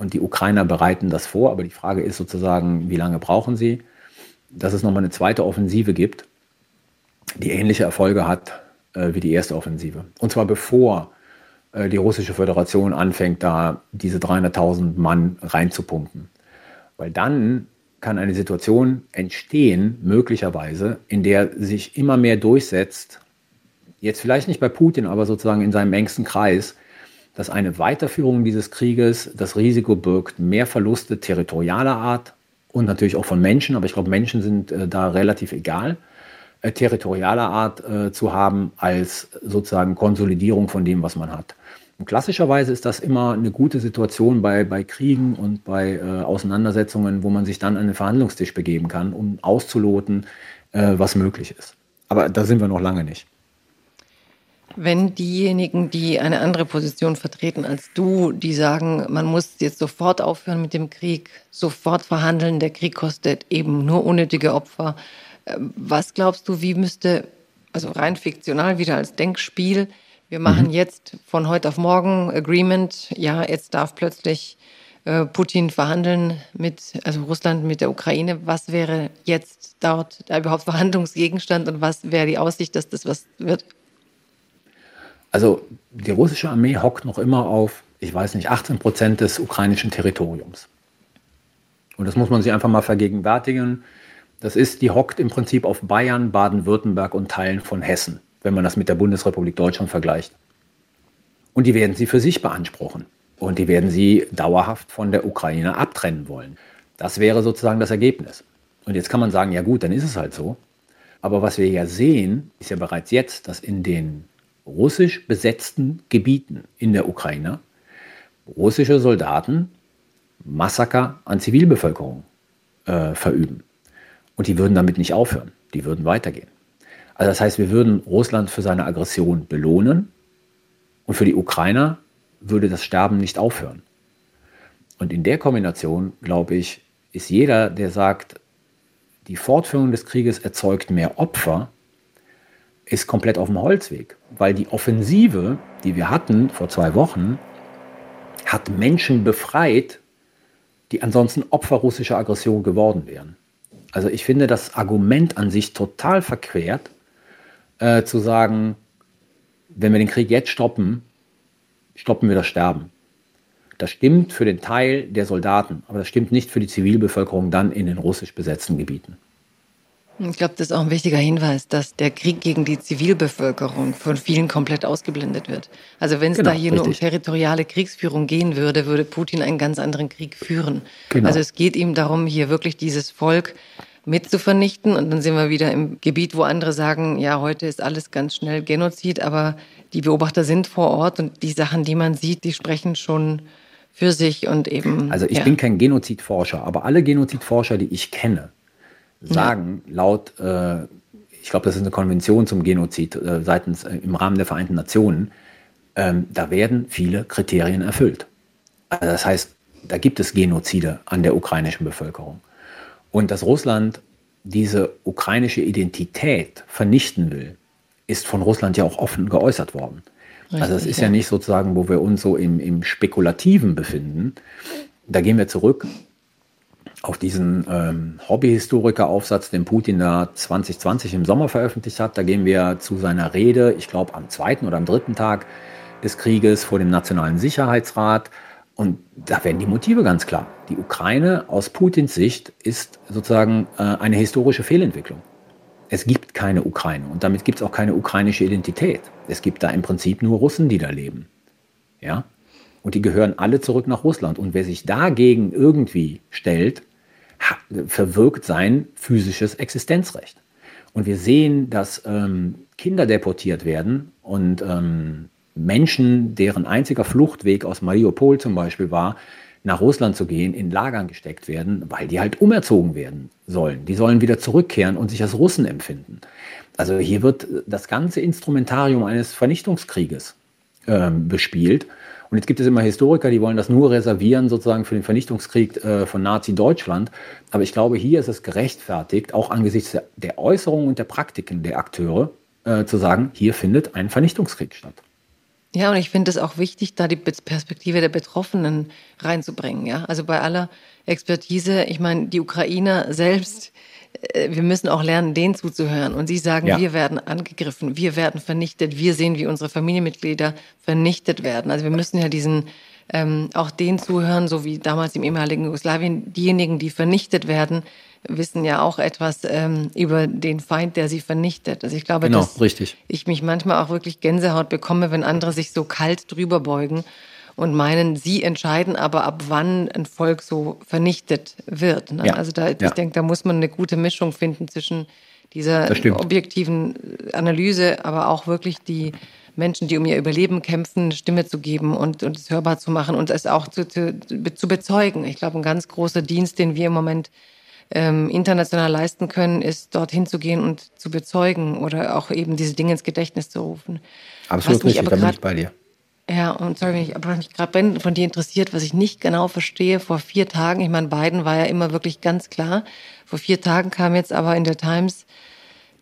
und die Ukrainer bereiten das vor, aber die Frage ist sozusagen, wie lange brauchen sie, dass es nochmal eine zweite Offensive gibt, die ähnliche Erfolge hat äh, wie die erste Offensive. Und zwar bevor die russische Föderation anfängt, da diese 300.000 Mann reinzupumpen. Weil dann kann eine Situation entstehen, möglicherweise, in der sich immer mehr durchsetzt, jetzt vielleicht nicht bei Putin, aber sozusagen in seinem engsten Kreis, dass eine Weiterführung dieses Krieges das Risiko birgt, mehr Verluste territorialer Art und natürlich auch von Menschen, aber ich glaube, Menschen sind äh, da relativ egal, äh, territorialer Art äh, zu haben, als sozusagen Konsolidierung von dem, was man hat. Und klassischerweise ist das immer eine gute Situation bei, bei Kriegen und bei äh, Auseinandersetzungen, wo man sich dann an den Verhandlungstisch begeben kann, um auszuloten, äh, was möglich ist. Aber da sind wir noch lange nicht. Wenn diejenigen, die eine andere Position vertreten als du, die sagen, man muss jetzt sofort aufhören mit dem Krieg, sofort verhandeln, der Krieg kostet eben nur unnötige Opfer. Äh, was glaubst du, wie müsste, also rein fiktional wieder als Denkspiel, wir machen mhm. jetzt von heute auf morgen Agreement, ja, jetzt darf plötzlich äh, Putin verhandeln mit, also Russland mit der Ukraine. Was wäre jetzt dort da überhaupt Verhandlungsgegenstand und was wäre die Aussicht, dass das was wird? Also die russische Armee hockt noch immer auf, ich weiß nicht, 18 Prozent des ukrainischen Territoriums. Und das muss man sich einfach mal vergegenwärtigen. Das ist, die hockt im Prinzip auf Bayern, Baden-Württemberg und Teilen von Hessen, wenn man das mit der Bundesrepublik Deutschland vergleicht. Und die werden sie für sich beanspruchen. Und die werden sie dauerhaft von der Ukraine abtrennen wollen. Das wäre sozusagen das Ergebnis. Und jetzt kann man sagen, ja gut, dann ist es halt so. Aber was wir ja sehen, ist ja bereits jetzt, dass in den russisch besetzten Gebieten in der Ukraine russische Soldaten Massaker an Zivilbevölkerung äh, verüben. Und die würden damit nicht aufhören, die würden weitergehen. Also das heißt, wir würden Russland für seine Aggression belohnen und für die Ukrainer würde das Sterben nicht aufhören. Und in der Kombination, glaube ich, ist jeder, der sagt, die Fortführung des Krieges erzeugt mehr Opfer, ist komplett auf dem Holzweg, weil die Offensive, die wir hatten vor zwei Wochen, hat Menschen befreit, die ansonsten Opfer russischer Aggression geworden wären. Also ich finde das Argument an sich total verquert, äh, zu sagen, wenn wir den Krieg jetzt stoppen, stoppen wir das Sterben. Das stimmt für den Teil der Soldaten, aber das stimmt nicht für die Zivilbevölkerung dann in den russisch besetzten Gebieten. Ich glaube, das ist auch ein wichtiger Hinweis, dass der Krieg gegen die Zivilbevölkerung von vielen komplett ausgeblendet wird. Also wenn es genau, da hier richtig. nur um territoriale Kriegsführung gehen würde, würde Putin einen ganz anderen Krieg führen. Genau. Also es geht ihm darum, hier wirklich dieses Volk mit zu vernichten. Und dann sind wir wieder im Gebiet, wo andere sagen, ja, heute ist alles ganz schnell Genozid, aber die Beobachter sind vor Ort und die Sachen, die man sieht, die sprechen schon für sich und eben. Also ich ja. bin kein Genozidforscher, aber alle Genozidforscher, die ich kenne, sagen ja. laut äh, ich glaube, das ist eine Konvention zum Genozid äh, seitens äh, im Rahmen der Vereinten Nationen, ähm, da werden viele Kriterien erfüllt. Also das heißt, da gibt es Genozide an der ukrainischen Bevölkerung. Und dass Russland diese ukrainische Identität vernichten will, ist von Russland ja auch offen geäußert worden. Richtig, also es ist ja. ja. nicht sozusagen, wo wir uns so im, im Spekulativen befinden. Da gehen wir zurück auf diesen ähm, Hobbyhistoriker-Aufsatz, den Putin da 2020 im Sommer veröffentlicht hat. Da gehen wir zu seiner Rede, ich glaube am zweiten oder am dritten Tag des Krieges vor dem Nationalen Sicherheitsrat. Und da werden die Motive ganz klar. Die Ukraine aus Putins Sicht ist sozusagen äh, eine historische Fehlentwicklung. Es gibt keine Ukraine und damit gibt es auch keine ukrainische Identität. Es gibt da im Prinzip nur Russen, die da leben. Ja? Und die gehören alle zurück nach Russland. Und wer sich dagegen irgendwie stellt, verwirkt sein physisches Existenzrecht. Und wir sehen, dass ähm, Kinder deportiert werden und ähm, Menschen, deren einziger Fluchtweg aus Mariupol zum Beispiel war, nach Russland zu gehen, in Lagern gesteckt werden, weil die halt umerzogen werden sollen. Die sollen wieder zurückkehren und sich als Russen empfinden. Also hier wird das ganze Instrumentarium eines Vernichtungskrieges äh, bespielt. Und jetzt gibt es immer Historiker, die wollen das nur reservieren, sozusagen für den Vernichtungskrieg äh, von Nazi-Deutschland. Aber ich glaube, hier ist es gerechtfertigt, auch angesichts der, Äußerungen und der Praktiken der Akteure, äh, zu sagen, hier findet ein Vernichtungskrieg statt. Ja, und ich finde es auch wichtig, da die Perspektive der Betroffenen reinzubringen. Ja, also bei aller Expertise, ich meine, die Ukrainer selbst, äh, wir müssen auch lernen, denen zuzuhören. Und sie sagen, ja. wir werden angegriffen, wir werden vernichtet, wir sehen, wie unsere Familienmitglieder vernichtet werden. Also wir müssen ja diesen ähm, auch denen zuhören, so wie damals im ehemaligen Jugoslawien, diejenigen, die vernichtet werden, wissen ja auch etwas ähm, über den Feind, der sie vernichtet. Also ich glaube, genau, dass richtig. ich mich manchmal auch wirklich Gänsehaut bekomme, wenn andere sich so kalt drüber beugen und meinen, sie entscheiden aber, ab wann ein Volk so vernichtet wird. Ne? Ja, also da, ja. ich denke, da muss man eine gute Mischung finden zwischen dieser objektiven Analyse, aber auch wirklich die Menschen, die um ihr Überleben kämpfen, eine Stimme zu geben und, und es hörbar zu machen und es auch zu, zu, zu bezeugen. Ich glaube, ein ganz großer Dienst, den wir im Moment ähm, international leisten können, ist dorthin zu gehen und zu bezeugen oder auch eben diese Dinge ins Gedächtnis zu rufen. Absolut richtig, da bin ich bei dir. Ja, und sorry, wenn ich, aber mich gerade von dir interessiert, was ich nicht genau verstehe, vor vier Tagen, ich meine, Biden war ja immer wirklich ganz klar. Vor vier Tagen kam jetzt aber in der Times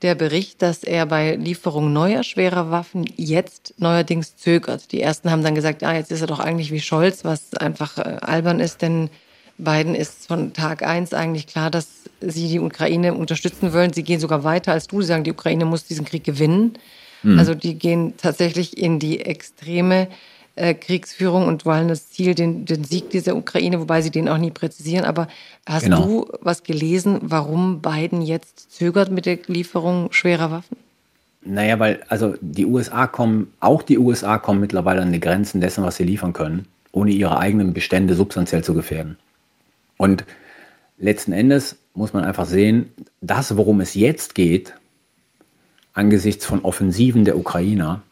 der Bericht, dass er bei Lieferung neuer schwerer Waffen jetzt neuerdings zögert. Die ersten haben dann gesagt, ah, jetzt ist er doch eigentlich wie Scholz, was einfach äh, albern ist, denn Biden ist von Tag eins eigentlich klar, dass sie die Ukraine unterstützen wollen. Sie gehen sogar weiter als du. Sie sagen, die Ukraine muss diesen Krieg gewinnen. Mhm. Also die gehen tatsächlich in die extreme äh, Kriegsführung und wollen das Ziel, den, den Sieg dieser Ukraine, wobei sie den auch nie präzisieren. Aber hast genau. du was gelesen, warum Biden jetzt zögert mit der Lieferung schwerer Waffen? Naja, weil also die USA kommen, auch die USA kommen mittlerweile an die Grenzen dessen, was sie liefern können, ohne ihre eigenen Bestände substanziell zu gefährden. Und letzten Endes muss man einfach sehen, das, worum es jetzt geht, angesichts von Offensiven der Ukrainer,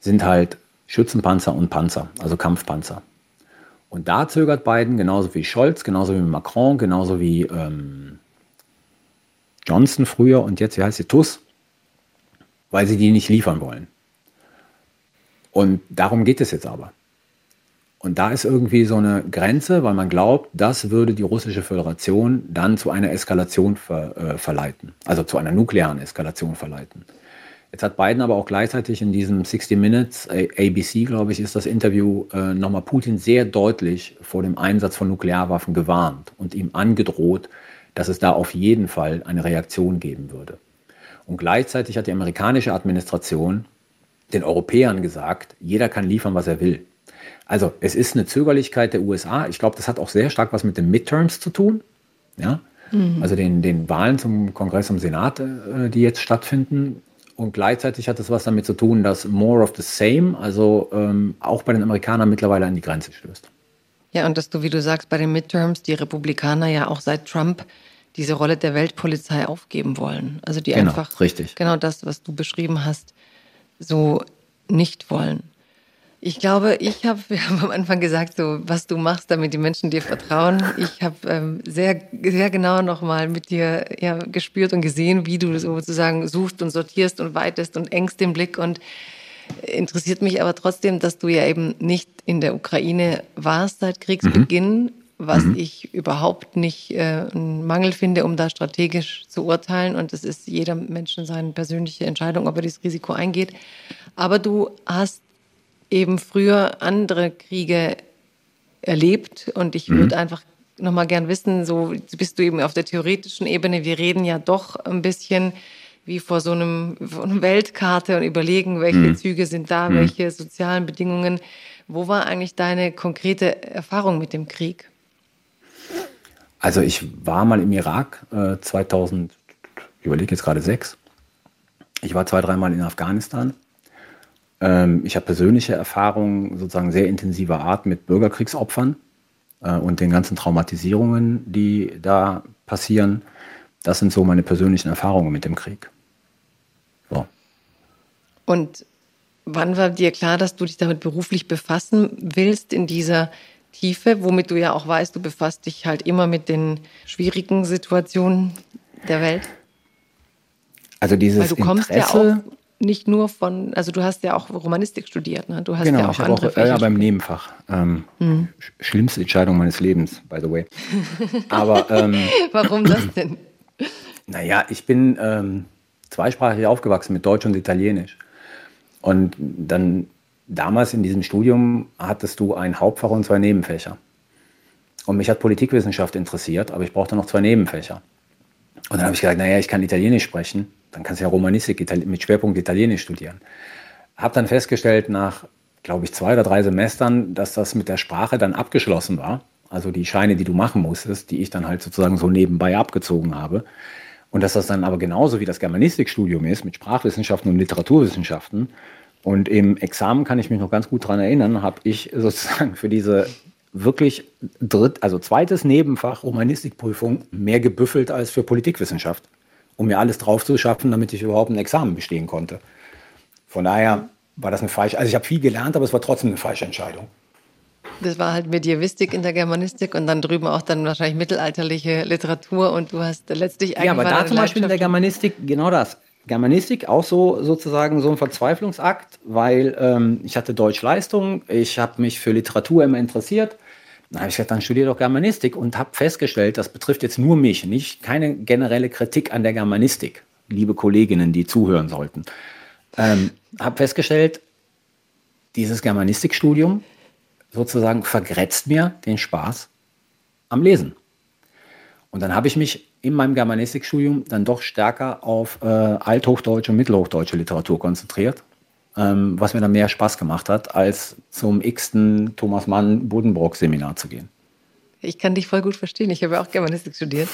sind halt Schützenpanzer und Panzer, also Kampfpanzer. Und da zögert Biden genauso wie Scholz, genauso wie Macron, genauso wie ähm, Johnson früher und jetzt, wie heißt sie, Tuss, weil sie die nicht liefern wollen. Und darum geht es jetzt aber. Und da ist irgendwie so eine Grenze, weil man glaubt, das würde die russische Föderation dann zu einer Eskalation ver, äh, verleiten, also zu einer nuklearen Eskalation verleiten. Jetzt hat Biden aber auch gleichzeitig in diesem 60 Minutes, ABC, glaube ich, ist das Interview, äh, nochmal Putin sehr deutlich vor dem Einsatz von Nuklearwaffen gewarnt und ihm angedroht, dass es da auf jeden Fall eine Reaktion geben würde. Und gleichzeitig hat die amerikanische Administration den Europäern gesagt, jeder kann liefern, was er will. Also es ist eine Zögerlichkeit der USA. Ich glaube, das hat auch sehr stark was mit den Midterms zu tun. Ja? Mhm. Also den, den Wahlen zum Kongress und Senat, äh, die jetzt stattfinden. Und gleichzeitig hat es was damit zu tun, dass more of the same, also ähm, auch bei den Amerikanern mittlerweile an die Grenze stößt. Ja, und dass du, wie du sagst, bei den Midterms die Republikaner ja auch seit Trump diese Rolle der Weltpolizei aufgeben wollen. Also die genau, einfach richtig. genau das, was du beschrieben hast, so nicht wollen. Ich glaube, ich habe, wir haben am Anfang gesagt, so was du machst, damit die Menschen dir vertrauen. Ich habe ähm, sehr, sehr genau nochmal mit dir ja, gespürt und gesehen, wie du sozusagen suchst und sortierst und weitest und engst den Blick und interessiert mich aber trotzdem, dass du ja eben nicht in der Ukraine warst seit Kriegsbeginn, mhm. was mhm. ich überhaupt nicht äh, einen Mangel finde, um da strategisch zu urteilen. Und es ist jeder Menschen seine persönliche Entscheidung, ob er dieses Risiko eingeht. Aber du hast eben früher andere Kriege erlebt und ich würde mhm. einfach nochmal gern wissen, so bist du eben auf der theoretischen Ebene, wir reden ja doch ein bisschen wie vor so einem, vor einer Weltkarte und überlegen, welche mhm. Züge sind da, mhm. welche sozialen Bedingungen. Wo war eigentlich deine konkrete Erfahrung mit dem Krieg? Also ich war mal im Irak äh, 2000, ich überlege jetzt gerade sechs. Ich war zwei, dreimal in Afghanistan. Ähm, ich habe persönliche Erfahrungen sozusagen sehr intensiver Art mit Bürgerkriegsopfern äh, und den ganzen Traumatisierungen, die da passieren. Das sind so meine persönlichen Erfahrungen mit dem Krieg. So. Und wann war dir klar, dass du dich damit beruflich befassen willst in dieser Tiefe, womit du ja auch weißt, du befasst dich halt immer mit den schwierigen Situationen der Welt? Also dieses Weil du kommst Interesse, ja auch nicht nur von, also du hast ja auch Romanistik studiert, ne? Du hast genau, ja auch ich andere auch, Ja, beim Nebenfach. Ähm, hm. Schlimmste Entscheidung meines Lebens, by the way. Aber ähm, warum das denn? Naja, ich bin ähm, zweisprachig aufgewachsen mit Deutsch und Italienisch. Und dann damals in diesem Studium hattest du ein Hauptfach und zwei Nebenfächer. Und mich hat Politikwissenschaft interessiert, aber ich brauchte noch zwei Nebenfächer. Und dann habe ich gesagt, naja, ich kann Italienisch sprechen, dann kannst du ja Romanistik mit Schwerpunkt Italienisch studieren. Habe dann festgestellt nach, glaube ich, zwei oder drei Semestern, dass das mit der Sprache dann abgeschlossen war. Also die Scheine, die du machen musstest, die ich dann halt sozusagen so nebenbei abgezogen habe. Und dass das dann aber genauso wie das Germanistikstudium ist, mit Sprachwissenschaften und Literaturwissenschaften. Und im Examen kann ich mich noch ganz gut daran erinnern, habe ich sozusagen für diese wirklich dritt, also zweites Nebenfach Romanistikprüfung mehr gebüffelt als für Politikwissenschaft, um mir alles drauf zu schaffen, damit ich überhaupt ein Examen bestehen konnte. Von daher war das eine falsche, also ich habe viel gelernt, aber es war trotzdem eine falsche Entscheidung. Das war halt Medievistik in der Germanistik und dann drüben auch dann wahrscheinlich mittelalterliche Literatur und du hast letztlich eigentlich. Ja, aber da zum Beispiel in der Germanistik genau das. Germanistik auch so sozusagen so ein Verzweiflungsakt, weil ähm, ich hatte Deutschleistung, ich habe mich für Literatur immer interessiert. Dann habe ich gesagt, dann studiere doch Germanistik und habe festgestellt, das betrifft jetzt nur mich, nicht keine generelle Kritik an der Germanistik, liebe Kolleginnen, die zuhören sollten. Ähm, habe festgestellt, dieses Germanistikstudium sozusagen vergrätzt mir den Spaß am Lesen. Und dann habe ich mich in meinem Germanistikstudium dann doch stärker auf äh, althochdeutsche und mittelhochdeutsche Literatur konzentriert, ähm, was mir dann mehr Spaß gemacht hat, als zum x-ten Thomas Mann Buddenbrock Seminar zu gehen. Ich kann dich voll gut verstehen. Ich habe ja auch Germanistik studiert.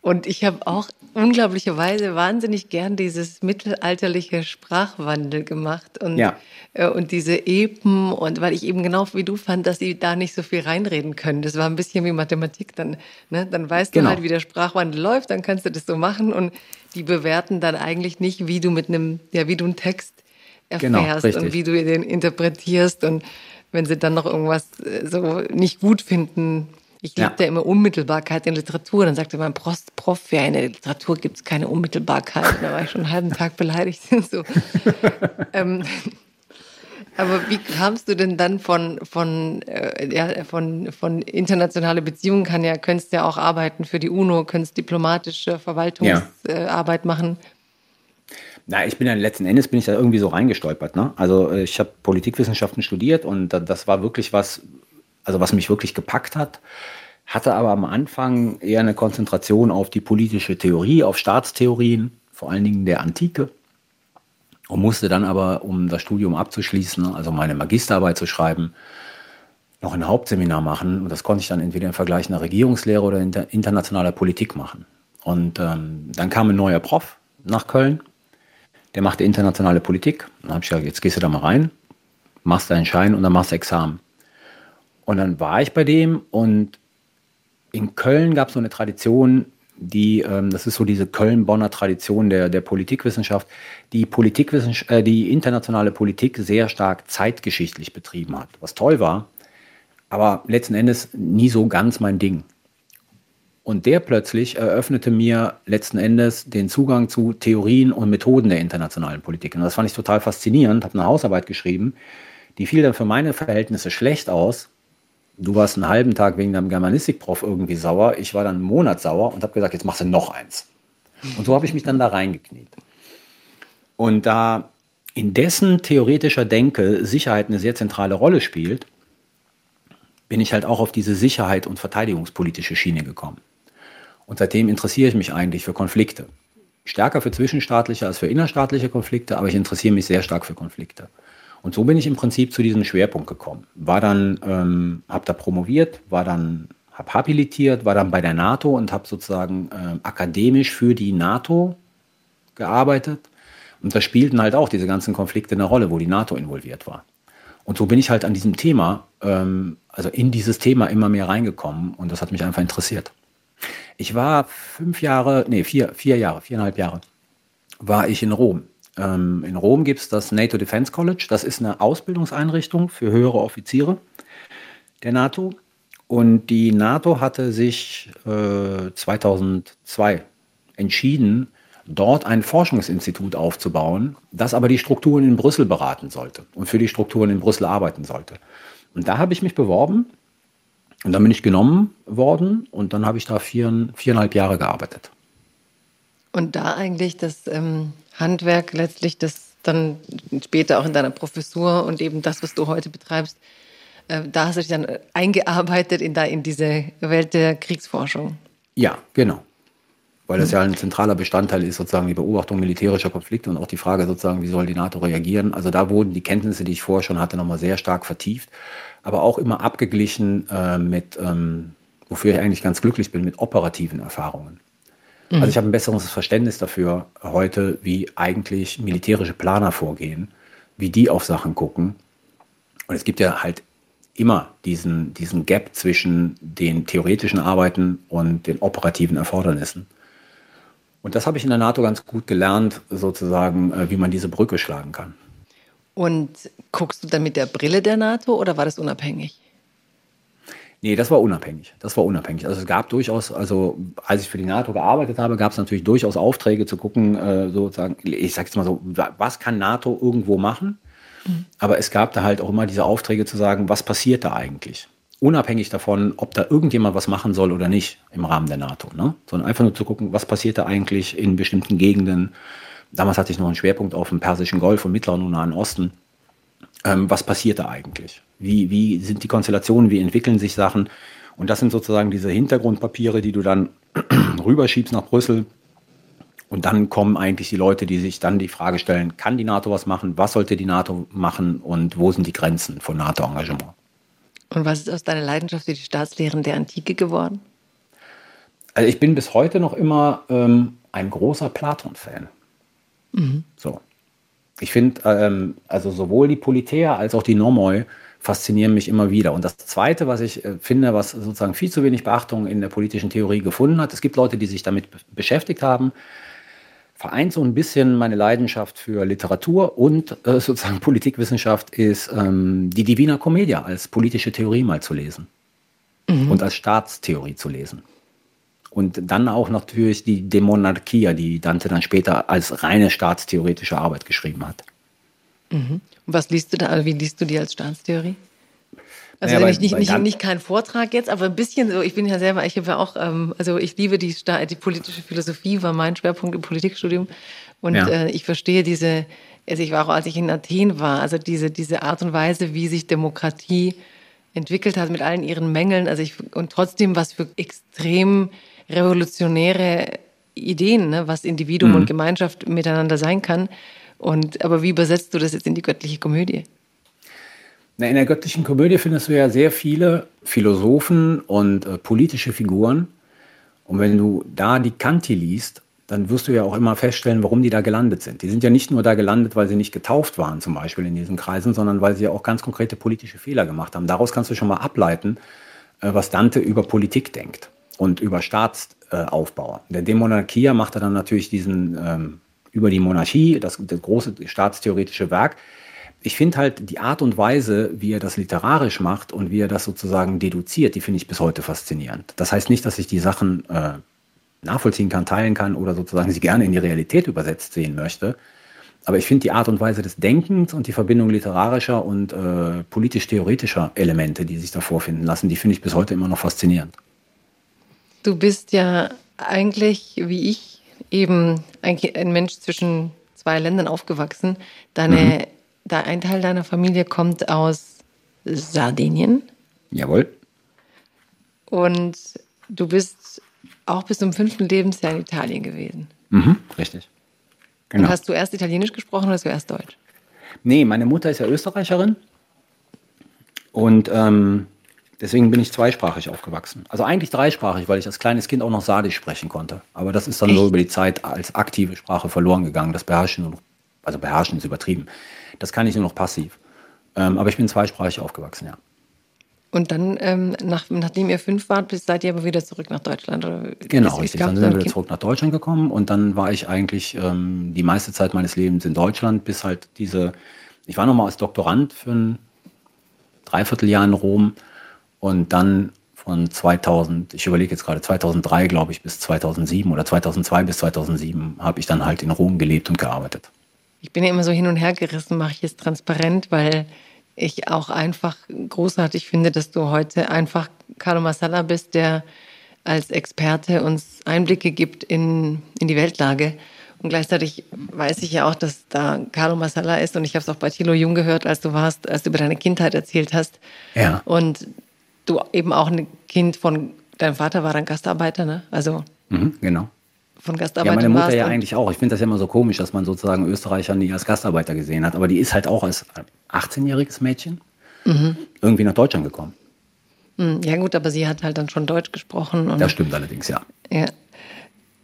Und ich habe auch unglaublicherweise wahnsinnig gern dieses mittelalterliche Sprachwandel gemacht und, ja. äh, und diese Epen und weil ich eben genau wie du fand, dass sie da nicht so viel reinreden können. Das war ein bisschen wie Mathematik dann. Ne? Dann weißt genau. du halt, wie der Sprachwandel läuft, dann kannst du das so machen und die bewerten dann eigentlich nicht, wie du mit einem, ja, wie du einen Text erfährst genau, und wie du den interpretierst und wenn sie dann noch irgendwas äh, so nicht gut finden, ich liebte ja. immer Unmittelbarkeit in Literatur. Dann sagte mein Prof, für eine Literatur gibt es keine Unmittelbarkeit. Da war ich schon einen halben Tag beleidigt. so. ähm, aber wie kamst du denn dann von, von, äh, ja, von, von internationale Beziehungen kann ja, könntest ja auch arbeiten für die UNO, könntest diplomatische Verwaltungsarbeit ja. äh, machen. Na, ich bin ja letzten Endes bin ich da irgendwie so reingestolpert. Ne? Also äh, ich habe Politikwissenschaften studiert und das war wirklich was, also was mich wirklich gepackt hat, hatte aber am Anfang eher eine Konzentration auf die politische Theorie, auf Staatstheorien, vor allen Dingen der Antike. Und musste dann aber, um das Studium abzuschließen, also meine Magisterarbeit zu schreiben, noch ein Hauptseminar machen. Und das konnte ich dann entweder im Vergleich einer Regierungslehre oder inter internationaler Politik machen. Und ähm, dann kam ein neuer Prof nach Köln, der machte internationale Politik. Dann habe ich gesagt, jetzt gehst du da mal rein, machst deinen Schein und dann machst du Examen. Und dann war ich bei dem und in Köln gab es so eine Tradition, die, ähm, das ist so diese Köln-Bonner Tradition der, der Politikwissenschaft, die Politikwissenschaft, äh, die internationale Politik sehr stark zeitgeschichtlich betrieben hat, was toll war, aber letzten Endes nie so ganz mein Ding. Und der plötzlich eröffnete mir letzten Endes den Zugang zu Theorien und Methoden der internationalen Politik. Und das fand ich total faszinierend, habe eine Hausarbeit geschrieben, die fiel dann für meine Verhältnisse schlecht aus, Du warst einen halben Tag wegen deinem Germanistikprof irgendwie sauer. Ich war dann einen Monat sauer und habe gesagt, jetzt machst du noch eins. Und so habe ich mich dann da reingekniet. Und da in dessen theoretischer Denke Sicherheit eine sehr zentrale Rolle spielt, bin ich halt auch auf diese Sicherheit und verteidigungspolitische Schiene gekommen. Und seitdem interessiere ich mich eigentlich für Konflikte. Stärker für zwischenstaatliche als für innerstaatliche Konflikte, aber ich interessiere mich sehr stark für Konflikte. Und so bin ich im Prinzip zu diesem Schwerpunkt gekommen. War dann, ähm, habe da promoviert, war dann, habe habilitiert, war dann bei der NATO und habe sozusagen ähm, akademisch für die NATO gearbeitet. Und da spielten halt auch diese ganzen Konflikte eine Rolle, wo die NATO involviert war. Und so bin ich halt an diesem Thema, ähm, also in dieses Thema immer mehr reingekommen und das hat mich einfach interessiert. Ich war fünf Jahre, nee, vier, vier Jahre, viereinhalb Jahre, war ich in Rom ähm, in Rom gibt es das NATO Defense College. Das ist eine Ausbildungseinrichtung für höhere Offiziere der NATO. Und die NATO hatte sich äh, 2002 entschieden, dort ein Forschungsinstitut aufzubauen, das aber die Strukturen in Brüssel beraten sollte und für die Strukturen in Brüssel arbeiten sollte. Und da habe ich mich beworben und dann bin ich genommen worden und dann habe ich da vier, viereinhalb Jahre gearbeitet. Und da eigentlich das ähm, Handwerk letztlich, das dann später auch in deiner Professur und eben das, was du heute betreibst, äh, da hast du dich dann eingearbeitet in, da, in diese Welt der Kriegsforschung. Ja, genau. Weil das ja ein zentraler Bestandteil ist, sozusagen die Beobachtung militärischer Konflikte und auch die Frage sozusagen, wie soll die NATO reagieren. Also da wurden die Kenntnisse, die ich vorher schon hatte, nochmal sehr stark vertieft, aber auch immer abgeglichen äh, mit, ähm, wofür ich eigentlich ganz glücklich bin, mit operativen Erfahrungen. Mhm. Also ich habe ein besseres Verständnis dafür heute, wie eigentlich militärische Planer vorgehen, wie die auf Sachen gucken. Und es gibt ja halt immer diesen, diesen Gap zwischen den theoretischen Arbeiten und den operativen Erfordernissen. Und das habe ich in der NATO ganz gut gelernt, sozusagen, äh, wie man diese Brücke schlagen kann. Und guckst du dann mit der Brille der NATO oder war das unabhängig? Nee, das war unabhängig. Das war unabhängig. Also es gab durchaus, also als ich für die NATO gearbeitet habe, gab es natürlich durchaus Aufträge zu gucken, äh, sozusagen, ich sage jetzt mal so, was kann NATO irgendwo machen? Mhm. Aber es gab da halt auch immer diese Aufträge zu sagen, was passiert da eigentlich? Unabhängig davon, ob da irgendjemand was machen soll oder nicht im Rahmen der NATO. Ne? Sondern einfach nur zu gucken, was passiert da eigentlich in bestimmten Gegenden. Damals hatte ich noch einen Schwerpunkt auf dem Persischen Golf und Mittleren und Nahen Osten. Ähm, was passiert da eigentlich? Wie, wie sind die Konstellationen, wie entwickeln sich Sachen? Und das sind sozusagen diese Hintergrundpapiere, die du dann rüberschiebst nach Brüssel. Und dann kommen eigentlich die Leute, die sich dann die Frage stellen, kann die NATO was machen? Was sollte die NATO machen? Und wo sind die Grenzen von NATO-Engagement? Und was ist aus deiner Leidenschaft für die Staatslehren der Antike geworden? Also ich bin bis heute noch immer ähm, ein großer Platon-Fan. Mhm. So. Ich finde, ähm, also sowohl die Politea als auch die Nomoi faszinieren mich immer wieder. Und das Zweite, was ich äh, finde, was sozusagen viel zu wenig Beachtung in der politischen Theorie gefunden hat, es gibt Leute, die sich damit beschäftigt haben, vereint so ein bisschen meine Leidenschaft für Literatur und äh, sozusagen Politikwissenschaft ist ähm, die Divina Commedia als politische Theorie mal zu lesen mhm. und als Staatstheorie zu lesen. Und dann auch natürlich die De Monarchia, die Dante dann später als reine staatstheoretische Arbeit geschrieben hat. Mhm. Und was liest du da, wie liest du die als Staatstheorie? Also naja, nicht, nicht, nicht, nicht kein Vortrag jetzt, aber ein bisschen so, ich bin ja selber, ich habe ja auch, ähm, also ich liebe die, die politische Philosophie, war mein Schwerpunkt im Politikstudium. Und ja. äh, ich verstehe diese, also ich war auch, als ich in Athen war, also diese, diese Art und Weise, wie sich Demokratie entwickelt hat mit allen ihren Mängeln, also ich, und trotzdem was für extrem revolutionäre Ideen, ne, was Individuum mhm. und Gemeinschaft miteinander sein kann. Und, aber wie übersetzt du das jetzt in die göttliche Komödie? Na, in der göttlichen Komödie findest du ja sehr viele Philosophen und äh, politische Figuren. Und wenn du da die Kanti liest, dann wirst du ja auch immer feststellen, warum die da gelandet sind. Die sind ja nicht nur da gelandet, weil sie nicht getauft waren, zum Beispiel in diesen Kreisen, sondern weil sie ja auch ganz konkrete politische Fehler gemacht haben. Daraus kannst du schon mal ableiten, äh, was Dante über Politik denkt und über Staats, Aufbauer. Der Demonarchia machte dann natürlich diesen ähm, über die Monarchie, das, das große staatstheoretische Werk. Ich finde halt die Art und Weise, wie er das literarisch macht und wie er das sozusagen deduziert, die finde ich bis heute faszinierend. Das heißt nicht, dass ich die Sachen äh, nachvollziehen kann, teilen kann oder sozusagen sie gerne in die Realität übersetzt sehen möchte. Aber ich finde die Art und Weise des Denkens und die Verbindung literarischer und äh, politisch-theoretischer Elemente, die sich da vorfinden lassen, die finde ich bis heute immer noch faszinierend. Du bist ja eigentlich, wie ich, eben ein, Mensch zwischen zwei Ländern aufgewachsen. Deine, mhm. Ein Teil deiner Familie kommt aus Sardinien. Jawohl. Und du bist auch bis zum fünften Lebensjahr in Italien gewesen. Mhm, richtig. Genau. Und hast du erst Italienisch gesprochen oder hast du erst Deutsch? Nee, meine Mutter ist ja Österreicherin. Und ähm, deswegen bin ich zweisprachig aufgewachsen. Also eigentlich dreisprachig, weil ich als kleines Kind auch noch Sardisch sprechen konnte. Aber das ist dann Echt? so über die Zeit als aktive Sprache verloren gegangen. Das beherrschen also beherrschen ist übertrieben. Das kann ich nur noch passiv. Ähm, aber ich bin zweisprachig aufgewachsen, ja. Und dann, ähm, nach, nachdem ihr fünf wart, seid ihr aber wieder zurück nach Deutschland? Oder genau, richtig. Dann sind wir wieder zurück nach Deutschland gekommen und dann war ich eigentlich ähm, die meiste Zeit meines Lebens in Deutschland, bis halt diese, ich war nochmal als Doktorand für ein Dreivierteljahr in Rom und dann von 2000, ich überlege jetzt gerade, 2003 glaube ich bis 2007 oder 2002 bis 2007 habe ich dann halt in Rom gelebt und gearbeitet. Ich bin ja immer so hin und her gerissen, mache ich es transparent, weil ich auch einfach großartig finde, dass du heute einfach Carlo Massala bist, der als Experte uns Einblicke gibt in, in die Weltlage. Und gleichzeitig weiß ich ja auch, dass da Carlo Massala ist. Und ich habe es auch bei Thilo Jung gehört, als du warst, als du über deine Kindheit erzählt hast. Ja. Und du eben auch ein Kind von, dein Vater war dann Gastarbeiter, ne? Also. Mhm, genau von Gastarbeitern Ja, meine Mutter ja eigentlich auch. Ich finde das ja immer so komisch, dass man sozusagen Österreicher nie als Gastarbeiter gesehen hat. Aber die ist halt auch als 18-jähriges Mädchen mhm. irgendwie nach Deutschland gekommen. Hm, ja gut, aber sie hat halt dann schon Deutsch gesprochen. das stimmt allerdings, ja. Ja.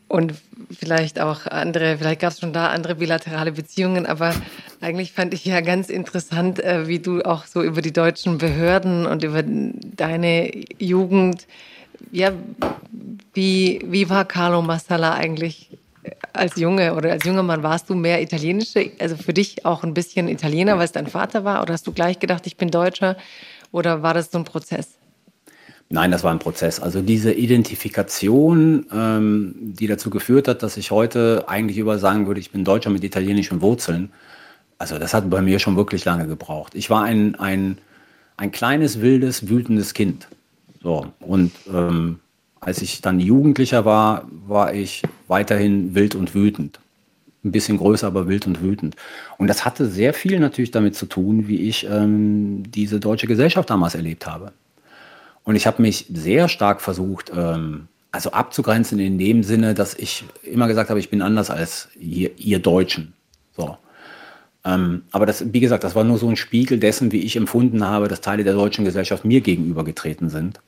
Und vielleicht auch andere, vielleicht gab es schon da andere bilaterale Beziehungen, aber eigentlich fand ich ja ganz interessant, äh, wie du auch so über die deutschen Behörden und über deine Jugend ja, wie, wie war Carlo Massala eigentlich als Junge oder als junger Mann? Warst du mehr italienische, also für dich auch ein bisschen Italiener, weil es dein Vater war? Oder hast du gleich gedacht, ich bin Deutscher? Oder war das so ein Prozess? Nein, das war ein Prozess. Also diese Identifikation, ähm, die dazu geführt hat, dass ich heute eigentlich über sagen würde, ich bin Deutscher mit italienischen Wurzeln. Also das hat bei mir schon wirklich lange gebraucht. Ich war ein, ein, ein kleines, wildes, wütendes Kind. So, und ähm, als ich dann Jugendlicher war, war ich weiterhin wild und wütend. Ein bisschen größer, aber wild und wütend. Und das hatte sehr viel natürlich damit zu tun, wie ich ähm, diese deutsche Gesellschaft damals erlebt habe. Und ich habe mich sehr stark versucht, ähm, also abzugrenzen in dem Sinne, dass ich immer gesagt habe, ich bin anders als ihr, ihr Deutschen. So. Ähm, aber das, wie gesagt, das war nur so ein Spiegel dessen, wie ich empfunden habe, dass Teile der deutschen Gesellschaft mir gegenübergetreten sind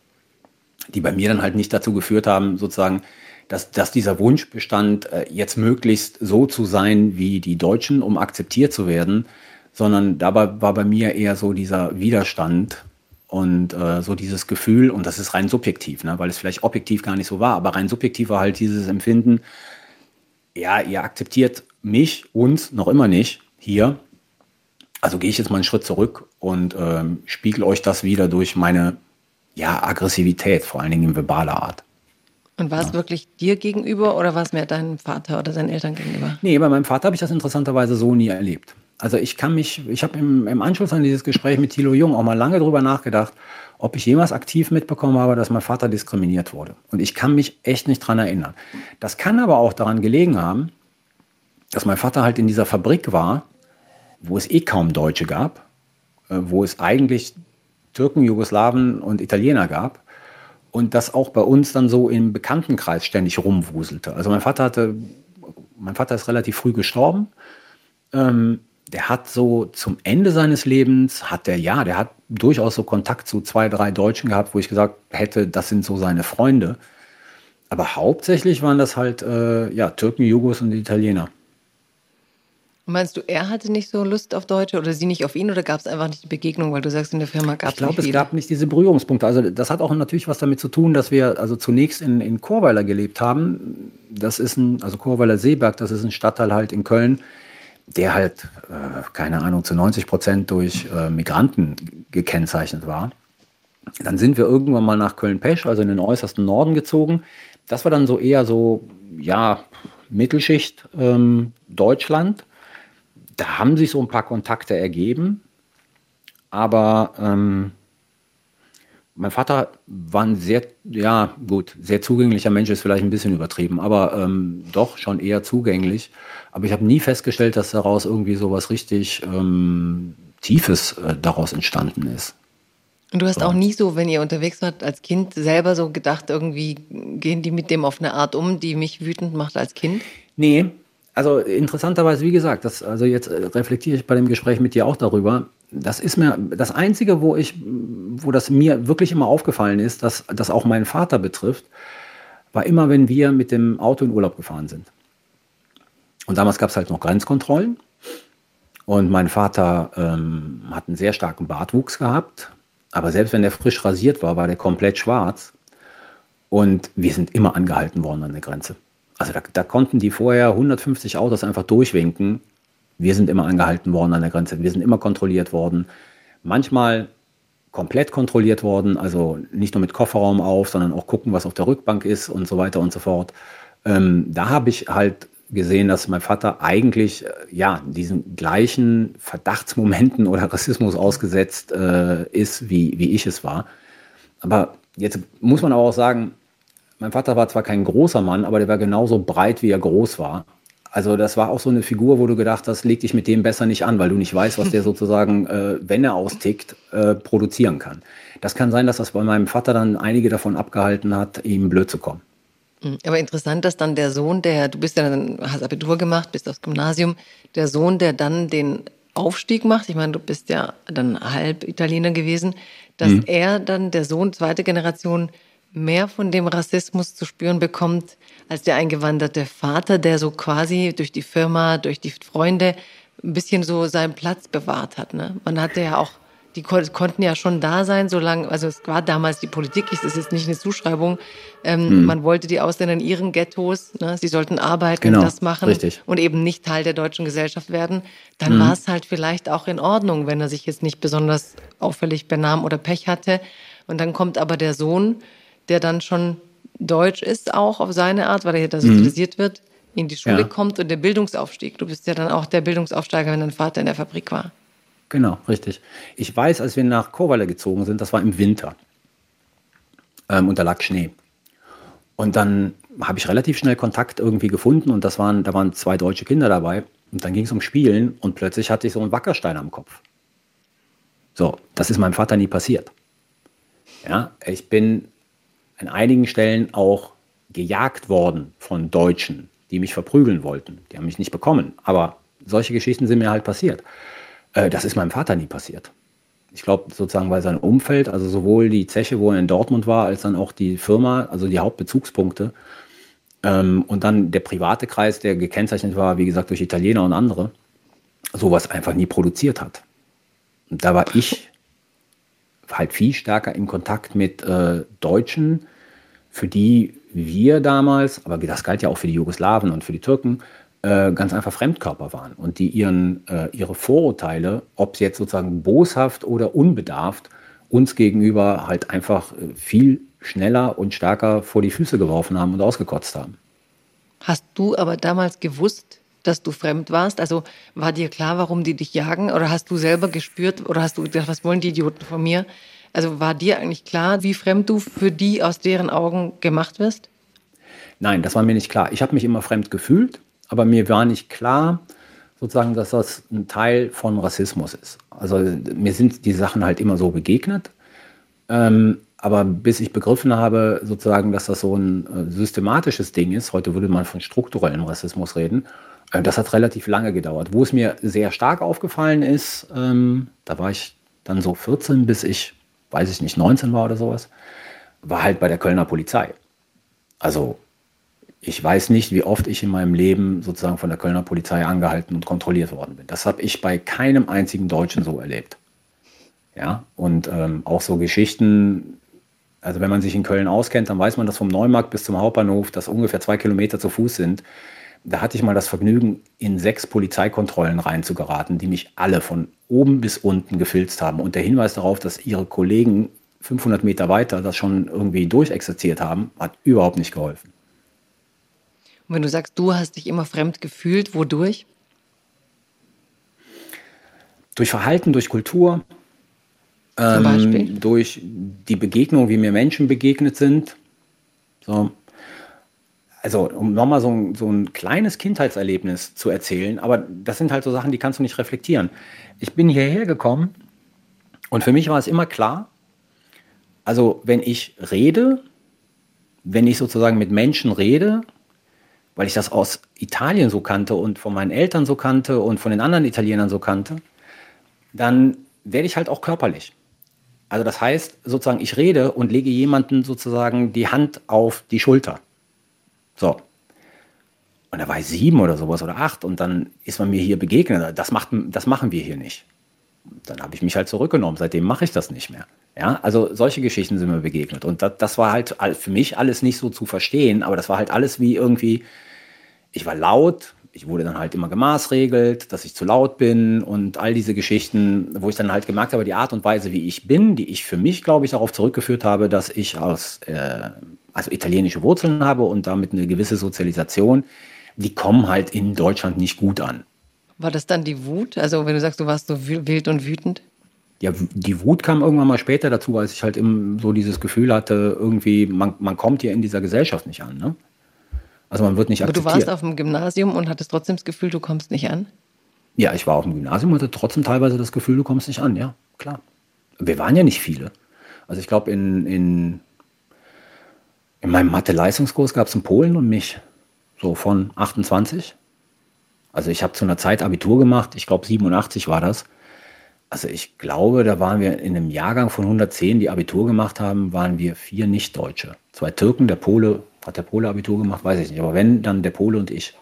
die bei mir dann halt nicht dazu geführt haben, sozusagen, dass, dass dieser Wunsch bestand, äh, jetzt möglichst so zu sein wie die Deutschen, um akzeptiert zu werden, sondern dabei war bei mir eher so dieser Widerstand und äh, so dieses Gefühl, und das ist rein subjektiv, ne, weil es vielleicht objektiv gar nicht so war, aber rein subjektiv war halt dieses Empfinden, ja, ihr akzeptiert mich, uns noch immer nicht hier. Also gehe ich jetzt mal einen Schritt zurück und ähm, spiegel euch das wieder durch meine ja, Aggressivität, vor allen Dingen in verbaler Art. Und war es ja. wirklich dir gegenüber oder war es mehr deinem Vater oder deinen Eltern gegenüber? Nee, bei meinem Vater habe ich das interessanterweise so nie erlebt. Also ich kann mich, ich habe im, im, Anschluss an dieses Gespräch mit Thilo Jung auch mal lange darüber nachgedacht, ob ich jemals aktiv mitbekommen habe, dass mein Vater diskriminiert wurde. Und ich kann mich echt nicht daran erinnern. Das kann aber auch daran gelegen haben, dass mein Vater halt in dieser Fabrik war, wo es eh kaum Deutsche gab, äh, wo es eigentlich Türken, Jugoslawen und Italiener gab. Und das auch bei uns dann so im Bekanntenkreis ständig rumwuselte. Also mein Vater hatte, mein Vater ist relativ früh gestorben. Ähm, der hat so zum Ende seines Lebens, hat der, ja, der hat durchaus so Kontakt zu zwei, drei Deutschen gehabt, wo ich gesagt hätte, das sind so seine Freunde. Aber hauptsächlich waren das halt, äh, ja, Türken, Jugos und Italiener. Meinst du, er hatte nicht so Lust auf Deutsche oder sie nicht auf ihn oder gab es einfach nicht die Begegnung, weil du sagst, in der Firma gab es Ich glaube, es gab nicht diese Berührungspunkte. Also das hat auch natürlich was damit zu tun, dass wir also zunächst in, in Chorweiler gelebt haben. Das ist ein, also Chorweiler Seeberg, das ist ein Stadtteil halt in Köln, der halt, äh, keine Ahnung, zu 90 Prozent durch äh, Migranten gekennzeichnet war. Dann sind wir irgendwann mal nach Köln-Pesch, also in den äußersten Norden gezogen. Das war dann so eher so, ja, Mittelschicht ähm, Deutschland da haben sich so ein paar Kontakte ergeben, aber ähm, mein Vater war ein sehr, ja gut, sehr zugänglicher Mensch, ist vielleicht ein bisschen übertrieben, aber ähm, doch schon eher zugänglich. Aber ich habe nie festgestellt, dass daraus irgendwie so was richtig ähm, Tiefes äh, daraus entstanden ist. Und du hast so. auch nie so, wenn ihr unterwegs wart, als Kind selber so gedacht, irgendwie gehen die mit dem auf eine Art um, die mich wütend macht als Kind? Nee, also interessanterweise, wie gesagt, das, also jetzt äh, reflektiere ich bei dem Gespräch mit dir auch darüber. Das ist mir das Einzige, wo ich, wo das mir wirklich immer aufgefallen ist, dass das auch meinen Vater betrifft, war immer, wenn wir mit dem Auto in Urlaub gefahren sind. Und damals gab es halt noch Grenzkontrollen. Und mein Vater ähm, hat einen sehr starken Bartwuchs gehabt. Aber selbst wenn der frisch rasiert war, war der komplett schwarz. Und wir sind immer angehalten worden an der Grenze. Also da, da, konnten die vorher 150 Autos einfach durchwinken. Wir sind immer angehalten worden an der Grenze. Wir sind immer kontrolliert worden. Manchmal komplett kontrolliert worden, also nicht nur mit Kofferraum auf, sondern auch gucken, was auf der Rückbank ist und so weiter und so fort. Ähm, da habe ich halt gesehen, dass mein Vater eigentlich äh, ja diesen gleichen Verdachtsmomenten oder Rassismus ausgesetzt äh, ist, wie, wie ich es war. Aber jetzt muss man aber auch sagen, mein Vater war zwar kein großer Mann, aber der war genauso breit, wie er groß war. Also das war auch so eine Figur, wo du gedacht hast, leg dich mit dem besser nicht an, weil du nicht weißt, was der sozusagen, äh, wenn er austickt, äh, produzieren kann. Das kann sein, dass das bei meinem Vater dann einige davon abgehalten hat, ihm blöd zu kommen. Hm, aber interessant, dass dann der Sohn, der, du bist ja dann, hast Abitur gemacht, bist aufs Gymnasium, der Sohn, der dann den Aufstieg macht, ich meine, du bist ja dann halb Italiener gewesen, dass mhm. er dann, der Sohn, zweite Generation, mehr von dem Rassismus zu spüren bekommt als der eingewanderte Vater, der so quasi durch die Firma, durch die Freunde ein bisschen so seinen Platz bewahrt hat. Ne? Man hatte ja auch, die konnten ja schon da sein, solange, also es war damals die Politik, das ist jetzt nicht eine Zuschreibung, ähm, hm. man wollte die Ausländer in ihren Ghettos, ne? sie sollten arbeiten, genau, das machen richtig. und eben nicht Teil der deutschen Gesellschaft werden, dann hm. war es halt vielleicht auch in Ordnung, wenn er sich jetzt nicht besonders auffällig benahm oder Pech hatte. Und dann kommt aber der Sohn, der dann schon deutsch ist, auch auf seine Art, weil er hier da sozialisiert mhm. wird, in die Schule ja. kommt und der Bildungsaufstieg. Du bist ja dann auch der Bildungsaufsteiger, wenn dein Vater in der Fabrik war. Genau, richtig. Ich weiß, als wir nach Chorweiler gezogen sind, das war im Winter. Ähm, und da lag Schnee. Und dann habe ich relativ schnell Kontakt irgendwie gefunden und das waren, da waren zwei deutsche Kinder dabei. Und dann ging es um Spielen und plötzlich hatte ich so einen Wackerstein am Kopf. So, das ist meinem Vater nie passiert. Ja, ich bin an einigen Stellen auch gejagt worden von Deutschen, die mich verprügeln wollten. Die haben mich nicht bekommen, aber solche Geschichten sind mir halt passiert. Äh, das ist meinem Vater nie passiert. Ich glaube sozusagen, weil sein Umfeld, also sowohl die Zeche, wo er in Dortmund war, als dann auch die Firma, also die Hauptbezugspunkte ähm, und dann der private Kreis, der gekennzeichnet war, wie gesagt, durch Italiener und andere, sowas einfach nie produziert hat. Und da war ich halt viel stärker in Kontakt mit äh, Deutschen, für die wir damals, aber das galt ja auch für die Jugoslawen und für die Türken, äh, ganz einfach Fremdkörper waren und die ihren, äh, ihre Vorurteile, ob es jetzt sozusagen boshaft oder unbedarft, uns gegenüber halt einfach äh, viel schneller und stärker vor die Füße geworfen haben und ausgekotzt haben. Hast du aber damals gewusst, dass du fremd warst? Also war dir klar, warum die dich jagen? Oder hast du selber gespürt oder hast du gedacht, was wollen die Idioten von mir? Also war dir eigentlich klar, wie fremd du für die aus deren Augen gemacht wirst? Nein, das war mir nicht klar. Ich habe mich immer fremd gefühlt, aber mir war nicht klar, sozusagen, dass das ein Teil von Rassismus ist. Also mir sind die Sachen halt immer so begegnet. Ähm, aber bis ich begriffen habe, sozusagen, dass das so ein äh, systematisches Ding ist, heute würde man von strukturellem Rassismus reden, das hat relativ lange gedauert. Wo es mir sehr stark aufgefallen ist, ähm, da war ich dann so 14, bis ich weiß ich nicht, 19 war oder sowas, war halt bei der Kölner Polizei. Also Ich weiß nicht, wie oft ich in meinem Leben sozusagen von der Kölner Polizei angehalten und kontrolliert worden bin. Das habe ich bei keinem einzigen Deutschen so erlebt. Ja, und ähm, auch so Geschichten, also wenn man sich in Köln auskennt, dann weiß man, dass vom Neumarkt bis zum Hauptbahnhof das ungefähr zwei Kilometer zu Fuß sind. Da hatte ich mal das Vergnügen, in sechs Polizeikontrollen reinzugeraten, die mich alle von oben bis unten gefilzt haben. Und der Hinweis darauf, dass ihre Kollegen 500 Meter weiter das schon irgendwie durchexerziert haben, hat überhaupt nicht geholfen. Und wenn du sagst, du hast dich immer fremd gefühlt, wodurch? Durch Verhalten, durch Kultur, ähm, durch die Begegnung, wie mir Menschen begegnet sind. So. Also, um nochmal so, ein, so ein kleines Kindheitserlebnis zu erzählen, aber das sind halt so Sachen, die kannst du nicht reflektieren. Ich bin hierher gekommen und für mich war es immer klar, also wenn ich rede, wenn ich sozusagen mit Menschen rede, weil ich das aus Italien so kannte und von meinen Eltern so kannte und von den anderen Italienern so kannte, dann werde ich halt auch körperlich. Also das heißt sozusagen, ich rede und lege jemanden sozusagen die Hand auf die Schulter. So. Und da war ich sieben oder sowas oder acht und dann ist man mir hier begegnet. Das, macht, das machen wir hier nicht. Dann habe ich mich halt zurückgenommen. Seitdem mache ich das nicht mehr. Ja, also solche Geschichten sind mir begegnet. Und das, das war halt für mich alles nicht so zu verstehen, aber das war halt alles wie irgendwie, ich war laut, ich wurde dann halt immer gemaßregelt, dass ich zu laut bin und all diese Geschichten, wo ich dann halt gemerkt habe, die Art und Weise, wie ich bin, die ich für mich, glaube ich, darauf zurückgeführt habe, dass ich aus, äh, also italienische Wurzeln habe und damit eine gewisse Sozialisation, die kommen halt in Deutschland nicht gut an. War das dann die Wut? Also wenn du sagst, du warst so wild und wütend? Ja, die Wut kam irgendwann mal später dazu, als ich halt eben so dieses Gefühl hatte, irgendwie, man, man kommt hier in dieser Gesellschaft nicht an. Ne? Also man wird nicht akzeptiert. Aber du warst auf dem Gymnasium und hattest trotzdem das Gefühl, du kommst nicht an? Ja, ich war auf dem Gymnasium und hatte trotzdem teilweise das Gefühl, du kommst nicht an, ja, klar. Wir waren ja nicht viele. Also ich glaube, in, in, in meinem Mathe-Leistungskurs gab es einen Polen und mich, so von 28. Also ich habe zu einer Zeit Abitur gemacht, ich glaube 87 war das. Also ich glaube, da waren wir in einem Jahrgang von 110, die Abitur gemacht haben, waren wir vier Nicht-Deutsche. Zwei Türken, der Pole hat der Pole Abitur gemacht? Weiß ich nicht. Aber wenn, dann der Pole und ich.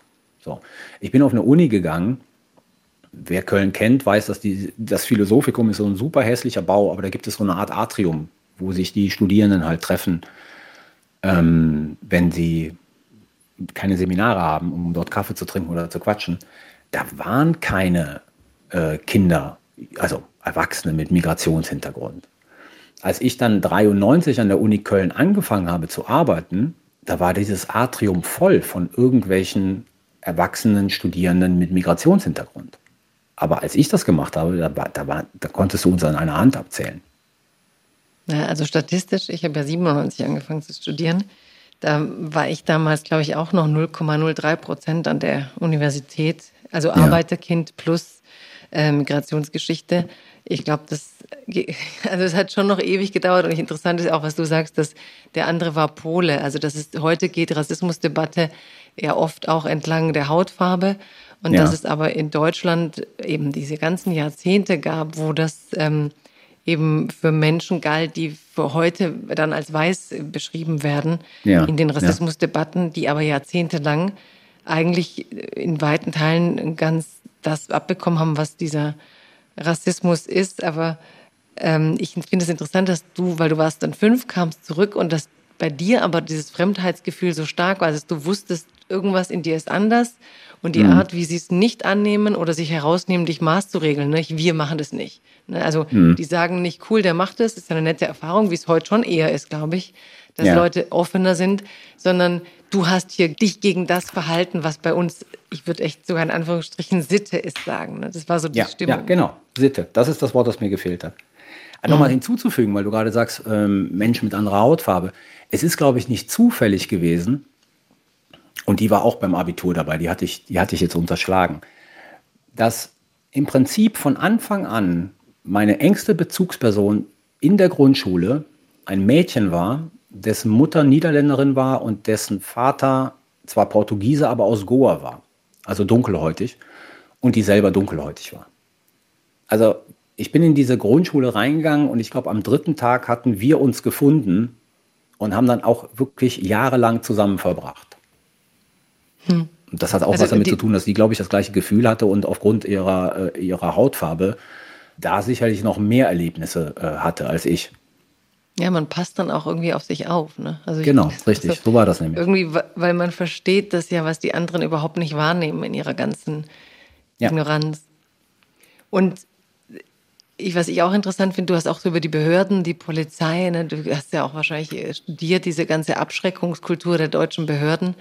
So. Ich bin auf eine Uni gegangen. Wer Köln kennt, weiß, dass die, das Philosophikum ist so ein super hässlicher Bau, aber da gibt es so eine Art Atrium, wo sich die Studierenden halt treffen, ähm, wenn sie keine Seminare haben, um dort Kaffee zu trinken oder zu quatschen. Da waren keine äh, Kinder, also Erwachsene mit Migrationshintergrund. Als ich dann 93 an der Uni Köln angefangen habe zu arbeiten, da war dieses Atrium voll von irgendwelchen erwachsenen Studierenden mit Migrationshintergrund. Aber als ich das gemacht habe, da, da, war, da konntest du uns an einer Hand abzählen. Ja, also statistisch, ich habe ja 97 angefangen zu studieren. Da war ich damals, glaube ich, auch noch 0,03 Prozent an der Universität. Also ja. Arbeiterkind plus äh, Migrationsgeschichte. Ich glaube, das, also es hat schon noch ewig gedauert und interessant ist auch, was du sagst, dass der andere war Pole. Also das ist, heute geht Rassismusdebatte ja oft auch entlang der Hautfarbe und ja. dass es aber in Deutschland eben diese ganzen Jahrzehnte gab, wo das ähm, eben für Menschen galt, die für heute dann als weiß beschrieben werden ja. in den Rassismusdebatten, die aber jahrzehntelang eigentlich in weiten Teilen ganz das abbekommen haben, was dieser Rassismus ist. Aber ähm, ich finde es interessant, dass du, weil du warst dann fünf, kamst zurück und dass bei dir aber dieses Fremdheitsgefühl so stark war, dass du wusstest, irgendwas in dir ist anders und die mhm. Art, wie sie es nicht annehmen oder sich herausnehmen, dich Maß zu regeln. Ne? Wir machen das nicht. Ne? Also mhm. die sagen nicht, cool, der macht das, ist eine nette Erfahrung, wie es heute schon eher ist, glaube ich, dass ja. Leute offener sind, sondern du hast hier dich gegen das verhalten, was bei uns, ich würde echt sogar in Anführungsstrichen Sitte ist sagen. Ne? Das war so die ja, Stimmung. Ja, genau, Sitte. Das ist das Wort, das mir gefehlt hat. Mhm. Nochmal hinzuzufügen, weil du gerade sagst, ähm, Menschen mit anderer Hautfarbe. Es ist, glaube ich, nicht zufällig gewesen, und die war auch beim Abitur dabei, die hatte ich, die hatte ich jetzt unterschlagen, dass im Prinzip von Anfang an meine engste Bezugsperson in der Grundschule ein Mädchen war, dessen Mutter Niederländerin war und dessen Vater zwar Portugiese, aber aus Goa war, also dunkelhäutig, und die selber dunkelhäutig war. Also ich bin in diese Grundschule reingegangen und ich glaube, am dritten Tag hatten wir uns gefunden und haben dann auch wirklich jahrelang zusammen verbracht. Das hat auch also was damit zu tun, dass sie, glaube ich, das gleiche Gefühl hatte und aufgrund ihrer, äh, ihrer Hautfarbe da sicherlich noch mehr Erlebnisse äh, hatte als ich. Ja, man passt dann auch irgendwie auf sich auf. Ne? Also genau, ich, richtig, also so war das nämlich. Irgendwie, weil man versteht das ja, was die anderen überhaupt nicht wahrnehmen in ihrer ganzen ja. Ignoranz. Und ich, was ich auch interessant finde, du hast auch so über die Behörden, die Polizei, ne? du hast ja auch wahrscheinlich studiert, diese ganze Abschreckungskultur der deutschen Behörden.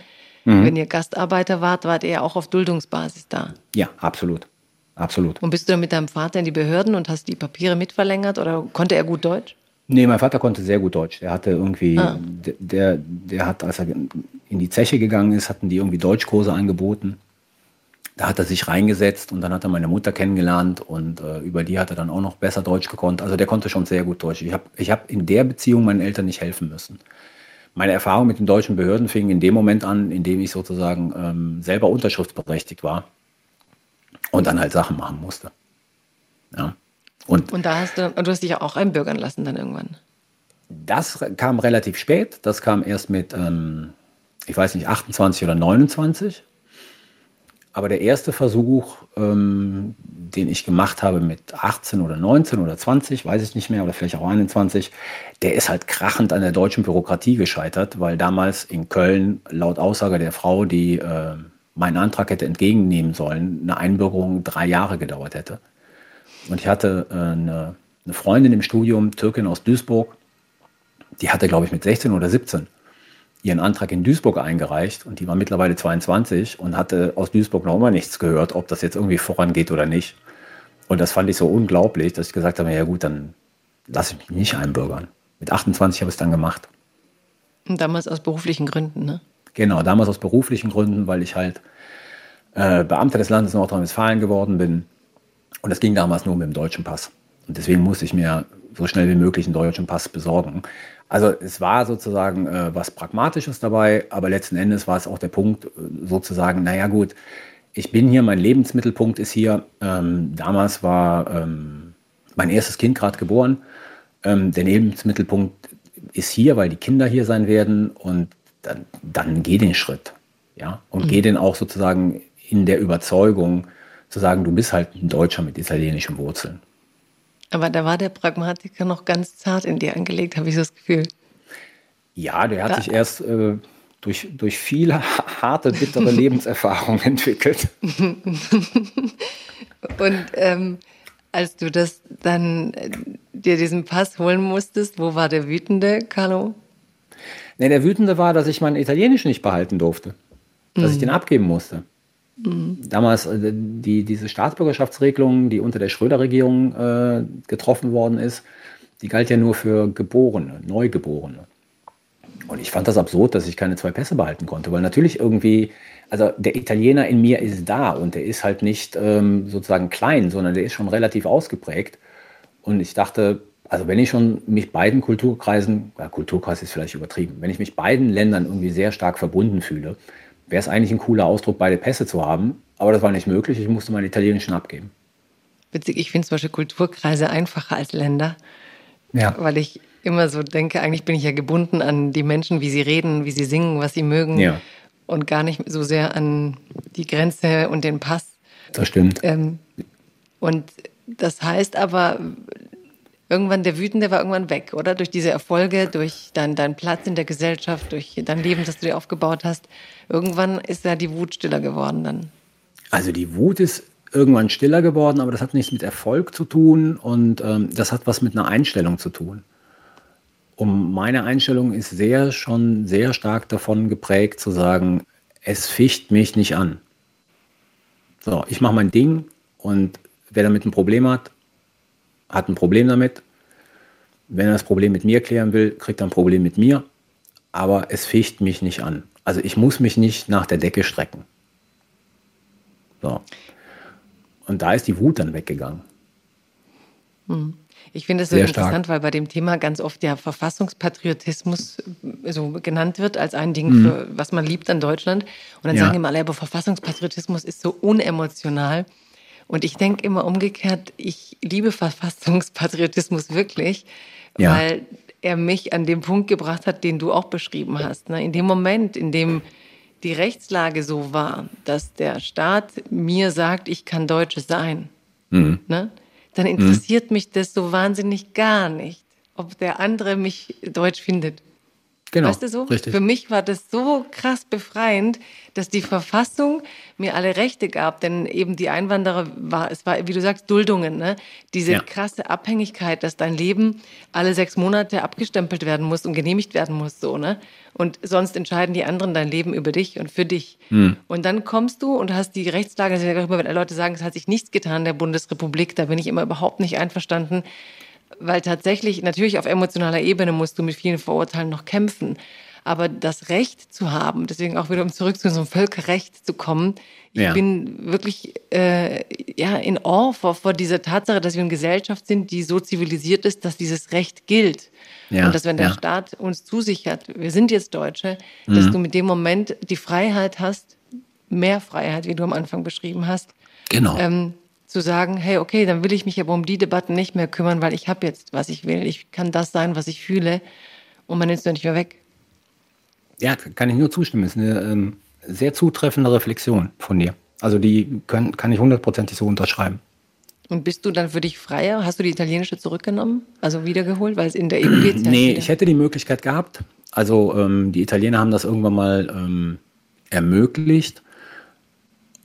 Mhm. Wenn ihr Gastarbeiter wart, wart ihr auch auf Duldungsbasis da. Ja, absolut. Absolut. Und bist du dann mit deinem Vater in die Behörden und hast die Papiere mitverlängert oder konnte er gut Deutsch? Nee, mein Vater konnte sehr gut Deutsch. Der hatte irgendwie, ah. der, der hat, als er in die Zeche gegangen ist, hatten die irgendwie Deutschkurse angeboten. Da hat er sich reingesetzt und dann hat er meine Mutter kennengelernt und äh, über die hat er dann auch noch besser Deutsch gekonnt. Also der konnte schon sehr gut Deutsch. Ich habe ich hab in der Beziehung meinen Eltern nicht helfen müssen. Meine Erfahrung mit den deutschen Behörden fing in dem Moment an, in dem ich sozusagen ähm, selber unterschriftsberechtigt war und dann halt Sachen machen musste. Ja. Und, und da hast du, du hast dich auch einbürgern lassen dann irgendwann. Das kam relativ spät. Das kam erst mit, ähm, ich weiß nicht, 28 oder 29. Aber der erste Versuch, ähm, den ich gemacht habe mit 18 oder 19 oder 20, weiß ich nicht mehr, oder vielleicht auch 21, der ist halt krachend an der deutschen Bürokratie gescheitert, weil damals in Köln laut Aussage der Frau, die äh, meinen Antrag hätte entgegennehmen sollen, eine Einbürgerung drei Jahre gedauert hätte. Und ich hatte äh, eine, eine Freundin im Studium, Türkin aus Duisburg, die hatte, glaube ich, mit 16 oder 17 ihren Antrag in Duisburg eingereicht und die war mittlerweile 22 und hatte aus Duisburg noch immer nichts gehört, ob das jetzt irgendwie vorangeht oder nicht. Und das fand ich so unglaublich, dass ich gesagt habe, ja gut, dann lasse ich mich nicht einbürgern. Mit 28 habe ich es dann gemacht. Und damals aus beruflichen Gründen, ne? Genau, damals aus beruflichen Gründen, weil ich halt äh, Beamter des Landes Nordrhein-Westfalen geworden bin. Und das ging damals nur mit dem deutschen Pass. Und deswegen musste ich mir so schnell wie möglich einen deutschen Pass besorgen. Also es war sozusagen äh, was Pragmatisches dabei, aber letzten Endes war es auch der Punkt, äh, sozusagen, naja gut, ich bin hier, mein Lebensmittelpunkt ist hier. Ähm, damals war ähm, mein erstes Kind gerade geboren. Ähm, der Lebensmittelpunkt ist hier, weil die Kinder hier sein werden und dann, dann geh den Schritt. Ja? Und mhm. geh den auch sozusagen in der Überzeugung, zu sagen, du bist halt ein Deutscher mit italienischen Wurzeln. Aber da war der Pragmatiker noch ganz zart in dir angelegt, habe ich so das Gefühl. Ja, der hat da, sich erst äh, durch, durch viele harte, bittere Lebenserfahrungen entwickelt. Und ähm, als du das dann äh, dir diesen Pass holen musstest, wo war der Wütende, Carlo? Ne, der Wütende war, dass ich meinen Italienisch nicht behalten durfte. Dass mhm. ich den abgeben musste. Damals äh, die, diese Staatsbürgerschaftsregelung, die unter der Schröder-Regierung äh, getroffen worden ist, die galt ja nur für Geborene, Neugeborene. Und ich fand das absurd, dass ich keine zwei Pässe behalten konnte, weil natürlich irgendwie, also der Italiener in mir ist da und der ist halt nicht ähm, sozusagen klein, sondern der ist schon relativ ausgeprägt. Und ich dachte, also wenn ich schon mich beiden Kulturkreisen, ja, Kulturkreis ist vielleicht übertrieben, wenn ich mich beiden Ländern irgendwie sehr stark verbunden fühle, wäre es eigentlich ein cooler Ausdruck, beide Pässe zu haben. Aber das war nicht möglich. Ich musste meinen italienischen abgeben. Witzig, ich finde zum Beispiel Kulturkreise einfacher als Länder. Ja. Weil ich immer so denke, eigentlich bin ich ja gebunden an die Menschen, wie sie reden, wie sie singen, was sie mögen. Ja. Und gar nicht so sehr an die Grenze und den Pass. Das stimmt. Ähm, und das heißt aber, irgendwann der Wütende war irgendwann weg, oder? Durch diese Erfolge, durch deinen dein Platz in der Gesellschaft, durch dein Leben, das du dir aufgebaut hast. Irgendwann ist ja die Wut stiller geworden dann. Also die Wut ist irgendwann stiller geworden, aber das hat nichts mit Erfolg zu tun und ähm, das hat was mit einer Einstellung zu tun. Und meine Einstellung ist sehr schon sehr stark davon geprägt zu sagen, es ficht mich nicht an. So, ich mache mein Ding und wer damit ein Problem hat, hat ein Problem damit. Wenn er das Problem mit mir klären will, kriegt er ein Problem mit mir. Aber es ficht mich nicht an. Also ich muss mich nicht nach der Decke strecken. So. Und da ist die Wut dann weggegangen. Hm. Ich finde es so Sehr interessant, stark. weil bei dem Thema ganz oft ja Verfassungspatriotismus äh, so genannt wird als ein Ding, mhm. für, was man liebt an Deutschland. Und dann ja. sagen immer alle, aber Verfassungspatriotismus ist so unemotional. Und ich denke immer umgekehrt, ich liebe Verfassungspatriotismus wirklich, ja. weil er mich an den Punkt gebracht hat, den du auch beschrieben hast. Ne? In dem Moment, in dem die Rechtslage so war, dass der Staat mir sagt, ich kann Deutsche sein, mhm. ne? dann interessiert mhm. mich das so wahnsinnig gar nicht, ob der andere mich deutsch findet. Genau, weißt du so? Richtig. Für mich war das so krass befreiend, dass die Verfassung mir alle Rechte gab, denn eben die Einwanderer war, es war, wie du sagst, Duldungen, ne? Diese ja. krasse Abhängigkeit, dass dein Leben alle sechs Monate abgestempelt werden muss und genehmigt werden muss, so, ne? Und sonst entscheiden die anderen dein Leben über dich und für dich. Hm. Und dann kommst du und hast die Rechtslage, also wenn Leute sagen, es hat sich nichts getan in der Bundesrepublik, da bin ich immer überhaupt nicht einverstanden weil tatsächlich, natürlich auf emotionaler Ebene musst du mit vielen Vorurteilen noch kämpfen. Aber das Recht zu haben, deswegen auch wieder um zurück zu unserem Völkerrecht zu kommen, ich ja. bin wirklich äh, ja, in Awe vor, vor dieser Tatsache, dass wir eine Gesellschaft sind, die so zivilisiert ist, dass dieses Recht gilt. Ja. Und dass wenn der ja. Staat uns zusichert, wir sind jetzt Deutsche, mhm. dass du mit dem Moment die Freiheit hast, mehr Freiheit, wie du am Anfang beschrieben hast, genau. ähm, zu sagen, hey, okay, dann will ich mich aber um die Debatten nicht mehr kümmern, weil ich habe jetzt, was ich will. Ich kann das sein, was ich fühle und man ist ja nicht mehr weg. Ja, kann ich nur zustimmen. Das ist eine ähm, sehr zutreffende Reflexion von dir. Also die können, kann ich hundertprozentig so unterschreiben. Und bist du dann für dich freier? Hast du die italienische zurückgenommen, also wiedergeholt, weil es in der EU geht? nee, ich hätte die Möglichkeit gehabt. Also ähm, die Italiener haben das irgendwann mal ähm, ermöglicht.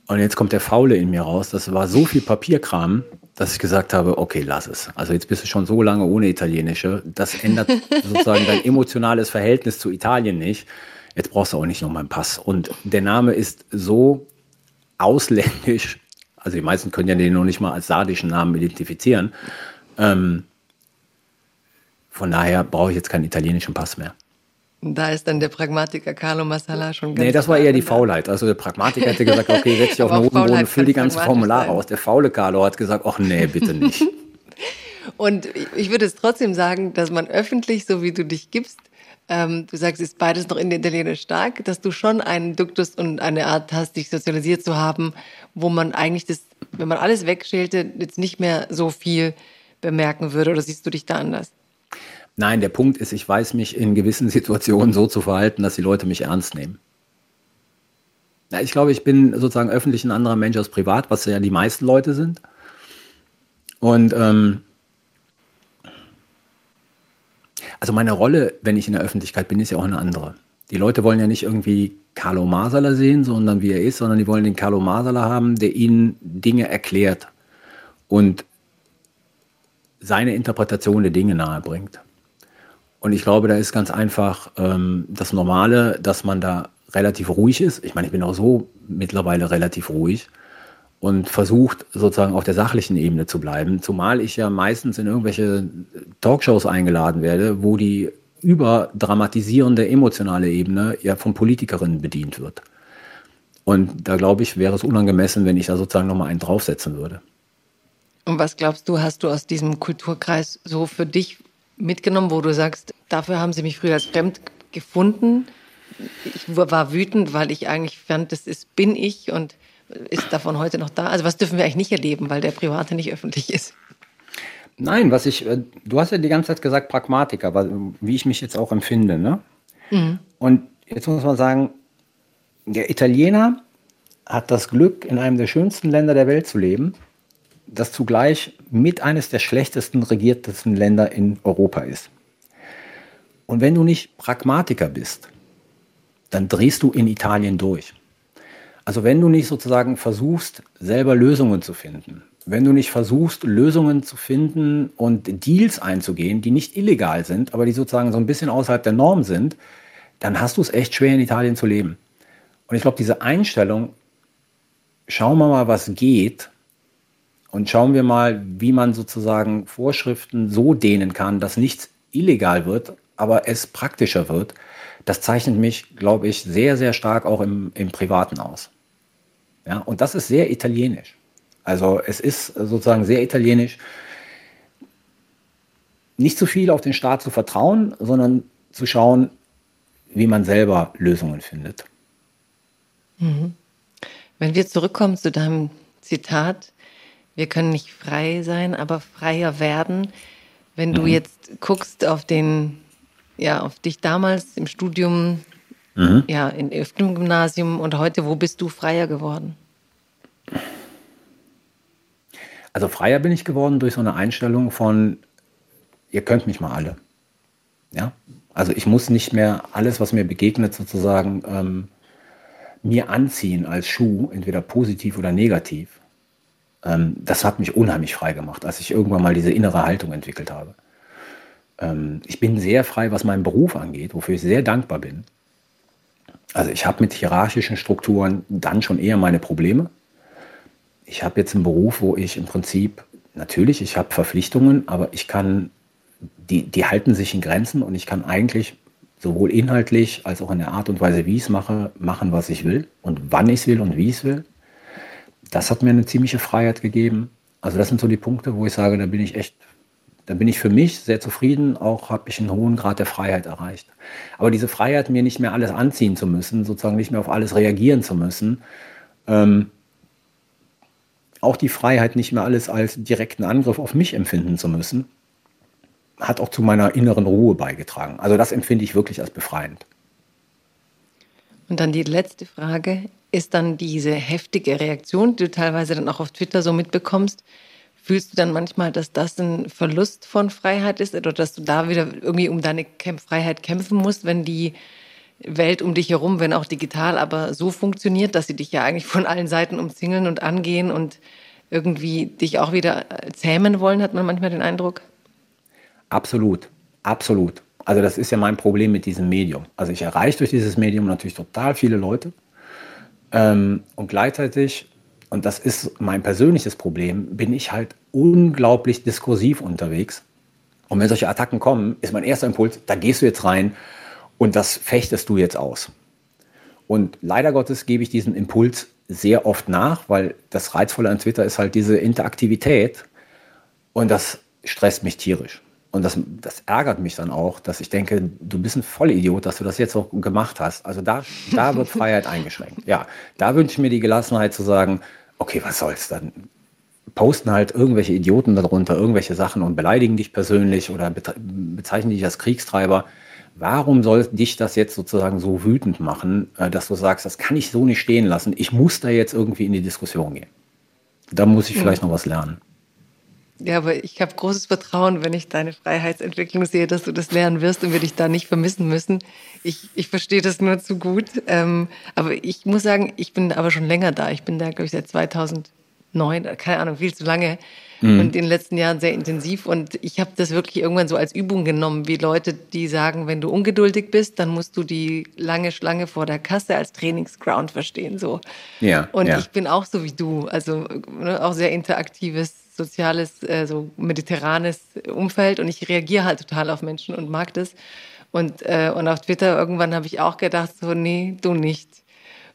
Und jetzt kommt der Faule in mir raus. Das war so viel Papierkram, dass ich gesagt habe, okay, lass es. Also jetzt bist du schon so lange ohne Italienische. Das ändert sozusagen dein emotionales Verhältnis zu Italien nicht. Jetzt brauchst du auch nicht nochmal einen Pass. Und der Name ist so ausländisch. Also die meisten können ja den noch nicht mal als sardischen Namen identifizieren. Ähm, von daher brauche ich jetzt keinen italienischen Pass mehr. Da ist dann der Pragmatiker Carlo Massala schon ganz. Nee, das war eher die Faulheit. Also der Pragmatiker hätte gesagt, okay, setz dich auf den Hosenboden und füll die ganzen Formulare aus. Der faule Carlo hat gesagt, ach nee, bitte nicht. und ich würde es trotzdem sagen, dass man öffentlich, so wie du dich gibst, ähm, du sagst, ist beides noch in der Italiener stark, dass du schon einen Duktus und eine Art hast, dich sozialisiert zu haben, wo man eigentlich das, wenn man alles wegschälte, jetzt nicht mehr so viel bemerken würde. Oder siehst du dich da anders? Nein, der Punkt ist, ich weiß mich in gewissen Situationen so zu verhalten, dass die Leute mich ernst nehmen. Ja, ich glaube, ich bin sozusagen öffentlich ein anderer Mensch als privat, was ja die meisten Leute sind. Und ähm, also meine Rolle, wenn ich in der Öffentlichkeit bin, ist ja auch eine andere. Die Leute wollen ja nicht irgendwie Carlo Masala sehen, sondern wie er ist, sondern die wollen den Carlo Masala haben, der ihnen Dinge erklärt und seine Interpretation der Dinge nahebringt. Und ich glaube, da ist ganz einfach ähm, das Normale, dass man da relativ ruhig ist. Ich meine, ich bin auch so mittlerweile relativ ruhig und versucht sozusagen auf der sachlichen Ebene zu bleiben, zumal ich ja meistens in irgendwelche Talkshows eingeladen werde, wo die überdramatisierende emotionale Ebene ja von Politikerinnen bedient wird. Und da glaube ich, wäre es unangemessen, wenn ich da sozusagen nochmal einen draufsetzen würde. Und was glaubst du, hast du aus diesem Kulturkreis so für dich mitgenommen, wo du sagst, dafür haben sie mich früher als fremd gefunden. Ich war wütend, weil ich eigentlich fand, das ist, bin ich und ist davon heute noch da. Also was dürfen wir eigentlich nicht erleben, weil der Private nicht öffentlich ist? Nein, was ich, äh, du hast ja die ganze Zeit gesagt Pragmatiker, wie ich mich jetzt auch empfinde. Ne? Mhm. Und jetzt muss man sagen, der Italiener hat das Glück, in einem der schönsten Länder der Welt zu leben das zugleich mit eines der schlechtesten regiertesten Länder in Europa ist. Und wenn du nicht Pragmatiker bist, dann drehst du in Italien durch. Also wenn du nicht sozusagen versuchst, selber Lösungen zu finden, wenn du nicht versuchst, Lösungen zu finden und Deals einzugehen, die nicht illegal sind, aber die sozusagen so ein bisschen außerhalb der Norm sind, dann hast du es echt schwer in Italien zu leben. Und ich glaube, diese Einstellung, schauen wir mal, was geht, und schauen wir mal, wie man sozusagen Vorschriften so dehnen kann, dass nichts illegal wird, aber es praktischer wird. Das zeichnet mich, glaube ich, sehr, sehr stark auch im, im Privaten aus. Ja, und das ist sehr italienisch. Also es ist sozusagen sehr italienisch, nicht zu viel auf den Staat zu vertrauen, sondern zu schauen, wie man selber Lösungen findet. Mhm. Wenn wir zurückkommen zu deinem Zitat, wir können nicht frei sein, aber freier werden. Wenn du mhm. jetzt guckst auf den, ja, auf dich damals im Studium, mhm. ja, in öffnem Gymnasium und heute, wo bist du freier geworden? Also freier bin ich geworden durch so eine Einstellung von, ihr könnt mich mal alle. Ja? Also ich muss nicht mehr alles, was mir begegnet, sozusagen ähm, mir anziehen als Schuh, entweder positiv oder negativ. Ähm, das hat mich unheimlich frei gemacht, als ich irgendwann mal diese innere Haltung entwickelt habe. Ähm, ich bin sehr frei, was meinen Beruf angeht, wofür ich sehr dankbar bin. Also ich habe mit hierarchischen Strukturen dann schon eher meine Probleme ich habe jetzt einen Beruf, wo ich im Prinzip, natürlich, ich habe Verpflichtungen, aber ich kann, die, die halten sich in Grenzen und ich kann eigentlich sowohl inhaltlich als auch in der Art und Weise, wie ich es mache, machen, was ich will und wann ich es will und wie ich es will. Das hat mir eine ziemliche Freiheit gegeben. Also das sind so die Punkte, wo ich sage, da bin ich echt, da bin ich für mich sehr zufrieden, auch habe ich einen hohen Grad der Freiheit erreicht. Aber diese Freiheit, mir nicht mehr alles anziehen zu müssen, sozusagen nicht mehr auf alles reagieren zu müssen, ähm, auch die Freiheit, nicht mehr alles als direkten Angriff auf mich empfinden zu müssen, hat auch zu meiner inneren Ruhe beigetragen. Also das empfinde ich wirklich als befreiend. Und dann die letzte Frage, ist dann diese heftige Reaktion, die du teilweise dann auch auf Twitter so mitbekommst, fühlst du dann manchmal, dass das ein Verlust von Freiheit ist oder dass du da wieder irgendwie um deine Freiheit kämpfen musst, wenn die Welt um dich herum, wenn auch digital, aber so funktioniert, dass sie dich ja eigentlich von allen Seiten umzingeln und angehen und irgendwie dich auch wieder zähmen wollen, hat man manchmal den Eindruck? Absolut, absolut. Also das ist ja mein Problem mit diesem Medium. Also ich erreiche durch dieses Medium natürlich total viele Leute ähm, und gleichzeitig, und das ist mein persönliches Problem, bin ich halt unglaublich diskursiv unterwegs. Und wenn solche Attacken kommen, ist mein erster Impuls, da gehst du jetzt rein und das fechtest du jetzt aus. Und leider Gottes gebe ich diesen Impuls sehr oft nach, weil das Reizvolle an Twitter ist halt diese Interaktivität und das stresst mich tierisch. Und das, das ärgert mich dann auch, dass ich denke, du bist ein Vollidiot, dass du das jetzt auch gemacht hast. Also da, da wird Freiheit eingeschränkt. Ja, da wünsche ich mir die Gelassenheit zu sagen, okay, was soll's dann? Posten halt irgendwelche Idioten darunter, irgendwelche Sachen und beleidigen dich persönlich oder bezeichnen dich als Kriegstreiber. Warum soll dich das jetzt sozusagen so wütend machen, äh, dass du sagst, das kann ich so nicht stehen lassen. Ich muss da jetzt irgendwie in die Diskussion gehen. Da muss ich vielleicht noch was lernen. Ja, aber ich habe großes Vertrauen, wenn ich deine Freiheitsentwicklung sehe, dass du das lernen wirst und wir dich da nicht vermissen müssen. Ich, ich verstehe das nur zu gut. Ähm, aber ich muss sagen, ich bin aber schon länger da. Ich bin da, glaube ich, seit 2009, keine Ahnung, viel zu lange mhm. und in den letzten Jahren sehr intensiv. Und ich habe das wirklich irgendwann so als Übung genommen, wie Leute, die sagen, wenn du ungeduldig bist, dann musst du die lange Schlange vor der Kasse als Trainingsground verstehen. So. Ja, und ja. ich bin auch so wie du, also ne, auch sehr interaktives, soziales, äh, so mediterranes Umfeld. Und ich reagiere halt total auf Menschen und mag das. Und, äh, und auf Twitter irgendwann habe ich auch gedacht, so, nee, du nicht.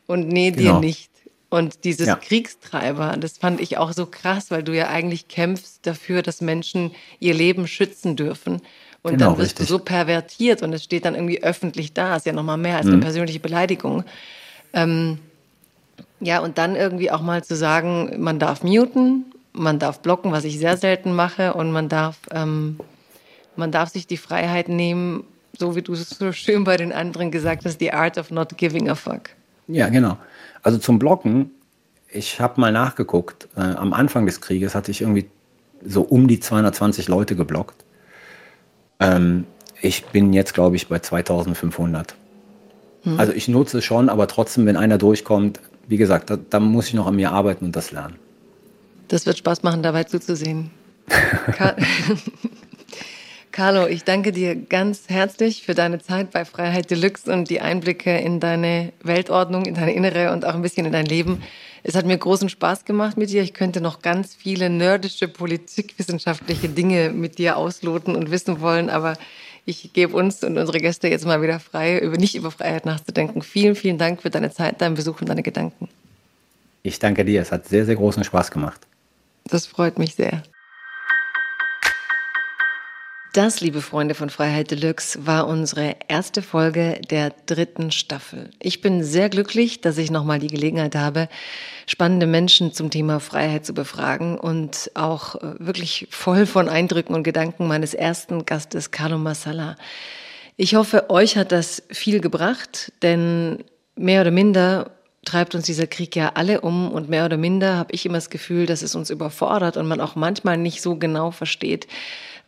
Und nee, dir genau. nicht. Und dieses ja. Kriegstreiber, das fand ich auch so krass, weil du ja eigentlich kämpfst dafür, dass Menschen ihr Leben schützen dürfen. Und genau, dann wirst richtig. du so pervertiert und es steht dann irgendwie öffentlich da. Ist ja nochmal mehr als mhm. eine persönliche Beleidigung. Ähm, ja, und dann irgendwie auch mal zu sagen, man darf muten, man darf blocken, was ich sehr selten mache, und man darf, ähm, man darf sich die Freiheit nehmen, so wie du es so schön bei den anderen gesagt hast, the art of not giving a fuck. Ja, genau. Also zum Blocken, ich habe mal nachgeguckt, äh, am Anfang des Krieges hatte ich irgendwie so um die 220 Leute geblockt. Ähm, ich bin jetzt, glaube ich, bei 2500. Hm. Also ich nutze es schon, aber trotzdem, wenn einer durchkommt, wie gesagt, da, da muss ich noch an mir arbeiten und das lernen. Das wird Spaß machen, dabei zuzusehen. Carlo, ich danke dir ganz herzlich für deine Zeit bei Freiheit Deluxe und die Einblicke in deine Weltordnung, in deine innere und auch ein bisschen in dein Leben. Es hat mir großen Spaß gemacht mit dir. Ich könnte noch ganz viele nerdische, politikwissenschaftliche Dinge mit dir ausloten und wissen wollen, aber ich gebe uns und unsere Gäste jetzt mal wieder frei, über, nicht über Freiheit nachzudenken. Vielen, vielen Dank für deine Zeit, deinen Besuch und deine Gedanken. Ich danke dir. Es hat sehr, sehr großen Spaß gemacht. Das freut mich sehr. Das, liebe Freunde von Freiheit Deluxe, war unsere erste Folge der dritten Staffel. Ich bin sehr glücklich, dass ich nochmal die Gelegenheit habe, spannende Menschen zum Thema Freiheit zu befragen und auch äh, wirklich voll von Eindrücken und Gedanken meines ersten Gastes, Carlo Massala. Ich hoffe, euch hat das viel gebracht, denn mehr oder minder treibt uns dieser Krieg ja alle um und mehr oder minder habe ich immer das Gefühl, dass es uns überfordert und man auch manchmal nicht so genau versteht,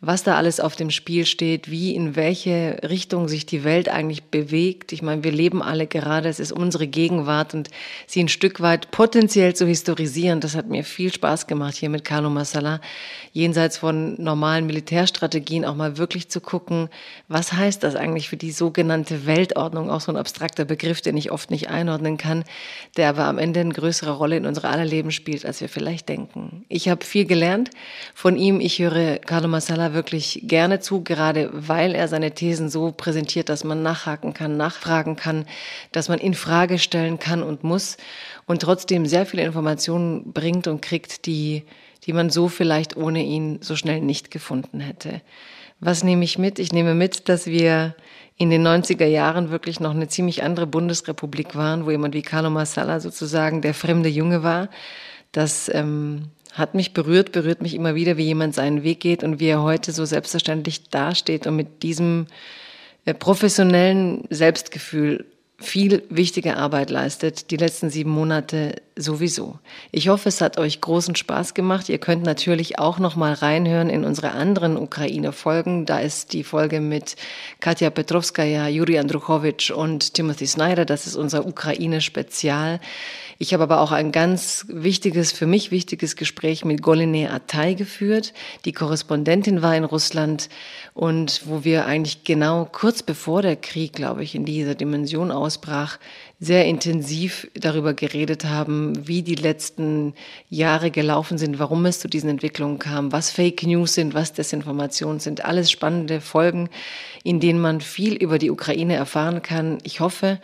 was da alles auf dem Spiel steht, wie in welche Richtung sich die Welt eigentlich bewegt. Ich meine, wir leben alle gerade, es ist unsere Gegenwart und sie ein Stück weit potenziell zu historisieren, das hat mir viel Spaß gemacht hier mit Carlo Massala, jenseits von normalen Militärstrategien auch mal wirklich zu gucken, was heißt das eigentlich für die sogenannte Weltordnung, auch so ein abstrakter Begriff, den ich oft nicht einordnen kann, der aber am Ende eine größere Rolle in unser aller Leben spielt, als wir vielleicht denken. Ich habe viel gelernt von ihm, ich höre Carlo Massala wirklich gerne zu, gerade weil er seine Thesen so präsentiert, dass man nachhaken kann, nachfragen kann, dass man in Frage stellen kann und muss und trotzdem sehr viele Informationen bringt und kriegt, die, die man so vielleicht ohne ihn so schnell nicht gefunden hätte. Was nehme ich mit? Ich nehme mit, dass wir in den 90er Jahren wirklich noch eine ziemlich andere Bundesrepublik waren, wo jemand wie Carlo Massala sozusagen der fremde Junge war, dass ähm, hat mich berührt, berührt mich immer wieder, wie jemand seinen Weg geht und wie er heute so selbstverständlich dasteht und mit diesem äh, professionellen Selbstgefühl viel wichtige Arbeit leistet, die letzten sieben Monate sowieso. Ich hoffe, es hat euch großen Spaß gemacht. Ihr könnt natürlich auch noch mal reinhören in unsere anderen Ukraine-Folgen. Da ist die Folge mit Katja Petrovskaya, Juri Andruchowitsch und Timothy Snyder. Das ist unser Ukraine-Spezial. Ich habe aber auch ein ganz wichtiges, für mich wichtiges Gespräch mit Goline Atay geführt. Die Korrespondentin war in Russland und wo wir eigentlich genau kurz bevor der Krieg, glaube ich, in dieser Dimension ausbrach, sehr intensiv darüber geredet haben, wie die letzten Jahre gelaufen sind, warum es zu diesen Entwicklungen kam, was Fake News sind, was Desinformation sind. Alles spannende Folgen, in denen man viel über die Ukraine erfahren kann. Ich hoffe,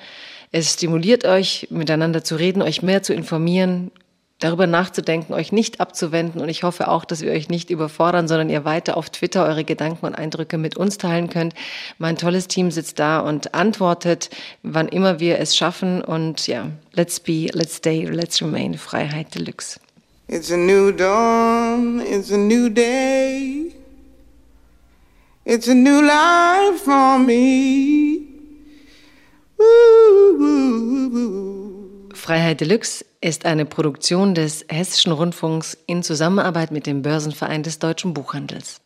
es stimuliert euch, miteinander zu reden, euch mehr zu informieren, darüber nachzudenken, euch nicht abzuwenden. Und ich hoffe auch, dass wir euch nicht überfordern, sondern ihr weiter auf Twitter eure Gedanken und Eindrücke mit uns teilen könnt. Mein tolles Team sitzt da und antwortet, wann immer wir es schaffen. Und ja, let's be, let's stay, let's remain. Freiheit Deluxe. It's a new dawn, it's a new day. It's a new life for me. Freiheit Deluxe ist eine Produktion des Hessischen Rundfunks in Zusammenarbeit mit dem Börsenverein des deutschen Buchhandels.